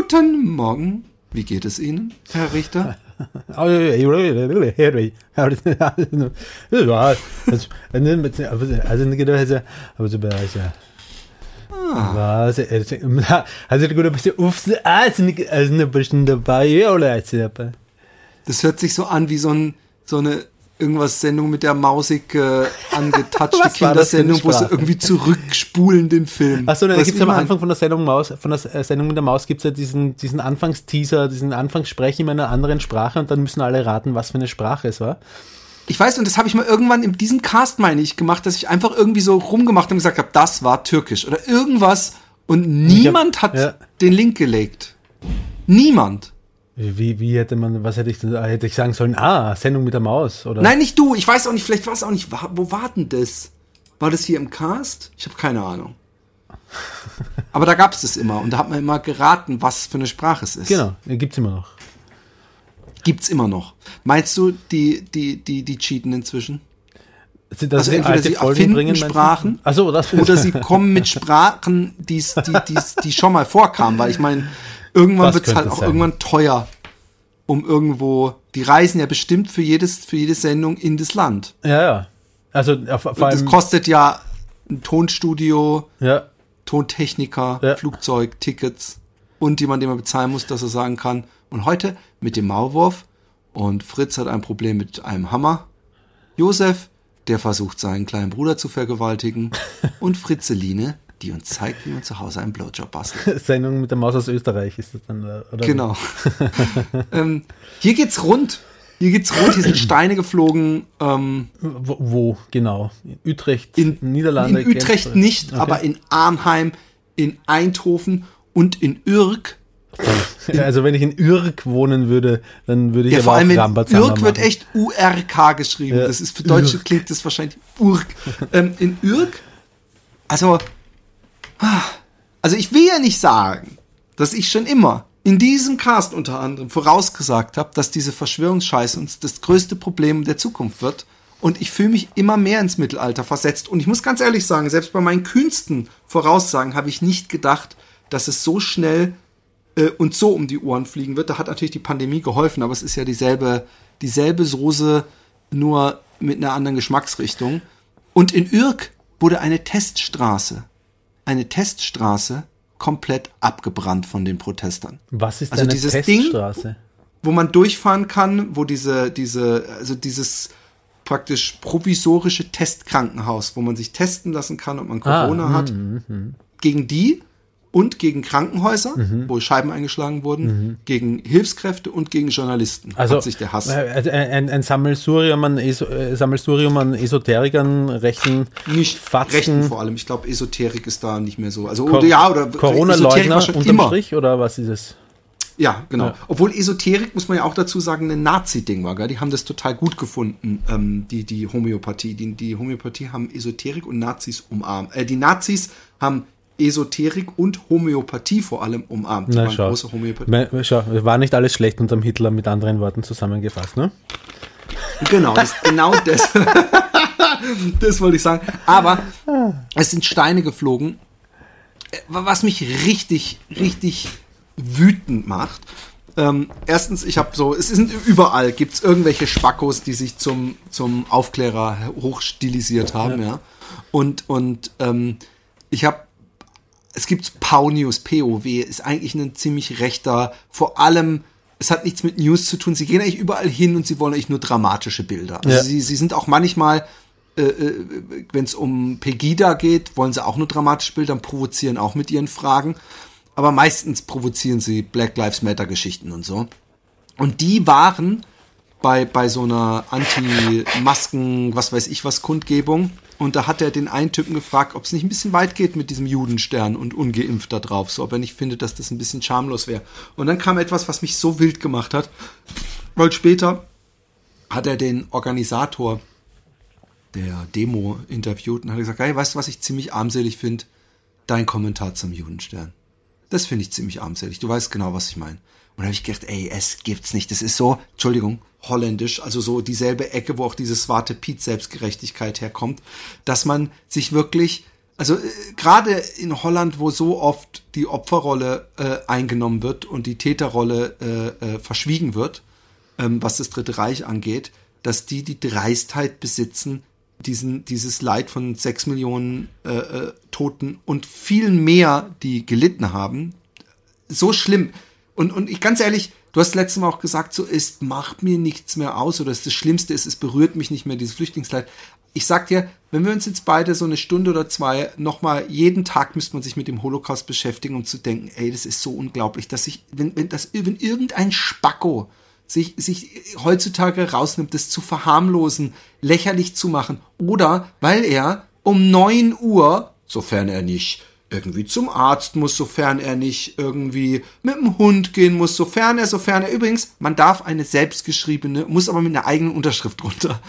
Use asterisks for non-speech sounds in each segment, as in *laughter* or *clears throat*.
Guten Morgen. Wie geht es Ihnen, Herr Richter? Das hört sich so an wie so, ein, so eine irgendwas Sendung mit der Mausig äh, *laughs* angetatschte das Kindersendung, wo sie irgendwie zurückspulen den Film. Achso, da gibt es am Anfang von der Sendung Maus, von der äh, Sendung mit der Maus gibt es ja diesen, diesen Anfangsteaser, diesen Anfangssprech in einer anderen Sprache und dann müssen alle raten, was für eine Sprache es war. Ich weiß, und das habe ich mal irgendwann in diesem Cast, meine ich, gemacht, dass ich einfach irgendwie so rumgemacht und gesagt habe, das war türkisch oder irgendwas und niemand hat ja. den Link gelegt. Niemand. Wie, wie hätte man, was hätte ich denn, hätte ich sagen sollen? Ah, Sendung mit der Maus, oder? Nein, nicht du. Ich weiß auch nicht, vielleicht war es auch nicht. Wo war denn das? War das hier im Cast? Ich habe keine Ahnung. *laughs* Aber da gab es das immer und da hat man immer geraten, was für eine Sprache es ist. Genau, gibt's immer noch. Gibt's immer noch. Meinst du, die, die, die, die cheaten inzwischen? Dass Also sie entweder sie Folgen erfinden bringen? Sprachen Ach so, das Oder sie kommen mit Sprachen, die's, die, die's, die schon mal vorkamen, weil ich meine, irgendwann Das wird's halt könnte auch sein. irgendwann teuer, um irgendwo. Die reisen ja bestimmt für jedes, für jede Sendung in das Land. Ja, ja. Also vor Und das allem, kostet ja ein Tonstudio, ja, Tontechniker, Ja. Flugzeug, Tickets und jemand, den man bezahlen muss, dass er sagen kann. Und heute mit dem Maulwurf und Fritz hat ein Problem mit einem Hammer. Josef, der versucht seinen kleinen Bruder zu vergewaltigen. *laughs* und Fritzeline, die uns zeigt, wie man zu Hause einen Blowjob bastelt. *laughs* Sendung mit der Maus aus Österreich ist das dann, oder? Genau. *laughs* ähm, hier geht's rund. Hier geht's rund. Hier sind *clears throat* Steine geflogen. Ähm, Wo, wo genau? In Utrecht, in, Niederlande. in Utrecht Genf- nicht, Okay. aber in Arnheim, in Eindhoven und in Irk. Also wenn ich in Ürk wohnen würde, dann würde ich Ja, aber vor allem auch in Rambazamba Irk wird machen. echt URK geschrieben. Ja, Das ist für Deutsche Irk. klingt das wahrscheinlich Urk. *laughs* ähm, in Irk, also, also ich will ja nicht sagen, dass ich schon immer in diesem Cast unter anderem vorausgesagt habe, dass diese Verschwörungsscheiße uns das größte Problem der Zukunft wird. Und ich fühle mich immer mehr ins Mittelalter versetzt. Und ich muss ganz ehrlich sagen, selbst bei meinen kühnsten Voraussagen habe ich nicht gedacht, dass es so schnell äh, und so um die Ohren fliegen wird. Da hat natürlich die Pandemie geholfen, aber es ist ja dieselbe, dieselbe Soße, nur mit einer anderen Geschmacksrichtung. Und in Ürk wurde eine Teststraße, eine Teststraße komplett abgebrannt von den Protestern. Was ist Also eine dieses Teststraße? Wo man durchfahren kann, wo diese, diese, also dieses praktisch provisorische Testkrankenhaus, wo man sich testen lassen kann, ob man Ah, Corona hat, gegen die und gegen Krankenhäuser, Mhm. wo Scheiben eingeschlagen wurden, gegen Hilfskräfte und gegen Journalisten Also, hat sich der Hass. äh, also ein, ein, Sammelsurium an, Es äh, Sammelsurium an Esoterikern, rechten nicht Fatzen, Rechten vor allem. Ich glaube, Esoterik ist da nicht mehr so. Also Cor- oder, ja oder Corona-Leugner unterm immer. Strich oder was ist es? Ja, genau. Ja. Obwohl Esoterik, muss man ja auch dazu sagen, ein Nazi-Ding war. Gell? Die haben das total gut gefunden, ähm, die, die Homöopathie. Die, die Homöopathie haben Esoterik und Nazis umarmt. Äh, die Nazis haben Esoterik und Homöopathie vor allem umarmt. Na, schau. große Homöopathie. Schau, war nicht alles schlecht unterm Hitler mit anderen Worten zusammengefasst, ne? Genau, das, genau das. *laughs* das wollte ich sagen. Aber es sind Steine geflogen äh, was mich richtig, richtig wütend macht. Ähm, erstens, ich habe so, es sind überall, gibt es irgendwelche Spackos, die sich zum, zum Aufklärer hochstilisiert haben, ja. Und, und ähm, ich habe, es gibt Pau News, POW, ist eigentlich ein ziemlich rechter, vor allem, es hat nichts mit News zu tun, sie gehen eigentlich überall hin und sie wollen eigentlich nur dramatische Bilder. Also Ja. sie, sie sind auch manchmal, äh, äh, wenn es um Pegida geht, wollen sie auch nur dramatische Bilder und provozieren auch mit ihren Fragen. Aber meistens provozieren sie Black Lives Matter Geschichten und so. Und die waren bei, bei so einer Anti-Masken, was weiß ich was, Kundgebung. Und da hat er den einen Typen gefragt, ob es nicht ein bisschen weit geht mit diesem Judenstern und ungeimpft da drauf. So, ob er nicht findet, dass das ein bisschen schamlos wäre. Und dann kam etwas, was mich so wild gemacht hat. Weil später hat er den Organisator der Demo interviewt und hat gesagt, hey, weißt du, was ich ziemlich armselig finde? Dein Kommentar zum Judenstern. Das finde ich ziemlich armselig. Du weißt genau, was ich meine. Und da habe ich gedacht, ey, es gibt's nicht. Das ist so, Entschuldigung, holländisch, also so dieselbe Ecke, wo auch diese Swarte Piet Selbstgerechtigkeit herkommt, dass man sich wirklich, also äh, gerade in Holland, wo so oft die Opferrolle äh, eingenommen wird und die Täterrolle äh, äh, verschwiegen wird, ähm, was das Dritte Reich angeht, dass die die Dreistheit besitzen, diesen, dieses Leid von sechs Millionen äh, äh, Toten und vielen mehr, die gelitten haben, so schlimm. Und, und ich ganz ehrlich, du hast letztes Mal auch gesagt, so ist, macht mir nichts mehr aus oder ist das Schlimmste ist, es berührt mich nicht mehr, dieses Flüchtlingsleid. Ich sag dir, wenn wir uns jetzt beide so eine Stunde oder zwei nochmal, jeden Tag müsste man sich mit dem Holocaust beschäftigen, um zu denken, ey, das ist so unglaublich, dass sich, wenn, wenn das, wenn irgendein Spacko sich, sich heutzutage rausnimmt, das zu verharmlosen, lächerlich zu machen oder weil er um neun Uhr, sofern er nicht irgendwie zum Arzt muss, sofern er nicht irgendwie mit dem Hund gehen muss, sofern er, sofern er, übrigens, man darf eine selbstgeschriebene, muss aber mit einer eigenen Unterschrift drunter,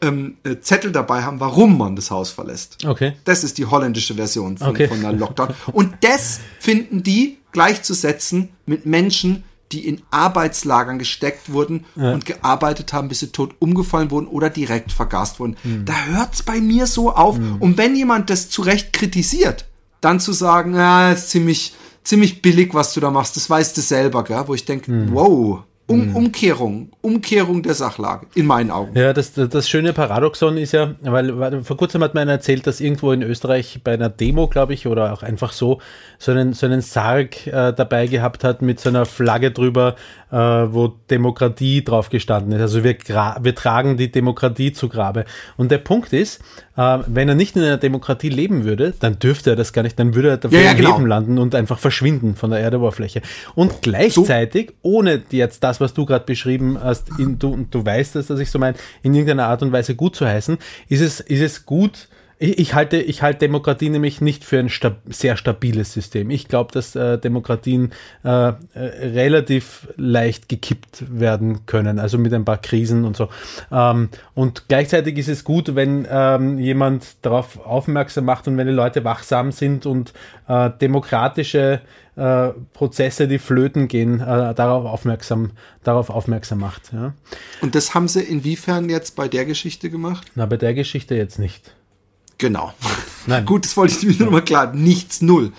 ähm, äh, Zettel dabei haben, warum man das Haus verlässt. Okay. Das ist die holländische Version von, Okay. von einer Lockdown. Und das finden die gleichzusetzen mit Menschen, die in Arbeitslagern gesteckt wurden und gearbeitet haben, bis sie tot umgefallen wurden oder direkt vergast wurden. Hm. Da hört's bei mir so auf. Und wenn jemand das zu Recht kritisiert, dann zu sagen, ja, ist ziemlich, ziemlich billig, was du da machst, das weißt du selber, gell? wo ich denke, Hm. wow, um, Umkehrung, Umkehrung der Sachlage, in meinen Augen. Ja, das, das, das schöne Paradoxon ist ja, weil, weil vor kurzem hat einer erzählt, dass irgendwo in Österreich bei einer Demo, glaube ich, oder auch einfach so, so einen, so einen Sarg äh, dabei gehabt hat mit so einer Flagge drüber, äh, wo Demokratie drauf gestanden ist. Also wir, wir tragen die Demokratie zu Grabe. Und der Punkt ist, äh, wenn er nicht in einer Demokratie leben würde, dann dürfte er das gar nicht, dann würde er dafür Ja, ja, im genau. Leben landen und einfach verschwinden von der Erdoberfläche. Und gleichzeitig, ohne jetzt das, was du gerade beschrieben hast, in, du, und du weißt es, dass ich so meine, in irgendeiner Art und Weise gut zu heißen, ist es, ist es gut, ich, ich, halte, ich halte Demokratie nämlich nicht für ein stab sehr stabiles System. Ich glaube, dass äh, Demokratien äh, äh, relativ leicht gekippt werden können, also mit ein paar Krisen und so. Ähm, und gleichzeitig ist es gut, wenn ähm, jemand darauf aufmerksam macht und wenn die Leute wachsam sind und äh, demokratische äh, Prozesse, die flöten gehen, äh, darauf aufmerksam, darauf aufmerksam macht. Ja. Und das haben sie inwiefern jetzt bei der Geschichte gemacht? Na, bei der Geschichte jetzt nicht. Genau. Nein. Gut, das wollte ich mir nur mal klar. Nichts, null.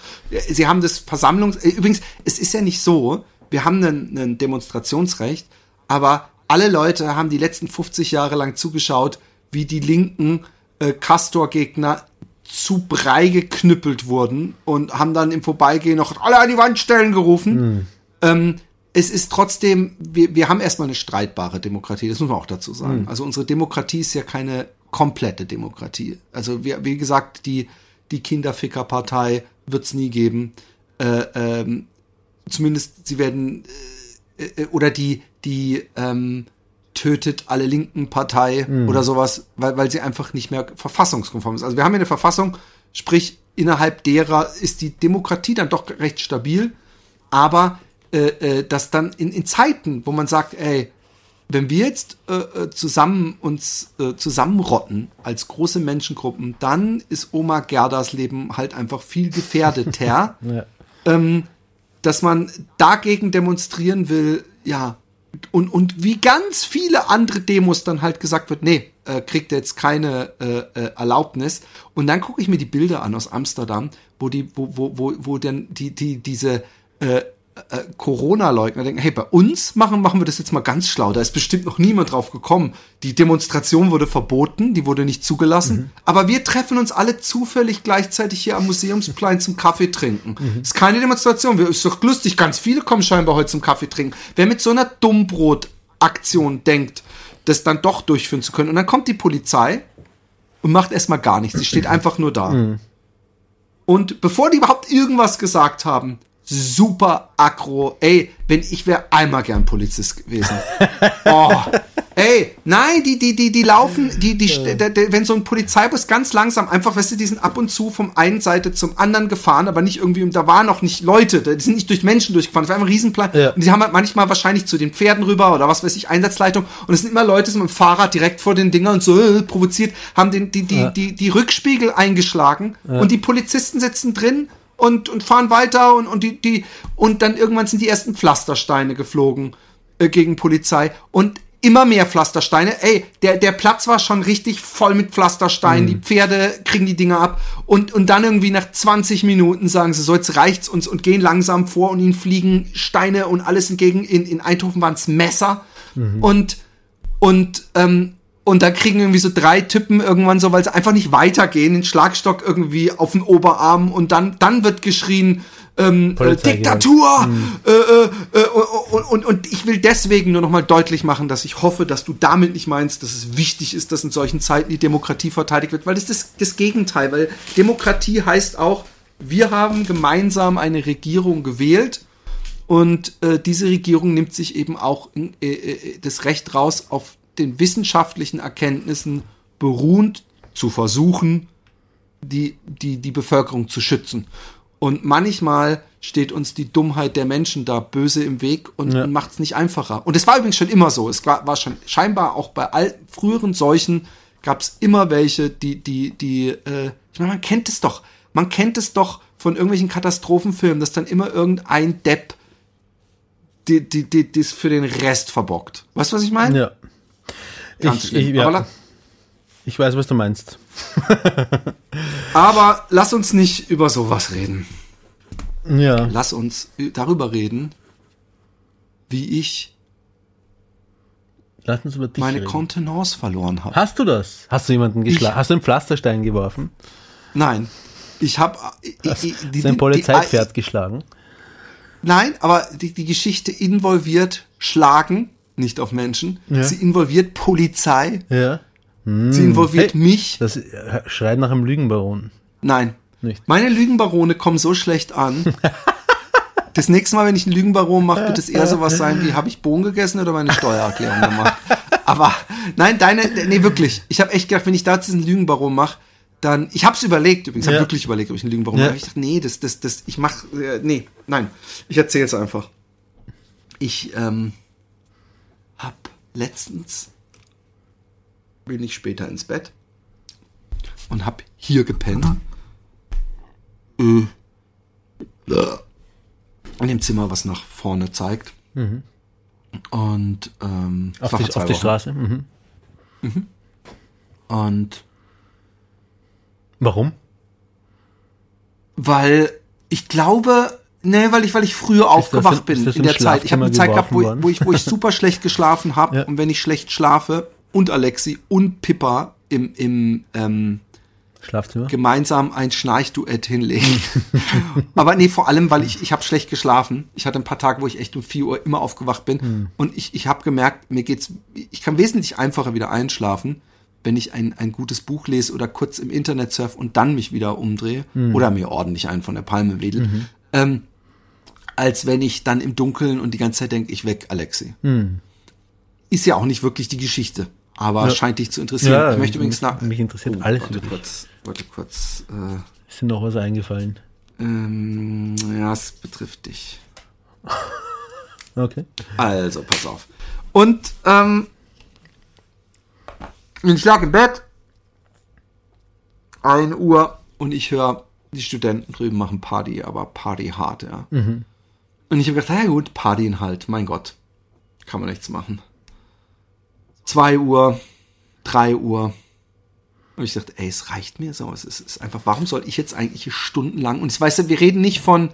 Sie haben das Versammlungs... äh, Übrigens, es ist ja nicht so, wir haben ein, Demonstrationsrecht, aber alle Leute haben die letzten 50 Jahre lang zugeschaut, wie die linken äh, Castor-Gegner zu Brei geknüppelt wurden und haben dann im Vorbeigehen noch alle an die Wand stellen gerufen. Ähm, es ist trotzdem, wir, wir haben erstmal eine streitbare Demokratie, das muss man auch dazu sagen. Also unsere Demokratie ist ja keine komplette Demokratie. Also wir, wie gesagt, die, die Kinderficker-Partei wird es nie geben. Äh, ähm, zumindest sie werden äh, äh, oder die, die ähm, tötet alle linken Partei oder sowas, weil, weil sie einfach nicht mehr verfassungskonform ist. Also wir haben hier eine Verfassung, sprich innerhalb derer ist die Demokratie dann doch recht stabil, aber äh, äh, dass dann in, in Zeiten, wo man sagt, ey, wenn wir jetzt äh, äh, zusammen uns äh, zusammenrotten als große Menschengruppen, dann ist Oma Gerdas Leben halt einfach viel gefährdeter *laughs* Ja. ähm, dass man dagegen demonstrieren will, ja, und, und wie ganz viele andere Demos dann halt gesagt wird, nee, äh, kriegt er jetzt keine äh, äh, Erlaubnis. Und dann gucke ich mir die Bilder an aus Amsterdam, wo die, wo, wo, wo, wo dann die, die, diese äh, äh, Corona-Leugner denken, hey, bei uns machen, machen wir das jetzt mal ganz schlau. Da ist bestimmt noch niemand drauf gekommen. Die Demonstration wurde verboten, die wurde nicht zugelassen. Mhm. Aber wir treffen uns alle zufällig gleichzeitig hier am Museumsplein zum Kaffee trinken. Ist keine Demonstration. Wir- Ist doch lustig. Ganz viele kommen scheinbar heute zum Kaffee trinken. Wer mit so einer Dummbrot-Aktion denkt, das dann doch durchführen zu können. Und dann kommt die Polizei und macht erstmal gar nichts. Sie steht einfach nur da. Und bevor die überhaupt irgendwas gesagt haben, super aggro. Ey, wenn ich wäre einmal gern Polizist gewesen. *laughs* Oh, ey, nein, die, die, die, die laufen, die, die, der, der, wenn so ein Polizeibus ganz langsam einfach, weißt du, die sind ab und zu vom einen Seite zum anderen gefahren, aber nicht irgendwie, und da waren noch nicht Leute, die sind nicht durch Menschen durchgefahren, das war einfach ein Riesenplan. Ja. Und die haben halt manchmal wahrscheinlich zu den Pferden rüber oder was weiß ich, Einsatzleitung. Und es sind immer Leute, die sind mit dem Fahrrad direkt vor den Dingern und so äh, provoziert, haben den, die, die, Ja. die, die Rückspiegel eingeschlagen und die Polizisten sitzen drin und, und fahren weiter und, und die, die, und dann irgendwann sind die ersten Pflastersteine geflogen äh, gegen Polizei und immer mehr Pflastersteine. Ey, der, der Platz war schon richtig voll mit Pflastersteinen. Die Pferde kriegen die Dinger ab. Und, und dann irgendwie nach 20 Minuten sagen sie, so jetzt reicht's uns und gehen langsam vor und ihnen fliegen Steine und alles entgegen. In, in Eindhoven waren's Messer. Und, und, ähm, und da kriegen irgendwie so drei Typen irgendwann so, weil sie einfach nicht weitergehen, den Schlagstock irgendwie auf den Oberarm und dann, dann wird geschrien, ähm, äh. Diktatur! Äh, äh, äh, und, und, und ich will deswegen nur nochmal deutlich machen, dass ich hoffe, dass du damit nicht meinst, dass es wichtig ist, dass in solchen Zeiten die Demokratie verteidigt wird, weil das ist das, das Gegenteil, weil Demokratie heißt auch, wir haben gemeinsam eine Regierung gewählt und äh, diese Regierung nimmt sich eben auch äh, das Recht raus, auf den wissenschaftlichen Erkenntnissen beruhend zu versuchen, die, die, die Bevölkerung zu schützen. Und manchmal steht uns die Dummheit der Menschen da böse im Weg und, Ja. macht es nicht einfacher. Und es war übrigens schon immer so. Es war, war schon scheinbar auch bei all früheren Seuchen gab es immer welche, die, die, die, äh, ich meine, man kennt es doch. Man kennt es doch von irgendwelchen Katastrophenfilmen, dass dann immer irgendein Depp die, die, die, das für den Rest verbockt. Weißt du, was ich meine? Ja. Ganz Ich, schlimm. ich, ja. Ich weiß, was du meinst. *laughs* Aber lass uns nicht über sowas reden. Ja. Lass uns darüber reden, wie ich Lass uns über dich meine reden. Kontenance verloren habe. Hast du das? Hast du jemanden geschlagen? Hast du einen Pflasterstein geworfen? Nein. Ich habe Hast du ein Polizeipferd geschlagen? Nein, aber die, die Geschichte involviert Schlagen, nicht auf Menschen. Ja. Sie involviert Polizei. Ja. Sie involviert Hey. mich. Das äh, schreit nach einem Lügenbaron. Nein. Nicht. Meine Lügenbarone kommen so schlecht an. *laughs* Das nächste Mal, wenn ich einen Lügenbaron mache, wird es eher sowas sein wie, *laughs* habe ich Bohnen gegessen oder meine Steuererklärung gemacht? Aber nein, deine, nee, wirklich. Ich habe echt gedacht, wenn ich da einen Lügenbaron mache, dann, ich habe es überlegt übrigens, ich habe Ja. wirklich überlegt, ob ich einen Lügenbaron Ja. mache. Ich dachte, nee, das, das, das, ich mach, äh, nee, nein, ich erzähle es einfach. Ich ähm, letztens bin ich später ins Bett und hab hier gepennt. Äh, in dem Zimmer, was nach vorne zeigt. Und ähm, Auf die, auf die. Straße. Mhm. Und Warum? weil ich glaube, ne, weil ich, weil ich früher das aufgewacht in- bin ist das in der Zeit. Ich habe eine Zeit gehabt, wo ich, wo ich, wo ich super schlecht geschlafen habe. *laughs* Ja. Und wenn ich schlecht schlafe und Alexi und Pippa im, im ähm, Schlafzimmer? gemeinsam ein Schnarchduett hinlegen. *laughs* *laughs* Aber nee, vor allem, weil ich, ich habe schlecht geschlafen. Ich hatte ein paar Tage, wo ich echt um 4 Uhr immer aufgewacht bin. Und ich, ich habe gemerkt, mir geht's, ich kann wesentlich einfacher wieder einschlafen, wenn ich ein, ein gutes Buch lese oder kurz im Internet surf und dann mich wieder umdrehe oder mir ordentlich einen von der Palme wedel. Ähm, als wenn ich dann im Dunkeln und die ganze Zeit denke, ich weg, Alexi. Ist ja auch nicht wirklich die Geschichte, aber scheint dich zu interessieren. Ja, ich möchte übrigens nach. mich interessiert alles Warte dich. kurz, warte kurz. Äh, Ist dir noch was eingefallen? ähm, ja, es betrifft dich. *laughs* Okay. Also, pass auf. Und, ähm, ich lag im Bett, 1 Uhr, und ich höre, die Studenten drüben machen Party, aber Party hart, ja. Und ich habe gedacht, ja gut, Partyen halt, mein Gott. Kann man nichts machen. 2 Uhr, 3 Uhr. Und ich dachte, ey, es reicht mir so. Es ist, es ist einfach, warum soll ich jetzt eigentlich stundenlang? Und ich weiß, wir reden nicht von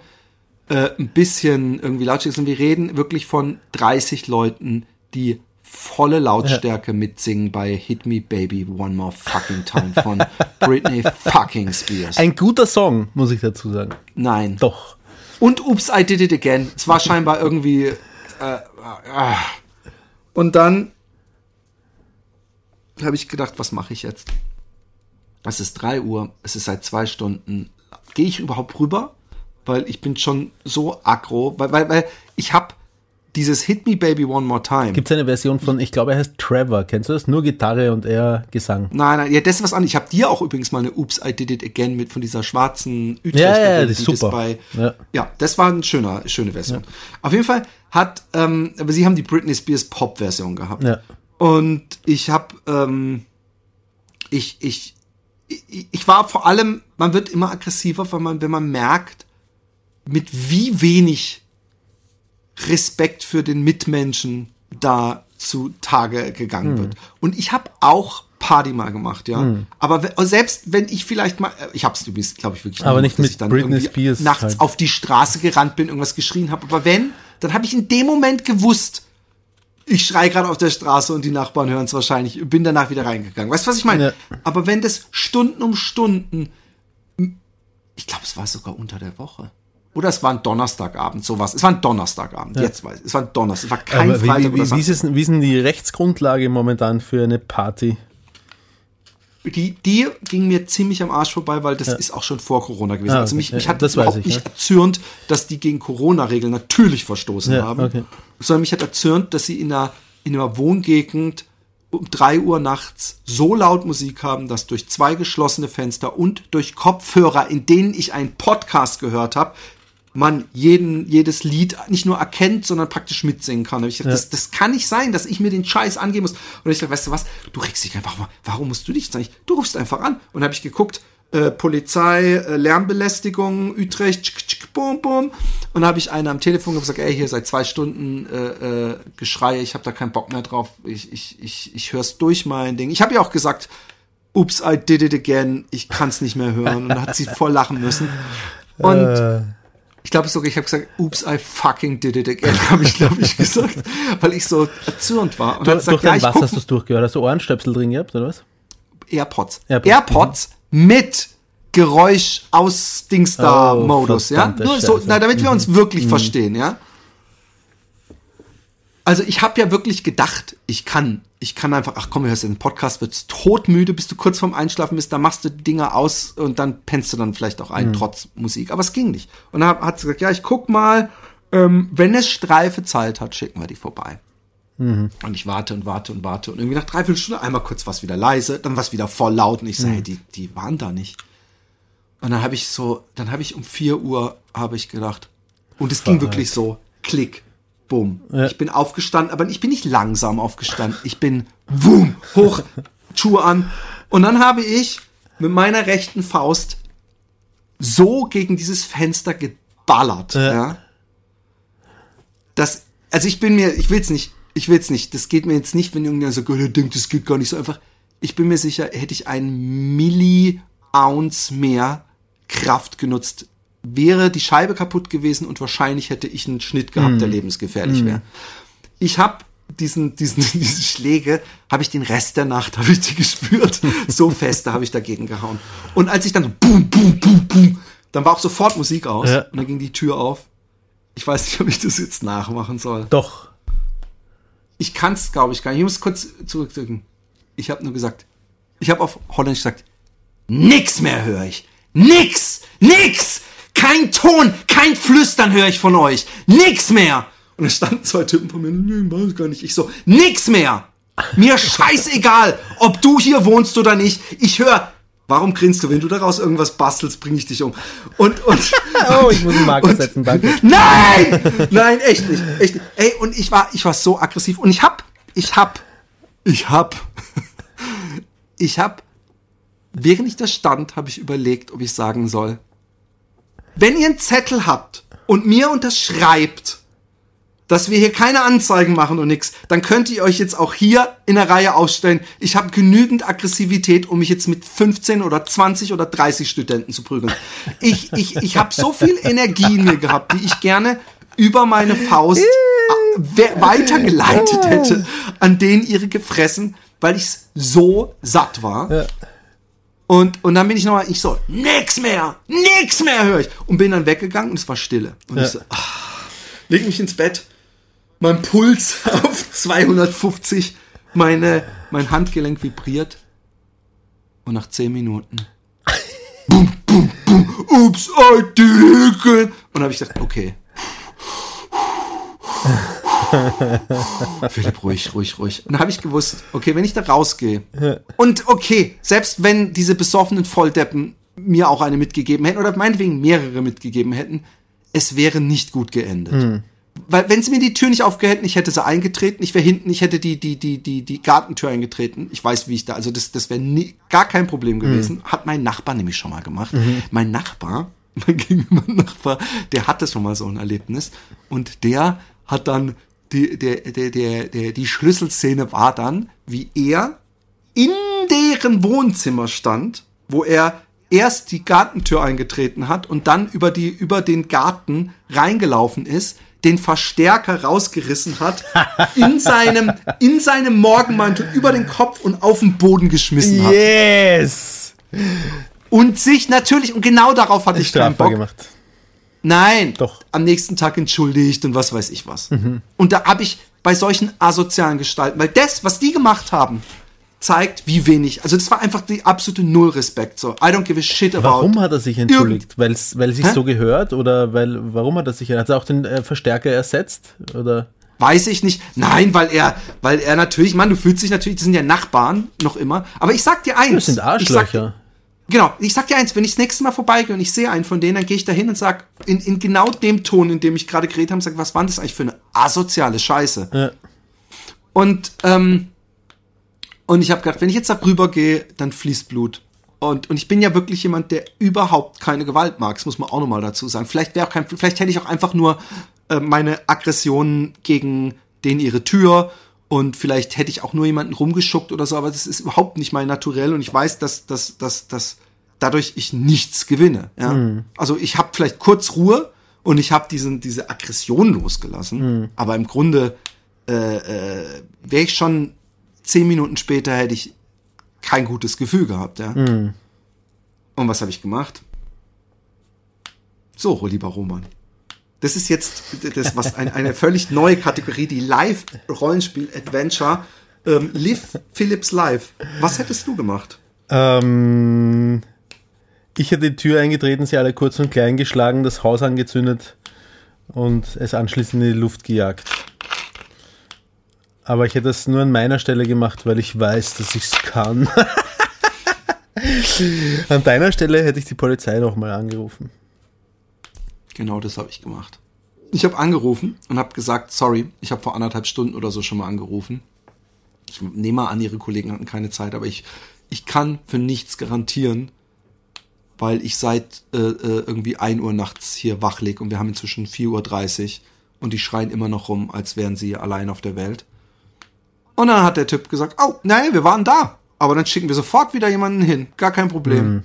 äh, ein bisschen irgendwie Lautstärke, sondern wir reden wirklich von 30 Leuten, die volle Lautstärke mitsingen bei Hit Me Baby One More Fucking Time von *laughs* Britney fucking Spears. Ein guter Song, muss ich dazu sagen. Nein. Doch. Und Oops, I Did It Again. Es war scheinbar irgendwie. Äh, äh, und dann habe ich gedacht, was mache ich jetzt? Es ist 3 Uhr, es ist seit zwei Stunden. Gehe ich überhaupt rüber? Weil ich bin schon so aggro, weil, weil, weil ich habe dieses Hit Me Baby One More Time. Gibt es eine Version von, ich glaube, er heißt Trevor. Kennst du das? Nur Gitarre und er Gesang. Nein, nein, ja, das ist was anderes. Ich habe dir auch übrigens mal eine Oops, I Did It Again mit von dieser schwarzen Ja, ja, ja, die die ist super. bei, Ja. ja. das war eine schöne, schöne Version. Auf jeden Fall hat, ähm, aber sie haben die Britney Spears Pop-Version gehabt. Ja. Und ich habe, ähm, ich, ich, ich, ich war vor allem, man wird immer aggressiver, wenn man, wenn man merkt, mit wie wenig Respekt für den Mitmenschen da zu Tage gegangen Hm. wird. Und ich habe auch Party mal gemacht, ja. Aber we- selbst wenn ich vielleicht mal, äh, ich habe es übrigens, glaube ich, wirklich Aber nicht dass mit ich dann Britney Spears nachts halt. auf die Straße gerannt bin, irgendwas geschrien habe. Aber wenn, dann habe ich in dem Moment gewusst, ich schrei gerade auf der Straße und die Nachbarn hören es wahrscheinlich, bin danach wieder reingegangen. Weißt du, was ich meine? Ja. Aber wenn das Stunden um Stunden, ich glaube, es war sogar unter der Woche. Oder es war ein Donnerstagabend, sowas. Es war ein Donnerstagabend, jetzt weiß ich. Es war ein Donnerstag, es war kein Aber wie, Freitag wie, wie, wie, Samstag. ist es, wie ist denn die Rechtsgrundlage momentan für eine Party? Die, die ging mir ziemlich am Arsch vorbei, weil das ist auch schon vor Corona gewesen. Ah, also okay. mich, mich Ja, hat das überhaupt ich, nicht ja. erzürnt, dass die gegen Corona-Regeln natürlich verstoßen Ja, haben. okay. Sondern mich hat erzürnt, dass sie in einer, in einer Wohngegend um drei Uhr nachts so laut Musik haben, dass durch zwei geschlossene Fenster und durch Kopfhörer, in denen ich einen Podcast gehört habe, man jeden, jedes Lied nicht nur erkennt, sondern praktisch mitsingen kann. Da hab Ich gesagt, das, das kann nicht sein, dass ich mir den Scheiß angeben muss. Und ich dachte, weißt du was, du regst dich einfach mal, warum musst du dich jetzt eigentlich, du rufst einfach an. Und habe ich geguckt, äh, Polizei, äh, Lärmbelästigung, Utrecht, tschik, tschik, bum, bum. Und habe ich einen am Telefon gesagt, ey, hier seit zwei Stunden äh, äh, Geschrei, ich habe da keinen Bock mehr drauf, ich, ich, ich, ich hör's durch mein Ding. Ich habe ja auch gesagt, Oops, I did it again, ich kann's nicht mehr hören. Und da hat sie voll lachen müssen. Und Äh, ich glaube sogar, ich habe gesagt, oops, I fucking did it again, *laughs* habe ich, glaube ich, gesagt, weil ich so erzürnt war. Und hat gesagt, durch ja, dein was guck hast du es durchgehört? Hast du Ohrenstöpsel drin gehabt, oder was? AirPods. AirPods, AirPods, mit Geräusch aus Oh, Dingsda-Modus, ja? verdammte Nur so, na, damit wir uns wirklich verstehen, ja? Also ich habe ja wirklich gedacht, ich kann, ich kann einfach, ach komm, du hörst den Podcast, wirst todmüde, bis du kurz vorm Einschlafen bist, dann machst du die Dinger aus und dann pennst du dann vielleicht auch ein, trotz Musik. Aber es ging nicht. Und dann hat sie gesagt, ja, ich guck mal, ähm, wenn es Streife Zeit hat, schicken wir die vorbei. Und ich warte und warte und warte. Und irgendwie nach dreiviertel Stunde einmal kurz was wieder leise, dann was wieder voll laut. Und ich sage, hey, die, die waren da nicht. Und dann habe ich so, dann habe ich um 4 Uhr, habe ich gedacht, und es ging wirklich so, klick, bumm. Ich bin aufgestanden, aber ich bin nicht langsam aufgestanden. Ich bin, wumm, hoch, Schuhe an. Und dann habe ich mit meiner rechten Faust so gegen dieses Fenster geballert, Ja. ja. Das, also ich bin mir, ich will's nicht, ich will's nicht. Das geht mir jetzt nicht, wenn irgendjemand sagt, oh, der denkt, das geht gar nicht so einfach. Ich bin mir sicher, hätte ich einen Milli-Ounce mehr Kraft genutzt, wäre die Scheibe kaputt gewesen und wahrscheinlich hätte ich einen Schnitt gehabt, der lebensgefährlich wäre. Ich habe diesen, diesen, *laughs* diese Schläge, habe ich den Rest der Nacht, habe ich die gespürt. *laughs* So feste habe ich dagegen gehauen. Und als ich dann so boom, boom, boom, boom, dann war auch sofort Musik aus Ja. und dann ging die Tür auf. Ich weiß nicht, ob ich das jetzt nachmachen soll. Doch. Ich kann es, glaube ich, gar nicht. Ich muss kurz zurückdrücken. Ich habe nur gesagt, ich habe auf Holländisch gesagt, nix mehr höre ich. Nix! Nix! Kein Ton, kein Flüstern höre ich von euch. Nix mehr! Und da standen zwei Typen von mir, nee, weiß gar nicht. Ich so, nix mehr! Mir scheißegal, ob du hier wohnst oder nicht. Ich höre. Warum grinst du? Wenn du daraus irgendwas bastelst, bringe ich dich um. Und, und, *laughs* Oh, ich muss einen Marker und- setzen, danke. Nein! Nein, echt nicht. Echt nicht. Ey, und ich war, ich war so aggressiv. Und ich hab, ich hab, ich hab, *laughs* ich hab, während ich da stand, habe ich überlegt, ob ich sagen soll, wenn ihr einen Zettel habt und mir unterschreibt, dass wir hier keine Anzeigen machen und nix, dann könnt ihr euch jetzt auch hier in der Reihe aufstellen. Ich habe genügend Aggressivität, um mich jetzt mit 15 oder 20 oder 30 Studenten zu prügeln. Ich, ich, ich habe so viel Energie in mir gehabt, die ich gerne über meine Faust we- weitergeleitet hätte an denen ihre gefressen, weil ich so satt war. Ja. Und, und dann bin ich nochmal, ich so, nix mehr, nix mehr höre ich. Und bin dann weggegangen und es war Stille. Und Ja. ich so, ah, leg mich ins Bett, mein Puls *laughs* auf 250, meine, mein Handgelenk vibriert. Und nach 10 Minuten, bum, bum, bum, ups, I did it again. Und habe ich gedacht, okay. *laughs* Philipp, ruhig, ruhig, ruhig. Und dann habe ich gewusst, okay, wenn ich da rausgehe und okay, selbst wenn diese besoffenen Volldeppen mir auch eine mitgegeben hätten oder meinetwegen mehrere mitgegeben hätten, es wäre nicht gut geendet. Weil wenn sie mir die Tür nicht aufgehätten, ich hätte sie eingetreten, ich wäre hinten, ich hätte die, die, die, die, die Gartentür eingetreten. Ich weiß, wie ich da, also das, das wäre gar kein Problem gewesen. Hat mein Nachbar nämlich schon mal gemacht. Mein Nachbar, *laughs* mein gegenüber Nachbar, der hatte schon mal so ein Erlebnis und der hat dann die, der, der, der, der, die Schlüsselszene war dann, wie er in deren Wohnzimmer stand, wo er erst die Gartentür eingetreten hat und dann über die über den Garten reingelaufen ist, den Verstärker rausgerissen hat, *laughs* in seinem in seinem Morgenmantel über den Kopf und auf den Boden geschmissen hat Yes! und sich natürlich und genau darauf hatte ich keinen Strafbar Bock. gemacht. Nein, Doch. am nächsten Tag entschuldigt und was weiß ich was. Und da habe ich bei solchen asozialen Gestalten, weil das, was die gemacht haben, zeigt, wie wenig. Also das war einfach die absolute Null-Respekt. So, I don't give a shit about. Warum hat er sich entschuldigt? Weil es sich Hä? so gehört? Oder weil, warum hat er sich, hat er auch den äh, Verstärker ersetzt? Oder? Weiß ich nicht. Nein, weil er, weil er natürlich, Mann, du fühlst dich natürlich, das sind ja Nachbarn noch immer. Aber ich sag dir eins. Das sind Arschlöcher. Genau, ich sag dir eins, wenn ich das nächste Mal vorbeigehe und ich sehe einen von denen, dann gehe ich da hin und sag, in, in genau dem Ton, in dem ich gerade geredet habe, sag, was war das eigentlich für eine asoziale Scheiße? Ja. Und, ähm, und ich habe gedacht, wenn ich jetzt da rüber gehe, dann fließt Blut. Und, und ich bin ja wirklich jemand, der überhaupt keine Gewalt mag. Das muss man auch nochmal dazu sagen. Vielleicht wäre auch kein, vielleicht hätte ich auch einfach nur äh, meine Aggressionen gegen den ihre Tür und vielleicht hätte ich auch nur jemanden rumgeschuckt oder so, aber das ist überhaupt nicht mein Naturell und ich weiß, dass, dass, dass, dass dadurch ich nichts gewinne. Ja? Also ich habe vielleicht kurz Ruhe und ich habe diesen diese Aggression losgelassen, aber im Grunde äh, äh, wäre ich schon zehn Minuten später hätte ich kein gutes Gefühl gehabt, ja. Und was habe ich gemacht? So, lieber Roman. Das ist jetzt das, was ein, eine völlig neue Kategorie, die Live-Rollenspiel-Adventure. Ähm, Liv Philips Live. Was hättest du gemacht? Ähm, ich hätte die Tür eingetreten, sie alle kurz und klein geschlagen, das Haus angezündet und es anschließend in die Luft gejagt. Aber ich hätte es nur an meiner Stelle gemacht, weil ich weiß, dass ich es kann. *laughs* an deiner Stelle hätte ich die Polizei nochmal angerufen. Genau das habe ich gemacht. Ich habe angerufen und habe gesagt, sorry, ich habe vor anderthalb Stunden oder so schon mal angerufen. Ich nehme mal an, ihre Kollegen hatten keine Zeit, aber ich, ich kann für nichts garantieren, weil ich seit äh, äh, irgendwie 1 Uhr nachts hier wach lieg und wir haben inzwischen 4.30 Uhr und die schreien immer noch rum, als wären sie allein auf der Welt. Und dann hat der Typ gesagt, oh, nein, wir waren da. Aber dann schicken wir sofort wieder jemanden hin. Gar kein Problem.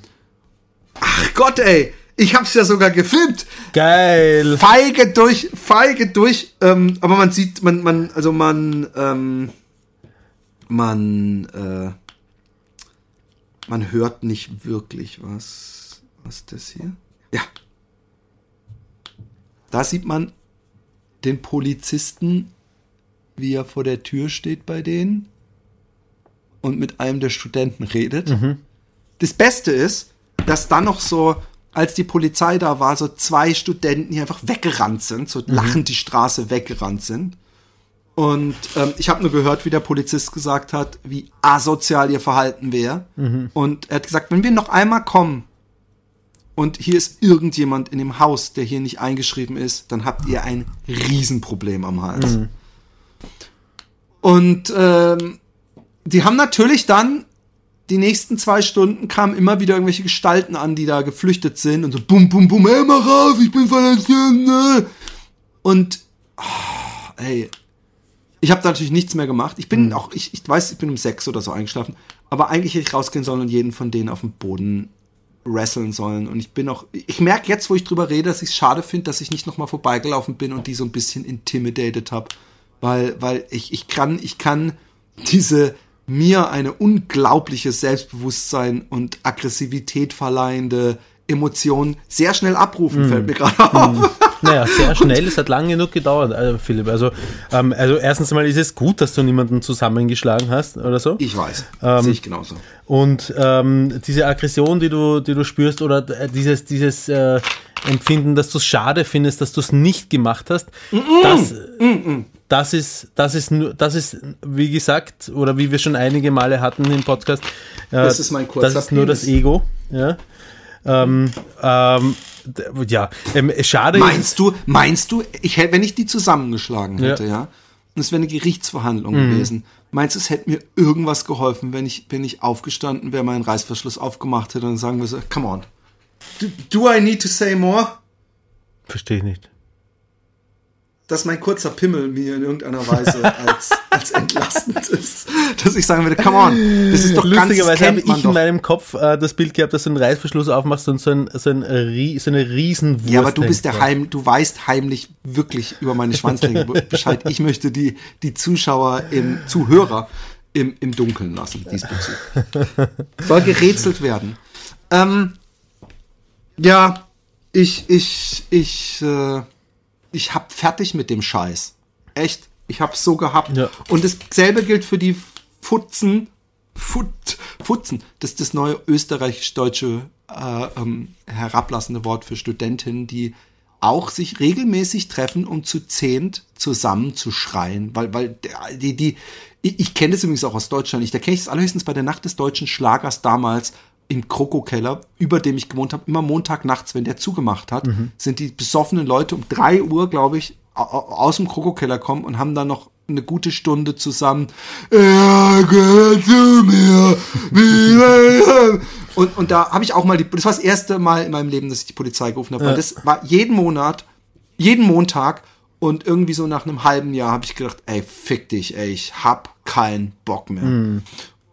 Ach Gott, ey. Ich hab's ja sogar gefilmt. Geil! Feige durch, feige durch. Ähm, aber man sieht, man, man, also man, ähm, man, äh, man hört nicht wirklich was. Was ist das hier? Ja. Da sieht man den Polizisten, wie er vor der Tür steht bei denen und mit einem der Studenten redet. Das Beste ist, dass dann noch so, als die Polizei da war, so zwei Studenten hier einfach weggerannt sind, so lachend die Straße weggerannt sind. Und ähm, ich habe nur gehört, wie der Polizist gesagt hat, wie asozial ihr Verhalten wäre. Und er hat gesagt, wenn wir noch einmal kommen und hier ist irgendjemand in dem Haus, der hier nicht eingeschrieben ist, dann habt ihr ein Riesenproblem am Hals. Und ähm, die haben natürlich dann die nächsten zwei Stunden kamen immer wieder irgendwelche Gestalten an, die da geflüchtet sind und so bum bum bum, ey, mach auf, ich bin verletzt. ne? Und oh, hey, ich habe da natürlich nichts mehr gemacht. Ich bin auch, ich, ich weiß, ich bin um sechs oder so eingeschlafen, aber eigentlich hätte ich rausgehen sollen und jeden von denen auf dem Boden wresteln sollen. Und ich bin auch, ich merke jetzt, wo ich drüber rede, dass ich es schade finde, dass ich nicht nochmal vorbeigelaufen bin und die so ein bisschen intimidated habe. Weil, weil ich, ich kann, ich kann diese mir eine unglaubliche Selbstbewusstsein und Aggressivität verleihende Emotion sehr schnell abrufen, fällt mir gerade auf. Naja, sehr schnell, es hat lang genug gedauert, äh, Philipp. Also, ähm, also erstens einmal ist es gut, dass du niemanden zusammengeschlagen hast oder so. Ich weiß, Ähm, sehe ich genauso. Und ähm, diese Aggression, die du, die du spürst, oder äh, dieses, dieses äh, Empfinden, dass du es schade findest, dass du es nicht gemacht hast, das, das ist, das ist nur, das ist, wie gesagt, oder wie wir schon einige Male hatten im Podcast, äh, Das ist mein kurzer das ist nur das. Ego. Ja. Ähm, ähm, ja, ähm, schade Meinst du, meinst du, ich hätte, wenn ich die zusammengeschlagen hätte, Ja. ja, und es wäre eine Gerichtsverhandlung Mhm. gewesen, meinst du, es hätte mir irgendwas geholfen, wenn ich, wenn ich aufgestanden wäre, meinen Reißverschluss aufgemacht hätte und sagen wir so, come on. Do, do I need to say more? verstehe ich nicht. Dass mein kurzer Pimmel mir in irgendeiner Weise als, *laughs* als entlastend ist. Dass ich sagen würde, come on, das ist doch ganz, Lustigerweise habe ich in doch. meinem Kopf äh, das Bild gehabt, dass du einen Reißverschluss aufmachst und so, ein, so, ein, so eine Riesenwurst. Ja, aber du bist der. Heim, du weißt heimlich wirklich über meine Schwanzlänge *laughs* Bescheid. Ich möchte die, die Zuschauer im, Zuhörer im, im Dunkeln lassen, diesbezüglich. Soll gerätselt werden. Ähm, ja, ich, ich, ich, äh, ich hab fertig mit dem Scheiß. Echt. Ich hab's so gehabt. Ja. Und dasselbe gilt für die Futzen, Fut, Futzen, das ist das neue österreichisch-deutsche äh, ähm, herablassende Wort für Studentinnen, die auch sich regelmäßig treffen, um zu zehnt zusammen zu schreien, weil, weil die, die, ich, ich kenne das übrigens auch aus Deutschland nicht, da kenne ich es allerhöchstens bei der Nacht des deutschen Schlagers damals im Krokokeller, über dem ich gewohnt habe, immer Montagnachts, wenn der zugemacht hat, sind die besoffenen Leute um drei Uhr, glaube ich, au- au- aus dem Krokokeller kommen und haben dann noch eine gute Stunde zusammen. Er gehört zu mir. *laughs* Und, und da habe ich auch mal die, das war das erste Mal in meinem Leben, dass ich die Polizei gerufen habe. Weil das war jeden Monat, jeden Montag und irgendwie so nach einem halben Jahr habe ich gedacht, ey, fick dich, ey, ich hab keinen Bock mehr.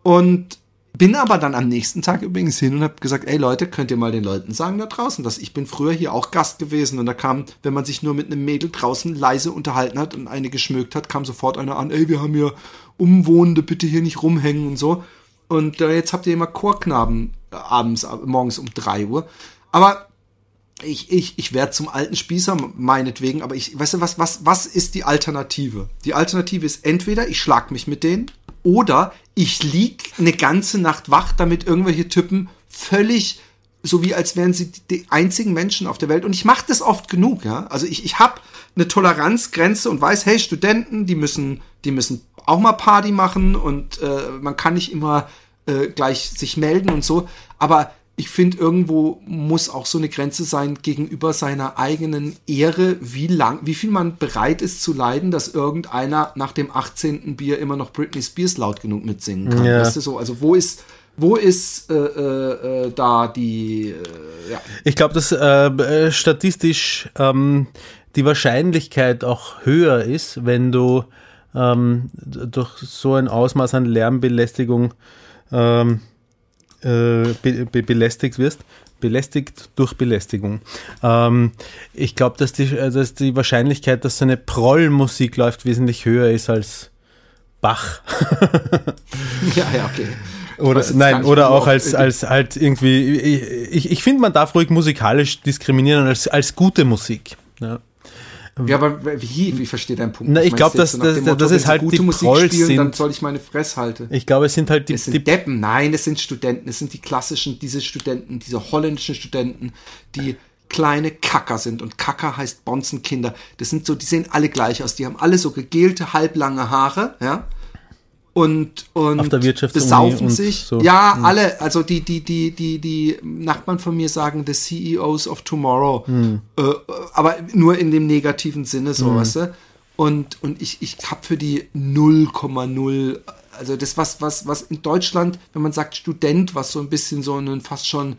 Und bin aber dann am nächsten Tag übrigens hin und habe gesagt, ey Leute, könnt ihr mal den Leuten sagen da draußen, dass ich bin früher hier auch Gast gewesen und da kam, wenn man sich nur mit einem Mädel draußen leise unterhalten hat und eine geschmückt hat, kam sofort einer an, ey, wir haben hier Umwohnende, bitte hier nicht rumhängen und so. Und äh, jetzt habt ihr immer Chorknaben äh, abends, äh, morgens um drei Uhr. Aber ich, ich, ich werde zum alten Spießer, meinetwegen, aber ich, weißt du, was, was, was ist die Alternative? Die Alternative ist entweder ich schlag mich mit denen oder ich lieg eine ganze Nacht wach, damit irgendwelche Typen völlig so wie als wären sie die, einzigen Menschen auf der Welt. Und ich mache das oft genug, ja. Also ich, ich habe eine Toleranzgrenze und weiß, hey, Studenten, die müssen, die müssen auch mal Party machen und äh, man kann nicht immer äh, gleich sich melden und so. Aber ich finde, irgendwo muss auch so eine Grenze sein gegenüber seiner eigenen Ehre, wie lang, wie viel man bereit ist zu leiden, dass irgendeiner nach dem 18. Bier immer noch Britney Spears laut genug mitsingen kann. Ja. Weißt du so? Also wo ist, wo ist äh, äh, äh, da die, äh, ja, Ich glaube, dass äh, äh, statistisch ähm, die Wahrscheinlichkeit auch höher ist, wenn du ähm, durch so ein Ausmaß an Lärmbelästigung ähm, äh, be be belästigt wirst. Belästigt durch Belästigung. Ähm, ich glaube, dass die, äh, dass die Wahrscheinlichkeit, dass so eine Prollmusik läuft, wesentlich höher ist als Bach. *laughs* ja, ja, okay. Oder, nein, oder auch als, als halt irgendwie, ich, ich, ich finde, man darf ruhig musikalisch diskriminieren als, als gute Musik. Ja. Ja, aber wie, wie versteht dein Punkt? Na, ich glaub, meinst du dass- jetzt nach dem dass- dass wenn es sie halt gute die Musik Prolls spielen, dann sind. soll ich meine Fresse halten. Ich glaube, es sind halt die, Es sind die Deppen, nein, es sind Studenten, es sind die klassischen, diese Studenten, diese holländischen Studenten, die kleine Kacker sind und Kacker heißt Bonzenkinder. Das sind so, die sehen alle gleich aus, die haben alle so gegelte, halblange Haare, ja. Und, und Auf der besaufen sich. so. Ja, Mhm. alle, also die, die, die, die, die Nachbarn von mir sagen, the CEOs of tomorrow. Mhm. Äh, aber nur in dem negativen Sinne, so, weißt du? Und, und ich, ich hab für die 0,0, also das, was, was, was in Deutschland, wenn man sagt Student, was so ein bisschen so einen fast schon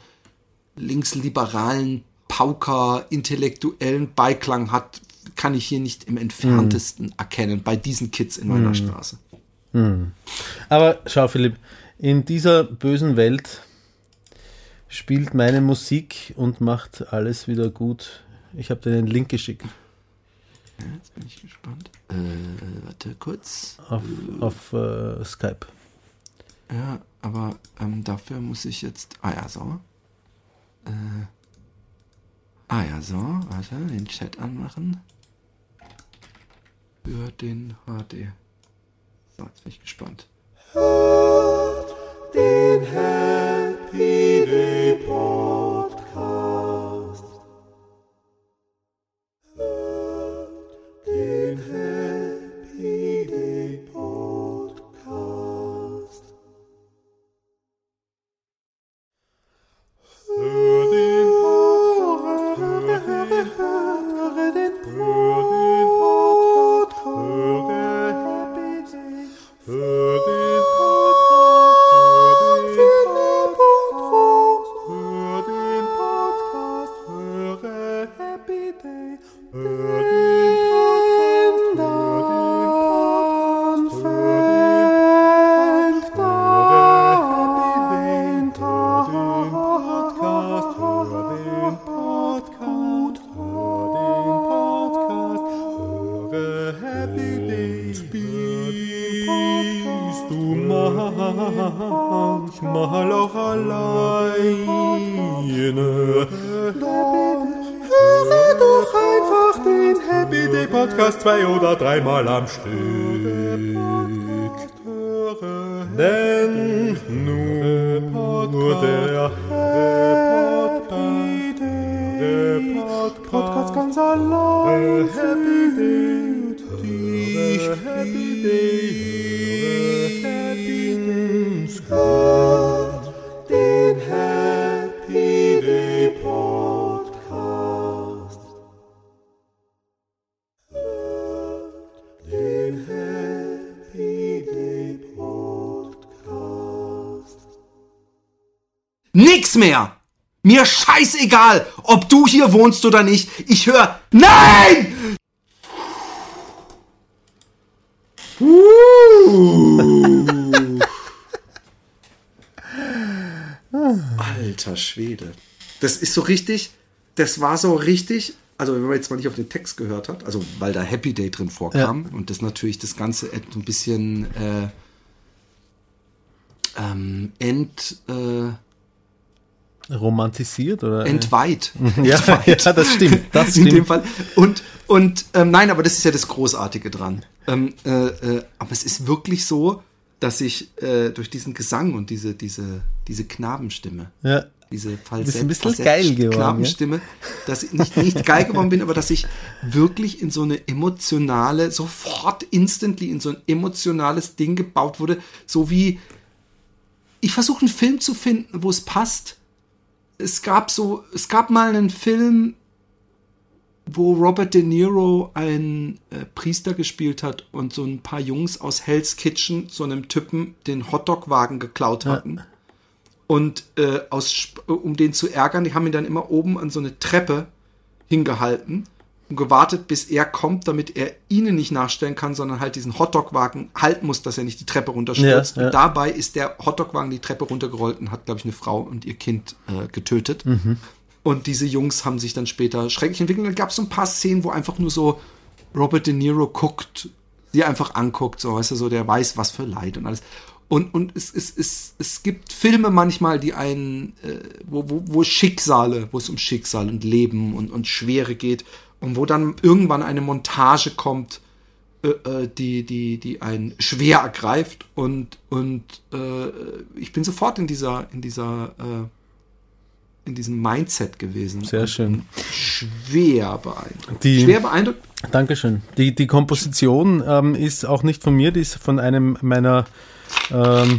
linksliberalen, Pauker, intellektuellen Beiklang hat, kann ich hier nicht im entferntesten erkennen bei diesen Kids in meiner Straße. Aber schau, Philipp, in dieser bösen Welt spielt meine Musik und macht alles wieder gut. Ich habe dir den Link geschickt Ja, jetzt bin ich gespannt. Äh, warte kurz. auf, auf äh, Skype. Ja, aber ähm, dafür muss ich jetzt. Ah ja, so. Äh, ah ja, so. Warte, den Chat anmachen. Für den HD. Jetzt bin ich gespannt. Den Happy Day verstehen. Hier wohnst oder nicht. Ich höre Nein! Uh. Alter Schwede. Das ist so richtig, das war so richtig, also wenn man jetzt mal nicht auf den Text gehört hat, also weil da Happy Day drin vorkam und das natürlich das Ganze ein bisschen äh, ähm, ent, äh, Romantisiert oder? entweiht. *laughs* ja, Entweiht. *laughs* ja, das stimmt. *laughs* Das In dem stimmt. Fall. Und, und ähm, nein, aber das ist ja das Großartige dran. Ähm, äh, äh, aber es ist wirklich so, dass ich äh, durch diesen Gesang und diese, diese, diese Knabenstimme, Ja. diese Falsett, ein bisschen Falsett- geil geworden, Knabenstimme, dass ich nicht, nicht geil geworden bin, aber dass ich wirklich in so eine emotionale, sofort instantly in so ein emotionales Ding gebaut wurde, so wie ich versuche einen Film zu finden, wo es passt. Es gab so, es gab mal einen Film, wo Robert De Niro einen äh, Priester gespielt hat und so ein paar Jungs aus Hell's Kitchen so einem Typen den Hotdog-Wagen geklaut hatten. Und äh, aus, um den zu ärgern, die haben ihn dann immer oben an so eine Treppe hingehalten und gewartet, bis er kommt, damit er ihnen nicht nachstellen kann, sondern halt diesen Hotdog-Wagen halten muss, dass er nicht die Treppe runterstürzt. Ja, ja. Und dabei ist der Hotdog-Wagen die Treppe runtergerollt und hat, glaube ich, eine Frau und ihr Kind äh, getötet. Und diese Jungs haben sich dann später schrecklich entwickelt. Und dann gab es so ein paar Szenen, wo einfach nur so Robert De Niro guckt, sie einfach anguckt, so, weißt du, so, der weiß, was für Leid und alles. Und, und es, es, es, es gibt Filme manchmal, die einen, äh, wo, wo, wo Schicksale, wo es um Schicksal und Leben und, und Schwere geht und wo dann irgendwann eine Montage kommt, äh, äh, die, die, die einen schwer ergreift und, und äh, ich bin sofort in dieser, in dieser, äh, in diesem Mindset gewesen. Sehr schön. Schwer beeindruckt. Die- schwer beeindruckt. Dankeschön. Die, die Komposition ähm, ist auch nicht von mir, die ist von einem meiner ähm,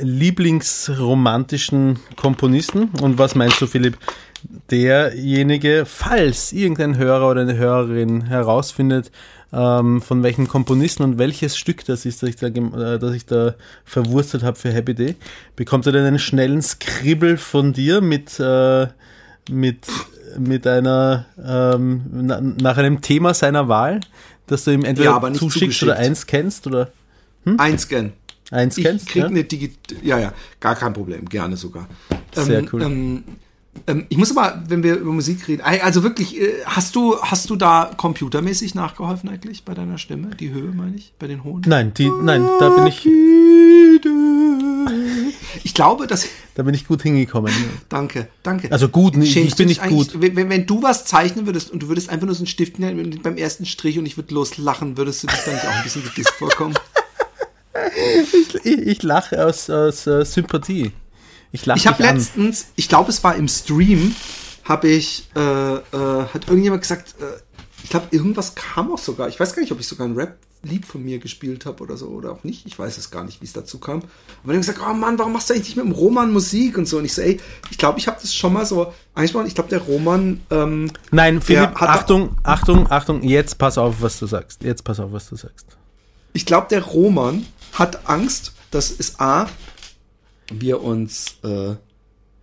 lieblingsromantischen Komponisten. Und was meinst du, Philipp? Derjenige, falls irgendein Hörer oder eine Hörerin herausfindet, ähm, von welchem Komponisten und welches Stück das ist, das ich da, äh, das ich da verwurstet habe für Happy Day, bekommt er dann einen schnellen Skribbel von dir mit, äh, mit mit einer, ähm, na, nach einem Thema seiner Wahl, das du ihm entweder Ja, zuschickst oder zugeschickt. einscannst oder Einscannen. einscannst? Ich krieg ja? eine Digi ja, ja, gar kein Problem, gerne sogar. Sehr ähm, cool. Ähm, ich muss aber, wenn wir über Musik reden, also wirklich, äh, hast du, hast du da computermäßig nachgeholfen eigentlich bei deiner Stimme? Die Höhe meine ich, bei den hohen? Nein, die, nein, da bin ich, *laughs* Ich glaube, dass, da bin ich gut hingekommen. danke, danke. Also gut, nicht- Schämst ich bin nicht gut. Wenn, wenn, du was zeichnen würdest und du würdest einfach nur so einen Stift nehmen beim ersten Strich und ich würde loslachen, würdest du dich dann nicht auch ein bisschen gedisst vorkommen? *laughs* Ich, ich lache aus, aus äh, Sympathie. Ich Ich habe letztens, ich glaube, es war im Stream, habe ich, äh, äh, hat irgendjemand gesagt, äh, ich glaube, irgendwas kam auch sogar. Ich weiß gar nicht, ob ich sogar ein Rap-Lied von mir gespielt habe oder so oder auch nicht. Ich weiß es gar nicht, wie es dazu kam. Aber dann gesagt, oh Mann, warum machst du eigentlich nicht mit dem Roman Musik und so? Und ich so, ey, ich glaube, ich habe das schon mal so angesprochen. Ich glaube, der Roman, ähm, Nein, Philipp, hat- Achtung, Achtung, Achtung, jetzt pass auf, was du sagst. Jetzt pass auf, was du sagst. ich glaube, der Roman hat Angst, dass es A, wir uns, äh,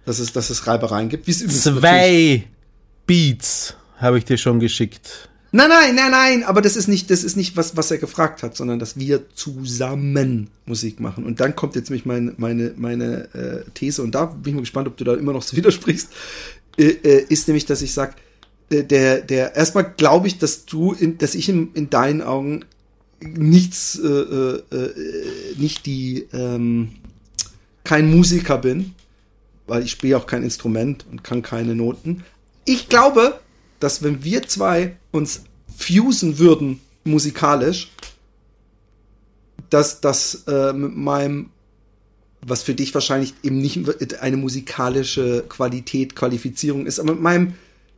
dass es, dass es Reibereien gibt. Zwei Beats habe ich dir schon geschickt. Nein, nein, nein, nein, aber das ist nicht, das ist nicht was, was er gefragt hat, sondern dass wir zusammen Musik machen. Und dann kommt jetzt nämlich meine, meine, meine äh, These, und da bin ich mal gespannt, ob du da immer noch so *laughs* widersprichst, äh, äh, ist nämlich, dass ich sag, äh, der, der, erstmal glaube ich, dass du, in, dass ich in, in deinen Augen nichts, äh, äh, äh, nicht die, ähm, kein Musiker bin, weil ich spiele auch kein Instrument und kann keine Noten. Ich glaube, dass wenn wir zwei uns fusen würden musikalisch, dass das äh, mit meinem, was für dich wahrscheinlich eben nicht eine musikalische Qualität, Qualifizierung ist, aber mit meinem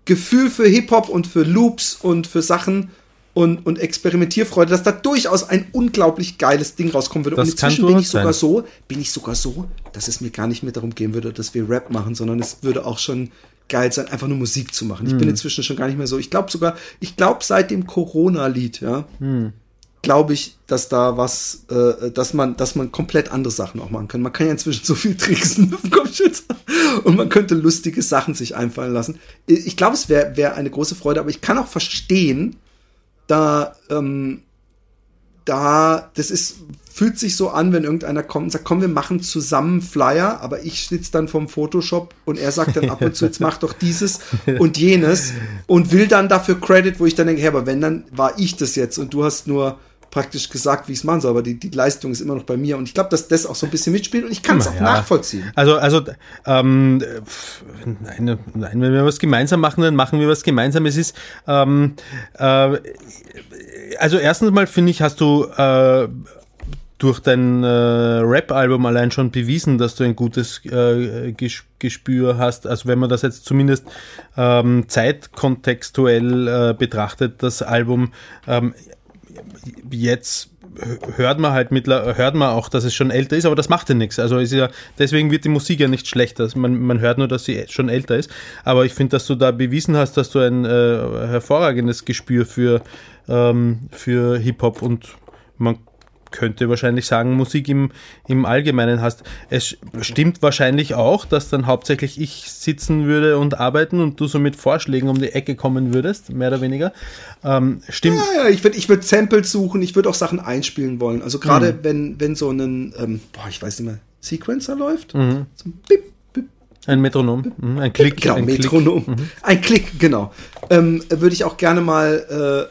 Gefühl für Hip-Hop und für Loops und für Sachen und, und Experimentierfreude, dass da durchaus ein unglaublich geiles Ding rauskommen würde. Das und inzwischen bin ich sogar sein. so, bin ich sogar so, dass es mir gar nicht mehr darum gehen würde, dass wir Rap machen, sondern es würde auch schon geil sein, einfach nur Musik zu machen. Ich Hm. bin inzwischen schon gar nicht mehr so. Ich glaube sogar, ich glaube seit dem Corona-Lied, ja, Hm. glaube ich, dass da was, äh, dass man, dass man komplett andere Sachen auch machen kann. Man kann ja inzwischen so viel *laughs* tricksen *laughs* dem Kopfschützer und man könnte lustige Sachen sich einfallen lassen. Ich glaube, es wäre wär eine große Freude, aber ich kann auch verstehen, da, ähm, da, das ist, fühlt sich so an, wenn irgendeiner kommt und sagt, komm, wir machen zusammen Flyer, aber ich sitze dann vom Photoshop und er sagt dann ab und zu, jetzt mach doch dieses und jenes und will dann dafür Credit, wo ich dann denke, hey, aber wenn, dann war ich das jetzt und du hast nur praktisch gesagt, wie ich es machen soll, aber die, die Leistung ist immer noch bei mir und ich glaube, dass das auch so ein bisschen mitspielt und ich kann es auch Ja. nachvollziehen. Also, also, ähm, nein, nein, wenn wir was gemeinsam machen, dann machen wir was gemeinsam. Es ist, ähm, äh, also erstens mal finde ich, hast du äh, durch dein äh, Rap-Album allein schon bewiesen, dass du ein gutes äh, Ges- Gespür hast. Also wenn man das jetzt zumindest ähm, zeitkontextuell äh, betrachtet, das Album ähm, jetzt hört man halt mittler hört man auch, dass es schon älter ist, aber das macht ja nichts. Also ist ja, deswegen wird die Musik ja nicht schlechter. Man, man hört nur, dass sie schon älter ist. Aber ich finde, dass du da bewiesen hast, dass du ein äh, hervorragendes Gespür für, ähm, für Hip-Hop und man könnte wahrscheinlich sagen, Musik im, im Allgemeinen hast. Es stimmt wahrscheinlich auch, dass dann hauptsächlich ich sitzen würde und arbeiten und du so mit Vorschlägen um die Ecke kommen würdest, mehr oder weniger. Ähm, stimmt. Ja, ja, ich würde ich würd Samples suchen, ich würde auch Sachen einspielen wollen. Also gerade wenn, wenn so ein, ähm, boah, ich weiß nicht mehr, Sequencer läuft. So ein Bip, Ein Metronom, mhm, ein Klick. Genau, ein Metronom. Ein Klick, genau. Ähm, würde ich auch gerne mal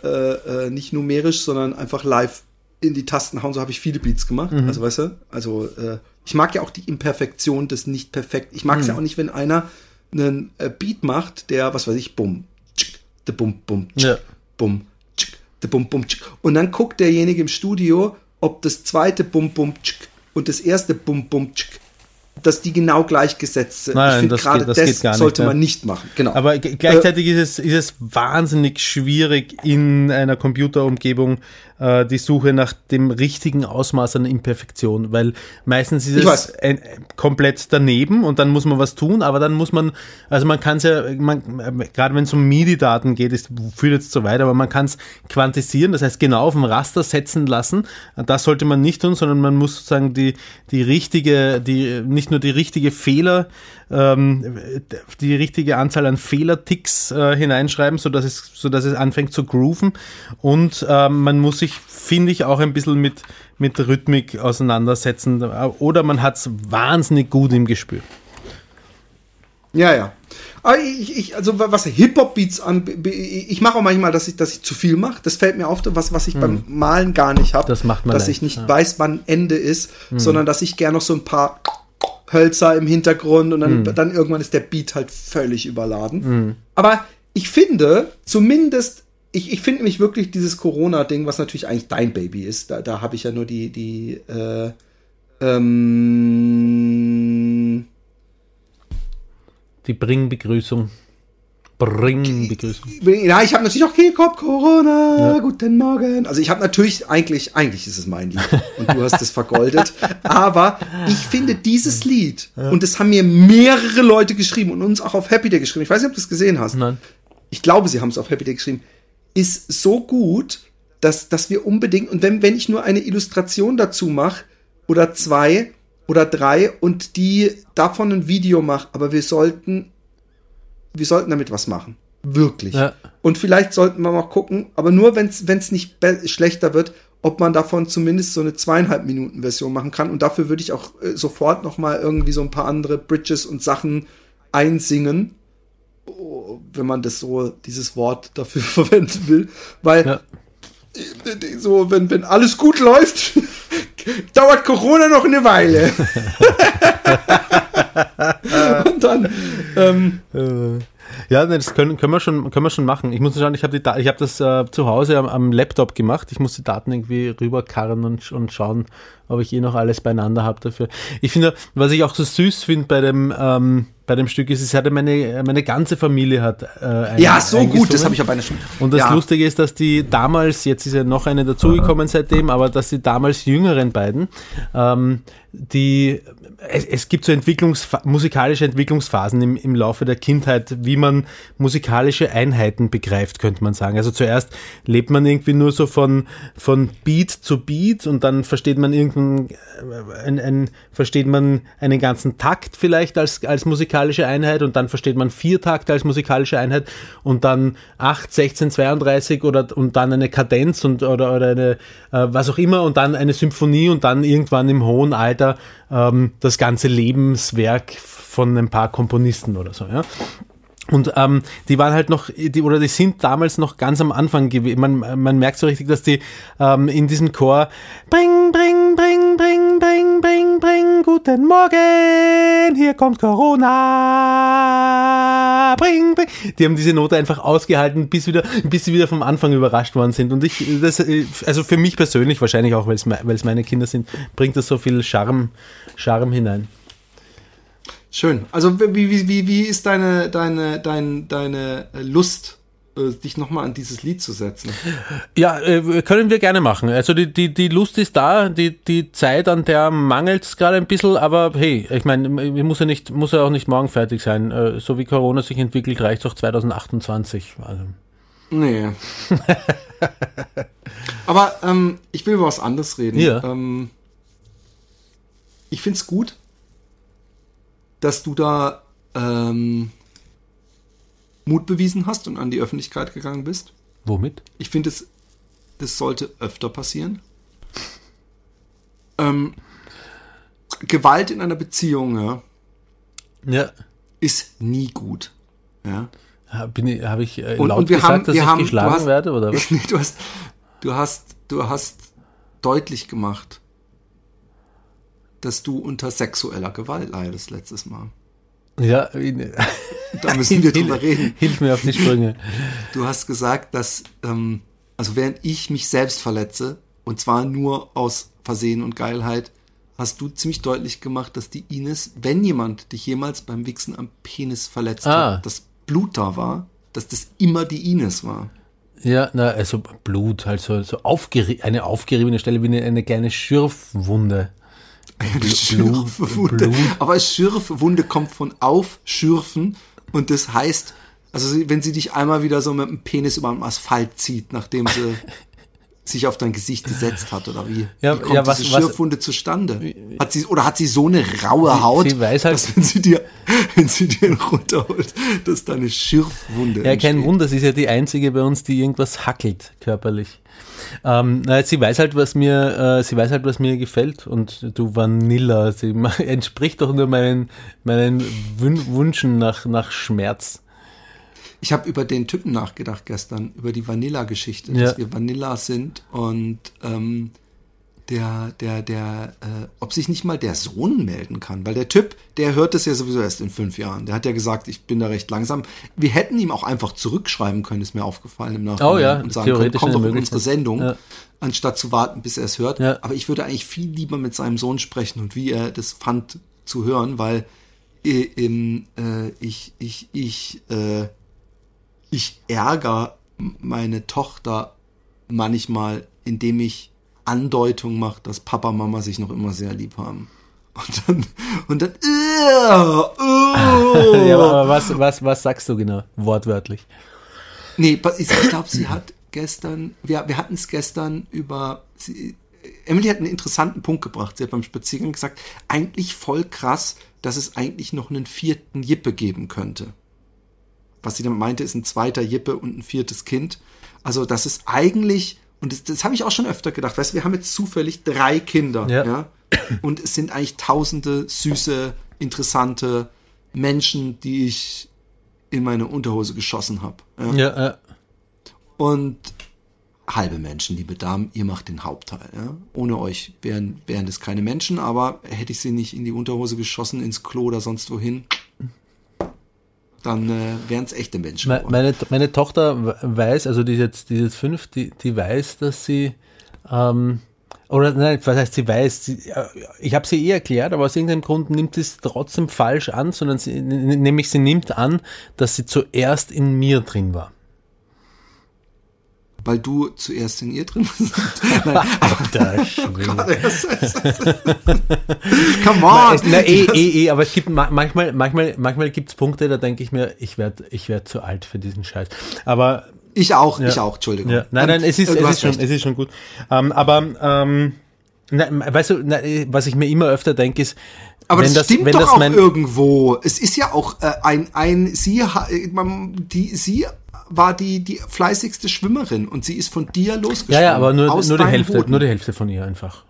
äh, äh, äh, nicht numerisch, sondern einfach live in die Tasten hauen. So habe ich viele Beats gemacht. Also weißt du, also äh, ich mag ja auch die Imperfektion des nicht perfekt. Ich mag es ja auch nicht, wenn einer einen äh, Beat macht, der, was weiß ich, bum, tschick, de bum, bum, tschick, Ja. bum, tschick, de bum, bum, tschick. Und dann guckt derjenige im Studio, ob das zweite bum, bum, tschick und das erste bum, bum, tschick, dass die genau gleichgesetzt sind. Nein, ich finde das gerade geht- das das, nicht, sollte ja. man nicht machen. Genau. Aber gleichzeitig ist, es, ist es wahnsinnig schwierig, in einer Computerumgebung äh, die Suche nach dem richtigen Ausmaß an Imperfektion, weil meistens ist Ich es ein, komplett daneben und dann muss man was tun, aber dann muss man, also man kann es ja, äh, gerade wenn es um MIDI-Daten geht, ist, führt jetzt so weit, aber man kann es quantisieren, das heißt genau auf dem Raster setzen lassen. Das sollte man nicht tun, sondern man muss sozusagen die, die richtige, die, nicht nur die richtige Fehler, ähm, die richtige Anzahl an Fehlerticks äh, hineinschreiben, so dass es, so dass es anfängt zu grooven. Und ähm, man muss sich, finde ich, auch ein bisschen mit, mit Rhythmik auseinandersetzen. Oder man hat es wahnsinnig gut im Gespür. Ja, ja. Aber ich, ich, also was Hip-Hop-Beats an, ich mache auch manchmal, dass ich, dass ich zu viel mache. Das fällt mir auf, was, was ich beim Malen gar nicht habe. Hm. Das macht man Dass leicht, ich nicht ja. Hm. weiß, wann Ende ist, sondern dass ich gerne noch so ein paar Hölzer im Hintergrund und dann, Hm. dann irgendwann ist der Beat halt völlig überladen. Aber ich finde, zumindest, ich, ich finde nämlich wirklich dieses Corona-Ding, was natürlich eigentlich dein Baby ist, da, da habe ich ja nur die, die, äh, ähm, Die Bring-Begrüßung. Bring-Begrüßung. Ja, ich habe natürlich auch Kehlkopf, Corona, guten Morgen. Also ich habe natürlich, eigentlich, eigentlich ist es mein Lied und du hast es vergoldet. Aber ich finde dieses Lied, und das haben mir mehrere Leute geschrieben und uns auch auf Happy Day geschrieben, ich weiß nicht, ob du es gesehen hast. Nein. Ich glaube, sie haben es auf Happy Day geschrieben, ist so gut, dass, dass wir unbedingt, und wenn, wenn ich nur eine Illustration dazu mache, oder zwei oder drei und die davon ein Video mache, aber wir sollten wir sollten damit was machen. Wirklich. Ja. Und vielleicht sollten wir mal gucken, aber nur wenn es nicht schlechter wird, ob man davon zumindest so eine zweieinhalb Minuten Version machen kann. Und dafür würde ich auch äh, sofort noch mal irgendwie so ein paar andere Bridges und Sachen einsingen, oh, wenn man das so, dieses Wort dafür *laughs* verwenden will. Weil Ja. äh, so, wenn, wenn alles gut läuft, *laughs* dauert Corona noch eine Weile. *laughs* *laughs* und dann, ähm, Ja, ne, das können, können, wir schon, können wir schon machen. Ich muss schauen, ich habe hab das äh, zu Hause am, am Laptop gemacht. Ich muss die Daten irgendwie rüberkarren und, und schauen, ob ich eh noch alles beieinander habe dafür. Ich finde, was ich auch so süß finde bei dem, ähm, bei dem Stück ist, es hatte meine, meine ganze Familie hat äh, ein- ja, so gut, das habe ich auch bei einer schon. Und das ja. Lustige ist, dass die damals, jetzt ist ja noch eine dazugekommen seitdem, aber dass die damals jüngeren beiden, ähm, die, es, es gibt so Entwicklungs, musikalische Entwicklungsphasen im, im Laufe der Kindheit, wie man musikalische Einheiten begreift, könnte man sagen. Also zuerst lebt man irgendwie nur so von, von Beat zu Beat und dann versteht man irgendein, äh, ein, ein, versteht man einen ganzen Takt vielleicht als, als musikalische Einheit und dann versteht man vier Takte als musikalische Einheit und dann 8, 16, 32 oder und dann eine Kadenz und oder, oder eine äh, was auch immer und dann eine Symphonie und dann irgendwann im hohen Alter ähm, das ganze Lebenswerk von ein paar Komponisten oder so, ja. Und ähm, die waren halt noch, die, oder die sind damals noch ganz am Anfang gewesen. Man, man merkt so richtig, dass die ähm, in diesem Chor Bring, bring, bring, bring, bring, bring, bring, guten Morgen, hier kommt Corona, bring, bring. Die haben diese Note einfach ausgehalten, bis wieder, bis sie wieder vom Anfang überrascht worden sind. Und ich, das, äh, also für mich persönlich, wahrscheinlich auch, weil es me- weil es meine Kinder sind, bringt das so viel Charme, Charme hinein. Schön. Also wie, wie, wie, wie ist deine, deine, deine, deine Lust, äh, dich nochmal an dieses Lied zu setzen? Ja, äh, können wir gerne machen. Also die, die, die Lust ist da, die, die Zeit, an der mangelt es gerade ein bisschen, aber hey, ich meine, muss ja nicht, muss ja auch nicht morgen fertig sein. Äh, So wie Corona sich entwickelt, reicht es auch 2028. Also. Nee. *laughs* Aber ähm, ich will über was anderes reden. Ja. Ähm, ich finde es gut, dass du da ähm, Mut bewiesen hast und an die Öffentlichkeit gegangen bist. Womit? Ich finde, es das sollte öfter passieren. Ähm, Gewalt in einer Beziehung ja, Ja. ist nie gut. Ja. Bin ich, habe ich äh, Und- laut und wir gesagt, haben- dass wir ich haben- geschlagen hast- werde, oder *laughs* was? Nee, du hast, du hast, du hast deutlich gemacht, dass du unter sexueller Gewalt leidest letztes Mal. Ja, Da müssen wir *laughs* drüber reden. hilf mir auf die Sprünge. Du hast gesagt, dass, ähm, also während ich mich selbst verletze, und zwar nur aus Versehen und Geilheit, hast du ziemlich deutlich gemacht, dass die Ines, wenn jemand dich jemals beim Wichsen am Penis verletzt Ah. hat, das Blut da war, dass das immer die Ines war. Ja, na, also Blut, halt so, so aufgeri eine aufgeriebene Stelle wie eine, eine kleine Schürfwunde. Eine Schürfwunde. Blut. Aber Schürfwunde kommt von aufschürfen und das heißt, also wenn sie dich einmal wieder so mit dem Penis über den Asphalt zieht, nachdem sie *laughs* sich auf dein Gesicht gesetzt hat oder wie? Ja, wie kommt ja, was- diese was- Schürfwunde zustande? Hat sie oder hat sie so eine raue Haut, sie weiß halt- dass wenn sie dir *laughs* wenn sie dir runterholt, dass da eine Schürfwunde Ja, kein entsteht? Wunder, sie ist ja die einzige bei uns, die irgendwas hackelt körperlich. Ähm, na, sie weiß halt, was mir, äh, sie weiß halt, was mir gefällt und du Vanilla, sie *laughs* entspricht doch nur meinen, meinen Wün Wünschen nach, nach Schmerz. Ich habe über den Typen nachgedacht gestern, über die Vanilla-Geschichte, Ja. dass wir Vanilla sind und ähm, der, der, der, äh, ob sich nicht mal der Sohn melden kann, weil der Typ, der hört es ja sowieso erst in fünf Jahren. Der hat ja gesagt, ich bin da recht langsam. Wir hätten ihm auch einfach zurückschreiben können, ist mir aufgefallen im Nachhinein Oh ja, und sagen können, komm doch in unsere Sendung, Ja. anstatt zu warten, bis er es hört. Ja. Aber ich würde eigentlich viel lieber mit seinem Sohn sprechen und wie er das fand zu hören, weil äh, äh, ich, ich, ich, äh, ich ärgere meine Tochter manchmal, indem ich Andeutung mache, dass Papa und Mama sich noch immer sehr lieb haben. Und dann, und dann, äh, äh. *laughs* Ja, aber, was, was, was sagst du genau, wortwörtlich? Nee, ich glaube, sie hat gestern, wir, wir hatten es gestern über, sie, Emily hat einen interessanten Punkt gebracht. Sie hat beim Spaziergang gesagt, eigentlich voll krass, dass es eigentlich noch einen vierten Jippe geben könnte. Was sie damit meinte, ist ein zweiter Jippe und ein viertes Kind. Also, das ist eigentlich, und das, das habe ich auch schon öfter gedacht, weißt du, wir haben jetzt zufällig drei Kinder, Ja. ja. Und es sind eigentlich tausende süße, interessante Menschen, die ich in meine Unterhose geschossen habe. Ja? Ja, äh, Und halbe Menschen, liebe Damen, ihr macht den Hauptteil. Ja? Ohne euch wären, wären das keine Menschen, aber hätte ich sie nicht in die Unterhose geschossen, ins Klo oder sonst wohin, dann äh, wären es echte Menschen. Me-. Meine, meine Tochter we- weiß, also die ist jetzt, die ist jetzt fünf, die, die weiß, dass sie, ähm, oder nein, was heißt sie weiß, sie, äh, ich habe sie eh erklärt, aber aus irgendeinem Grund nimmt sie es trotzdem falsch an, sondern sie, nämlich sie nimmt an, dass sie zuerst in mir drin war. Weil du zuerst in ihr drin bist. *laughs* Nein, *laughs* Alter Schwede. *laughs* come Na, on! es- na, eh, eh, eh, aber es gibt ma manchmal, manchmal, manchmal gibt es Punkte, da denke ich mir, ich werde ich werd zu alt für diesen Scheiß. Aber Ich auch, Ja. ich auch, Entschuldigung. Ja, nein, nein, es ist, äh, es ist, schon, recht. es ist schon gut. Ähm, aber, ähm, na, weißt du, na, was ich mir immer öfter denke, ist, Aber wenn das, stimmt doch das auch irgendwo. Es ist ja auch äh, ein, ein sie, die, sie war die, die fleißigste Schwimmerin und sie ist von dir losgeschwommen. ja, ja, aber nur, nur die Hälfte, Boden. nur die Hälfte von ihr einfach.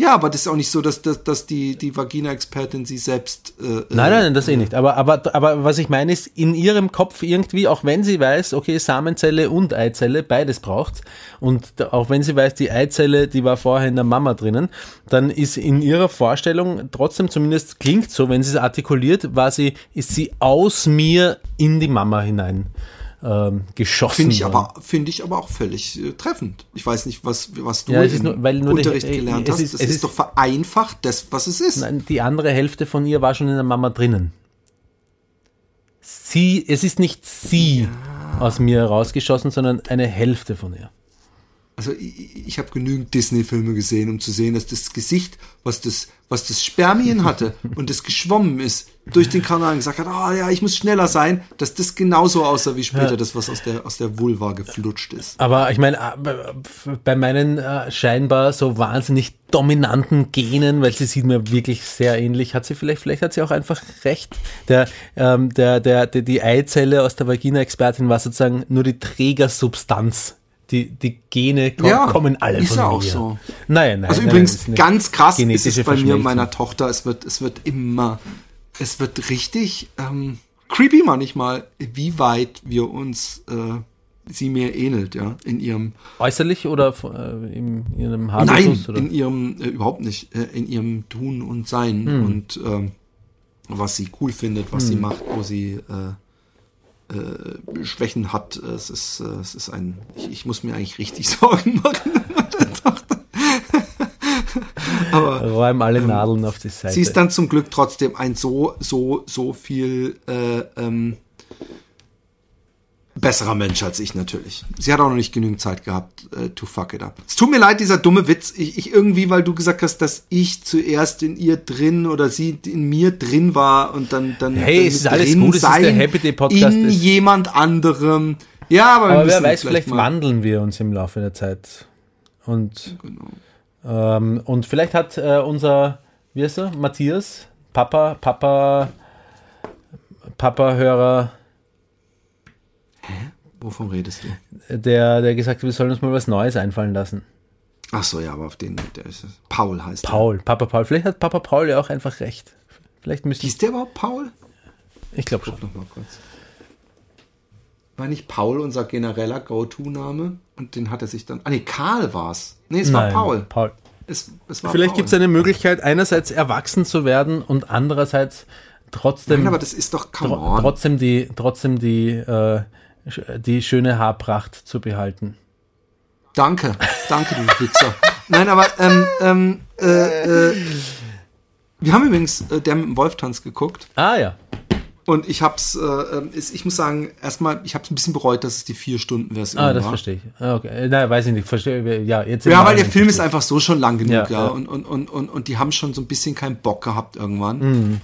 Ja, aber das ist auch nicht so, dass, dass, dass die, die Vagina-Expertin sie selbst. Äh, Nein, nein, nein, das eh nicht. Aber, aber, aber was ich meine ist, in ihrem Kopf irgendwie, auch wenn sie weiß, okay, Samenzelle und Eizelle, beides braucht und auch wenn sie weiß, die Eizelle, die war vorher in der Mama drinnen, dann ist in ihrer Vorstellung trotzdem zumindest klingt so, wenn sie es artikuliert, war sie, ist sie aus mir in die Mama hinein ähm, geschossen. Finde ich, aber, finde ich aber auch völlig äh, treffend. Ich weiß nicht, was, was du Ja, im nur- nur Unterricht äh, gelernt hast. ist- das es ist, ist- doch vereinfacht, das, was es ist. Nein, die andere Hälfte von ihr war schon in der Mama drinnen. Sie, es ist nicht sie aus mir herausgeschossen, sondern eine Hälfte von ihr. Also ich, ich habe genügend Disney-Filme gesehen, um zu sehen, dass das Gesicht, was das, was das Spermien hatte *laughs* und das geschwommen ist, durch den Kanal gesagt hat, ah ja, ich muss schneller sein, dass das genauso aussah wie später das, was aus der, aus der Vulva geflutscht ist. Aber ich meine, äh, bei- bei meinen äh, scheinbar so wahnsinnig dominanten Genen, weil sie sieht mir wirklich sehr ähnlich, hat sie vielleicht, vielleicht hat sie auch einfach recht. Der, ähm, der, der, der, die Eizelle aus der Vagina-Expertin war sozusagen nur die Trägersubstanz. Die, die Gene ko Ja, kommen alle ist von ja mir. auch so. Nein, nein. Also nein, übrigens das ist eine ganz krass ist genetische es bei mir und meiner Tochter, es wird, es wird immer, es wird richtig ähm, creepy manchmal, wie weit wir uns äh, sie mir ähnelt, ja, in ihrem Äußerlich oder äh, in ihrem Nein, Habitus? Oder? in ihrem, äh, überhaupt nicht, äh, in ihrem Tun und Sein Hm. und ähm, was sie cool findet, was sie macht, wo sie äh, Schwächen hat. Es ist, äh, es ist ein, ich, ich muss mir eigentlich richtig *laughs* Sorgen machen. Aber Räum alle Nadeln auf die Seite. sie ist dann zum Glück trotzdem ein so, so, so viel äh, ähm, besserer Mensch als ich natürlich. Sie hat auch noch nicht genügend Zeit gehabt, äh, to fuck it up. Es tut mir leid, dieser dumme Witz. Ich, ich irgendwie, weil du gesagt hast, dass ich zuerst in ihr drin oder sie in mir drin war und dann dann Hey, dann es ist alles gut, es ist der Happy Day Podcast, in es- jemand anderem. Ja, aber, wir Aber wer weiß, vielleicht mal- wandeln wir uns im Laufe der Zeit. Und, Genau. ähm, und vielleicht hat äh, unser, wie heißt er, Matthias, Papa, Papa, Papa-Hörer, Wovon redest du? der, der gesagt hat, wir sollen uns mal was Neues einfallen lassen. Ach so, ja, aber auf den der ist es. Paul heißt. Paul, Papa Paul. Vielleicht hat Papa Paul ja auch einfach recht. Vielleicht müssen Hieß der überhaupt Paul? ich glaube schon. Noch mal kurz. War nicht Paul unser genereller Go-To-Name? Und den hat er sich dann. Ah, nee, Karl war's. Nee, es war Nein, Paul. Paul. Es, es war Vielleicht gibt es eine Möglichkeit, einerseits erwachsen zu werden und andererseits trotzdem, Nein, aber das ist doch, come tro on. trotzdem die, trotzdem die, äh, die schöne Haarpracht zu behalten. Danke, danke, du Wichser. Nein, aber ähm, ähm, äh, äh, wir haben übrigens äh, der mit dem Wolftanz geguckt Ah ja. und ich hab's, äh, ähm, ist, ich muss sagen, erstmal, ich hab's ein bisschen bereut, dass es die vier Stunden Version Ah, das war. verstehe ich. Ah, Okay. Nein, weiß ich nicht. Verstehe. Ja, jetzt Ja, weil der Film ist verstehe einfach so schon lang genug, Ja, ja. ja. Und, und, und, und, und die haben schon so ein bisschen keinen Bock gehabt irgendwann. Mhm.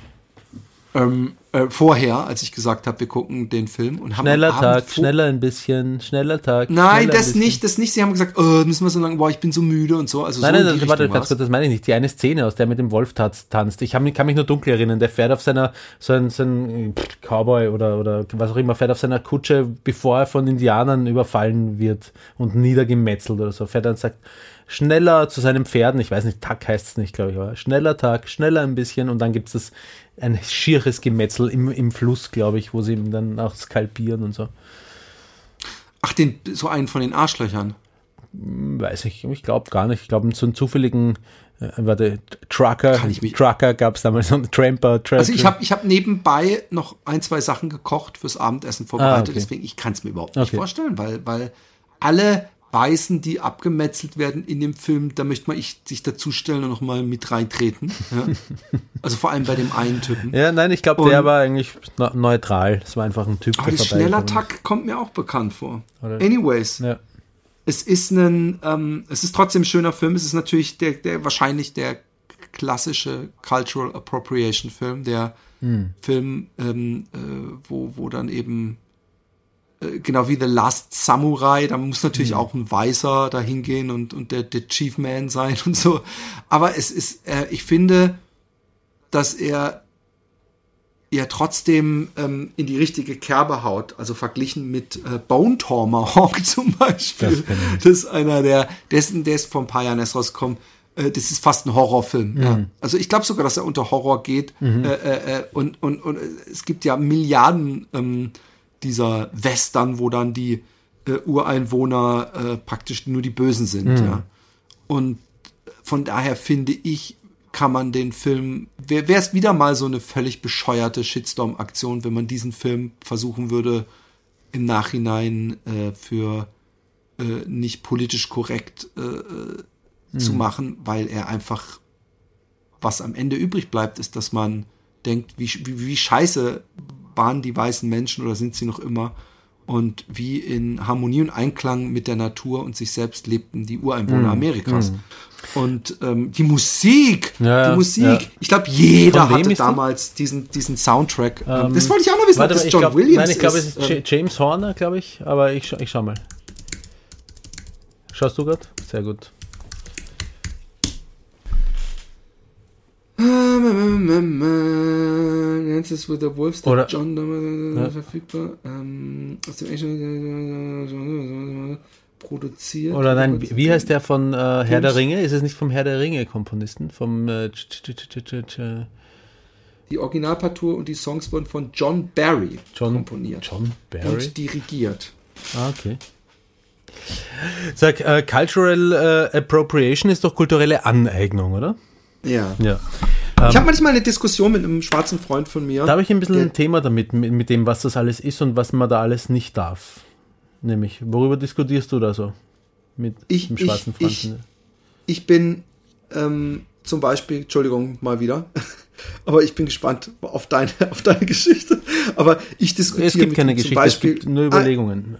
Ähm, äh, vorher, als ich gesagt habe, wir gucken den Film und haben. Schneller Tag, schneller ein bisschen, schneller Tag. Nein, schneller das nicht, das nicht. Sie haben gesagt, oh, müssen wir so lange, boah, ich bin so müde und so. Also Nein, so nein, in die nein warte, ganz kurz, das meine ich nicht. Die eine Szene, aus der er mit dem Wolf tanzt. Ich hab, kann mich nur dunkel erinnern. Der fährt auf seiner, so ein, so ein Cowboy oder, oder was auch immer, fährt auf seiner Kutsche, bevor er von Indianern überfallen wird und niedergemetzelt oder so. Fährt und sagt, schneller zu seinen Pferden, ich weiß nicht, Tag heißt es nicht, glaube ich, aber schneller Tag, schneller ein bisschen und dann gibt es ein schieres Gemetzel im, im Fluss, glaube ich, wo sie ihm dann auch skalpieren und so. Ach, den, so einen von den Arschlöchern. Weiß ich, ich glaube gar nicht. Ich glaube, so einen zufälligen, äh, warte, Trucker, Trucker gab es damals, so einen Tramper, Tra Also ich habe ich hab nebenbei noch ein, zwei Sachen gekocht fürs Abendessen vorbereitet, Ah, okay. deswegen ich kann es mir überhaupt nicht Okay. vorstellen, weil, weil alle Weißen, die abgemetzelt werden in dem Film, da möchte man ich sich dazustellen und nochmal mit reintreten. Ja? *laughs* also vor allem bei dem einen Typen. Ja, nein, ich glaube, der war eigentlich ne- neutral. Das war einfach ein Typ, Aber der Tag kommt mir auch bekannt vor. Oder- Anyways. Ja. es ist ein, ähm, es ist trotzdem ein schöner Film. Es ist natürlich der, der wahrscheinlich der klassische Cultural Appropriation Film, der Hm. Film, ähm, äh, wo, wo dann eben genau wie The Last Samurai, da muss natürlich Hm. auch ein Weißer da hingehen und, und der, der Chief Man sein *laughs* und so. Aber es ist, äh, ich finde, dass er ja trotzdem ähm, in die richtige Kerbe haut. Also verglichen mit äh, Bone Tomahawk *laughs* zum Beispiel. Das, ist einer der, dessen, der ist vor ein paar Jahren erst rausgekommen. Äh, das ist fast ein Horrorfilm. Ja. Also ich glaube sogar, dass er unter Horror geht. Äh, äh, äh, und, und, und es gibt ja Milliarden ähm, dieser Western, wo dann die äh, Ureinwohner äh, praktisch nur die Bösen sind. Ja. Und von daher finde ich, kann man den Film, wäre es wieder mal so eine völlig bescheuerte Shitstorm-Aktion, wenn man diesen Film versuchen würde, im Nachhinein äh, für äh, nicht politisch korrekt äh, äh, zu machen, weil er einfach, was am Ende übrig bleibt, ist, dass man denkt, wie, wie, wie scheiße waren die weißen Menschen oder sind sie noch immer und wie in Harmonie und Einklang mit der Natur und sich selbst lebten die Ureinwohner Amerikas. Und ähm, die Musik, Ja, die Musik, ja. ich glaube, jeder hatte die? damals diesen, diesen Soundtrack. Ähm, das wollte ich auch noch wissen, ob Warte, das mal, ich John glaub, Williams Nein, ich glaube, es ist. Ähm, Ja- James Horner, glaube ich. Aber ich, ich schau mal. Schaust du gerade? Sehr gut. Dances with the Wolves, der Oder- John äh, Ja. verfügbar. Ähm, aus dem Englischen produziert. Oder nein, wie, heißt der von äh, Herr der Ringe? Ist es nicht vom Herr der Ringe-Komponisten? Vom. Äh, Die Originalpartur und die Songs wurden von John Barry John, komponiert John Barry? und dirigiert. Ah, okay. Sag, äh, Cultural äh, Appropriation ist doch kulturelle Aneignung, oder? Ja. Ja. Ich habe manchmal eine Diskussion mit einem schwarzen Freund von mir. Da habe ich ein bisschen ein Thema damit, mit, dem, was das alles ist und was man da alles nicht darf. Nämlich, worüber diskutierst du da so? Mit Ich- dem schwarzen ich- Freund? ich- ich bin ähm, zum Beispiel, Entschuldigung, mal wieder, *laughs* Aber ich bin gespannt auf deine, *laughs* auf deine Geschichte. Aber ich diskutiere Es gibt keine Geschichte, Beispiel, es gibt nur Ah, Überlegungen.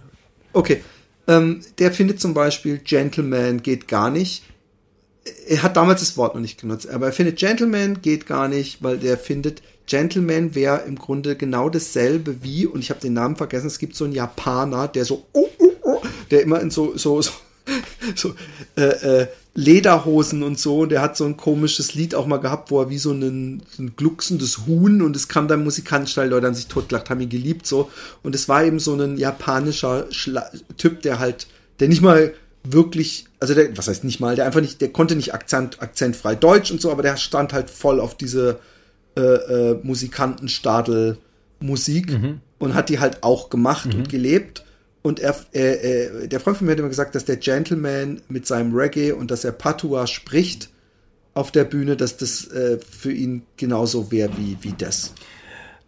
Okay. Ähm, der findet zum Beispiel Gentleman geht gar nicht. Er hat damals das Wort noch nicht genutzt, aber er findet Gentleman geht gar nicht, weil der findet, Gentleman wäre im Grunde genau dasselbe wie, und ich habe den Namen vergessen, es gibt so einen Japaner, der so, oh, oh, oh, der immer in so, so, so, *laughs* so äh, äh, Lederhosen und so, und der hat so ein komisches Lied auch mal gehabt, wo er wie so ein, so ein glucksendes Huhn und es kam dann musikalisch, weil Leute haben sich totgelacht, haben ihn geliebt so. Und es war eben so ein japanischer Schla Typ, der halt, der nicht mal wirklich, also der, was heißt nicht mal, der einfach nicht, der konnte nicht Akzent, akzentfrei Deutsch und so, aber der stand halt voll auf diese äh, äh, Musikantenstadel Musik und hat die halt auch gemacht und gelebt. Und er, äh, äh, der Freund von mir hat immer gesagt, dass der Gentleman mit seinem Reggae und dass er Patois spricht auf der Bühne, dass das äh, für ihn genauso wäre wie, wie das.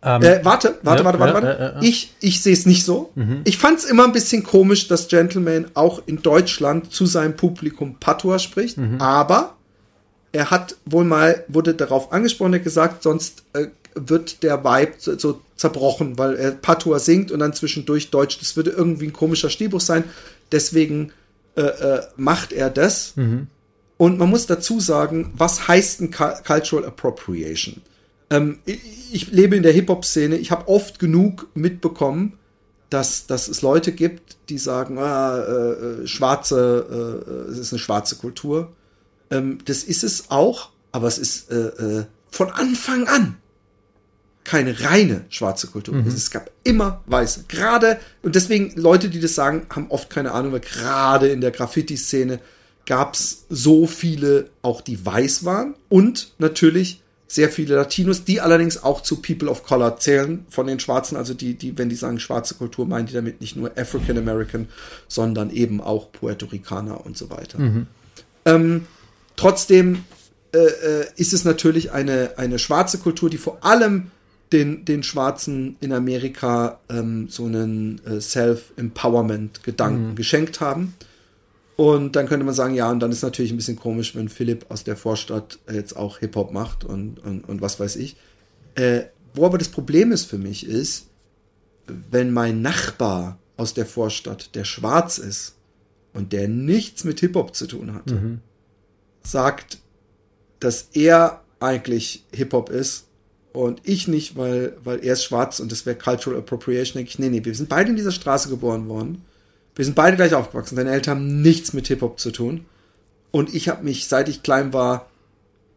Ähm, Äh, warte, warte, Ja, warte, warte, warte. ja, ja. Ich, ich sehe es nicht so. Ich fand es immer ein bisschen komisch, dass Gentleman auch in Deutschland zu seinem Publikum Patois spricht, aber er hat wohl mal, wurde darauf angesprochen, er hat gesagt, sonst äh, wird der Vibe so, so zerbrochen, weil er Patois singt und dann zwischendurch Deutsch. Das würde irgendwie ein komischer Stilbruch sein. Deswegen äh, äh, macht er das. Und man muss dazu sagen, was heißt ein Cu- Cultural Appropriation? Ähm, ich, ich lebe in der Hip-Hop-Szene. Ich habe oft genug mitbekommen, dass, dass es Leute gibt, die sagen, ah, äh, äh, schwarze, äh, äh, es ist eine schwarze Kultur. Ähm, das ist es auch, aber es ist äh, äh, von Anfang an keine reine schwarze Kultur. Es gab immer Weiße. Gerade, und deswegen Leute, die das sagen, haben oft keine Ahnung, weil gerade in der Graffiti-Szene gab es so viele, auch die weiß waren und natürlich sehr viele Latinos, die allerdings auch zu People of Color zählen von den Schwarzen. Also die, die, wenn die sagen schwarze Kultur, meinen die damit nicht nur African American, sondern eben auch Puerto Ricaner und so weiter. Ähm, trotzdem äh, äh, ist es natürlich eine, eine schwarze Kultur, die vor allem den, den Schwarzen in Amerika ähm, so einen äh, Self-Empowerment-Gedanken geschenkt haben. Und dann könnte man sagen, ja, und dann ist natürlich ein bisschen komisch, wenn Philipp aus der Vorstadt jetzt auch Hip-Hop macht und, und, und was weiß ich. Äh, wo aber das Problem ist für mich ist, wenn mein Nachbar aus der Vorstadt, der schwarz ist und der nichts mit Hip-Hop zu tun hat, sagt, dass er eigentlich Hip-Hop ist und ich nicht, weil, weil er ist schwarz und das wäre Cultural Appropriation, denke ich, nee, nee, wir sind beide in dieser Straße geboren worden. Wir sind beide gleich aufgewachsen. Deine Eltern haben nichts mit Hip-Hop zu tun. Und ich habe mich, seit ich klein war,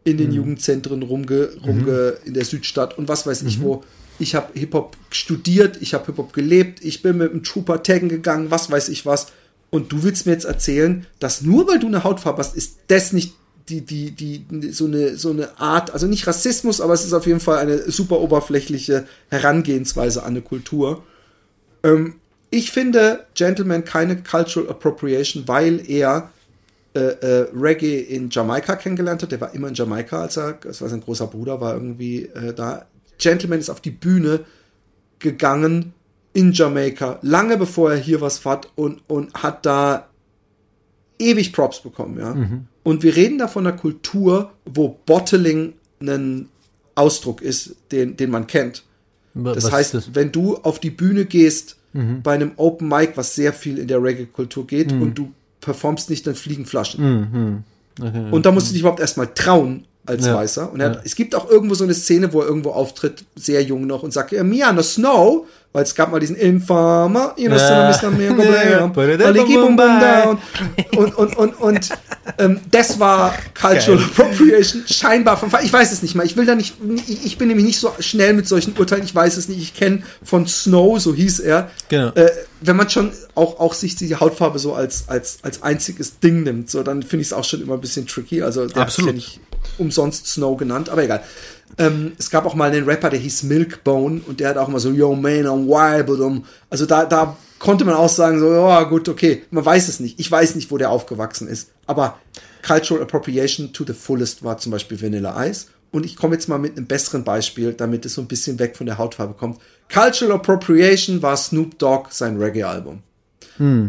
in den Jugendzentren rumge, rumge in der Südstadt und was weiß ich wo. Ich habe Hip-Hop studiert, ich habe Hip-Hop gelebt, ich bin mit einem Trooper taggen gegangen, was weiß ich was. Und du willst mir jetzt erzählen, dass nur weil du eine Hautfarbe hast, ist das nicht die, die, die, so eine, so eine Art, also nicht Rassismus, aber es ist auf jeden Fall eine super oberflächliche Herangehensweise an eine Kultur. Ähm, ich finde Gentleman keine Cultural Appropriation, weil er äh, äh, Reggae in Jamaika kennengelernt hat. Der war immer in Jamaika, als er, das war sein großer Bruder, war irgendwie äh, da. Gentleman ist auf die Bühne gegangen in Jamaika, lange bevor er hier was hat und, und hat da ewig Props bekommen, ja. Und wir reden da von einer Kultur, wo Bottling ein Ausdruck ist, den, den man kennt. Das Was heißt, das? wenn du auf die Bühne gehst bei einem Open Mic, was sehr viel in der Reggae-Kultur geht, und du performst nicht, dann fliegen Flaschen. Und da musst du dich überhaupt erstmal trauen als Ja. Weißer. Und er hat, es gibt auch irgendwo so eine Szene, wo er irgendwo auftritt, sehr jung noch, und sagt, ja, on the snow, weil es gab mal diesen Informer, you know, Ja. Mr. Mega Ja. Blam, Aliki Bum Bum Down. Und, und, und, und ähm, das war Cultural Geil. Appropriation, scheinbar Fall. Ich weiß es nicht mal. Ich will da nicht, ich ich bin nämlich nicht so schnell mit solchen Urteilen. Ich weiß es nicht. Ich kenne von Snow, so hieß er. Genau. Äh, wenn man schon auch, auch sich die Hautfarbe so als, als, als einziges Ding nimmt, so, dann finde ich es auch schon immer ein bisschen tricky. Also, der Absolut. hat ja nicht umsonst Snow genannt, aber egal. Ähm, es gab auch mal einen Rapper, der hieß Milkbone und der hat auch immer so, yo man, I'm wild, but um, also da, da konnte man auch sagen, so, ja gut, okay, man weiß es nicht. Ich weiß nicht, wo der aufgewachsen ist, aber Cultural Appropriation to the fullest war zum Beispiel Vanilla Ice. Und ich komme jetzt mal mit einem besseren Beispiel, damit es so ein bisschen weg von der Hautfarbe kommt. Cultural Appropriation war Snoop Dogg sein Reggae-Album.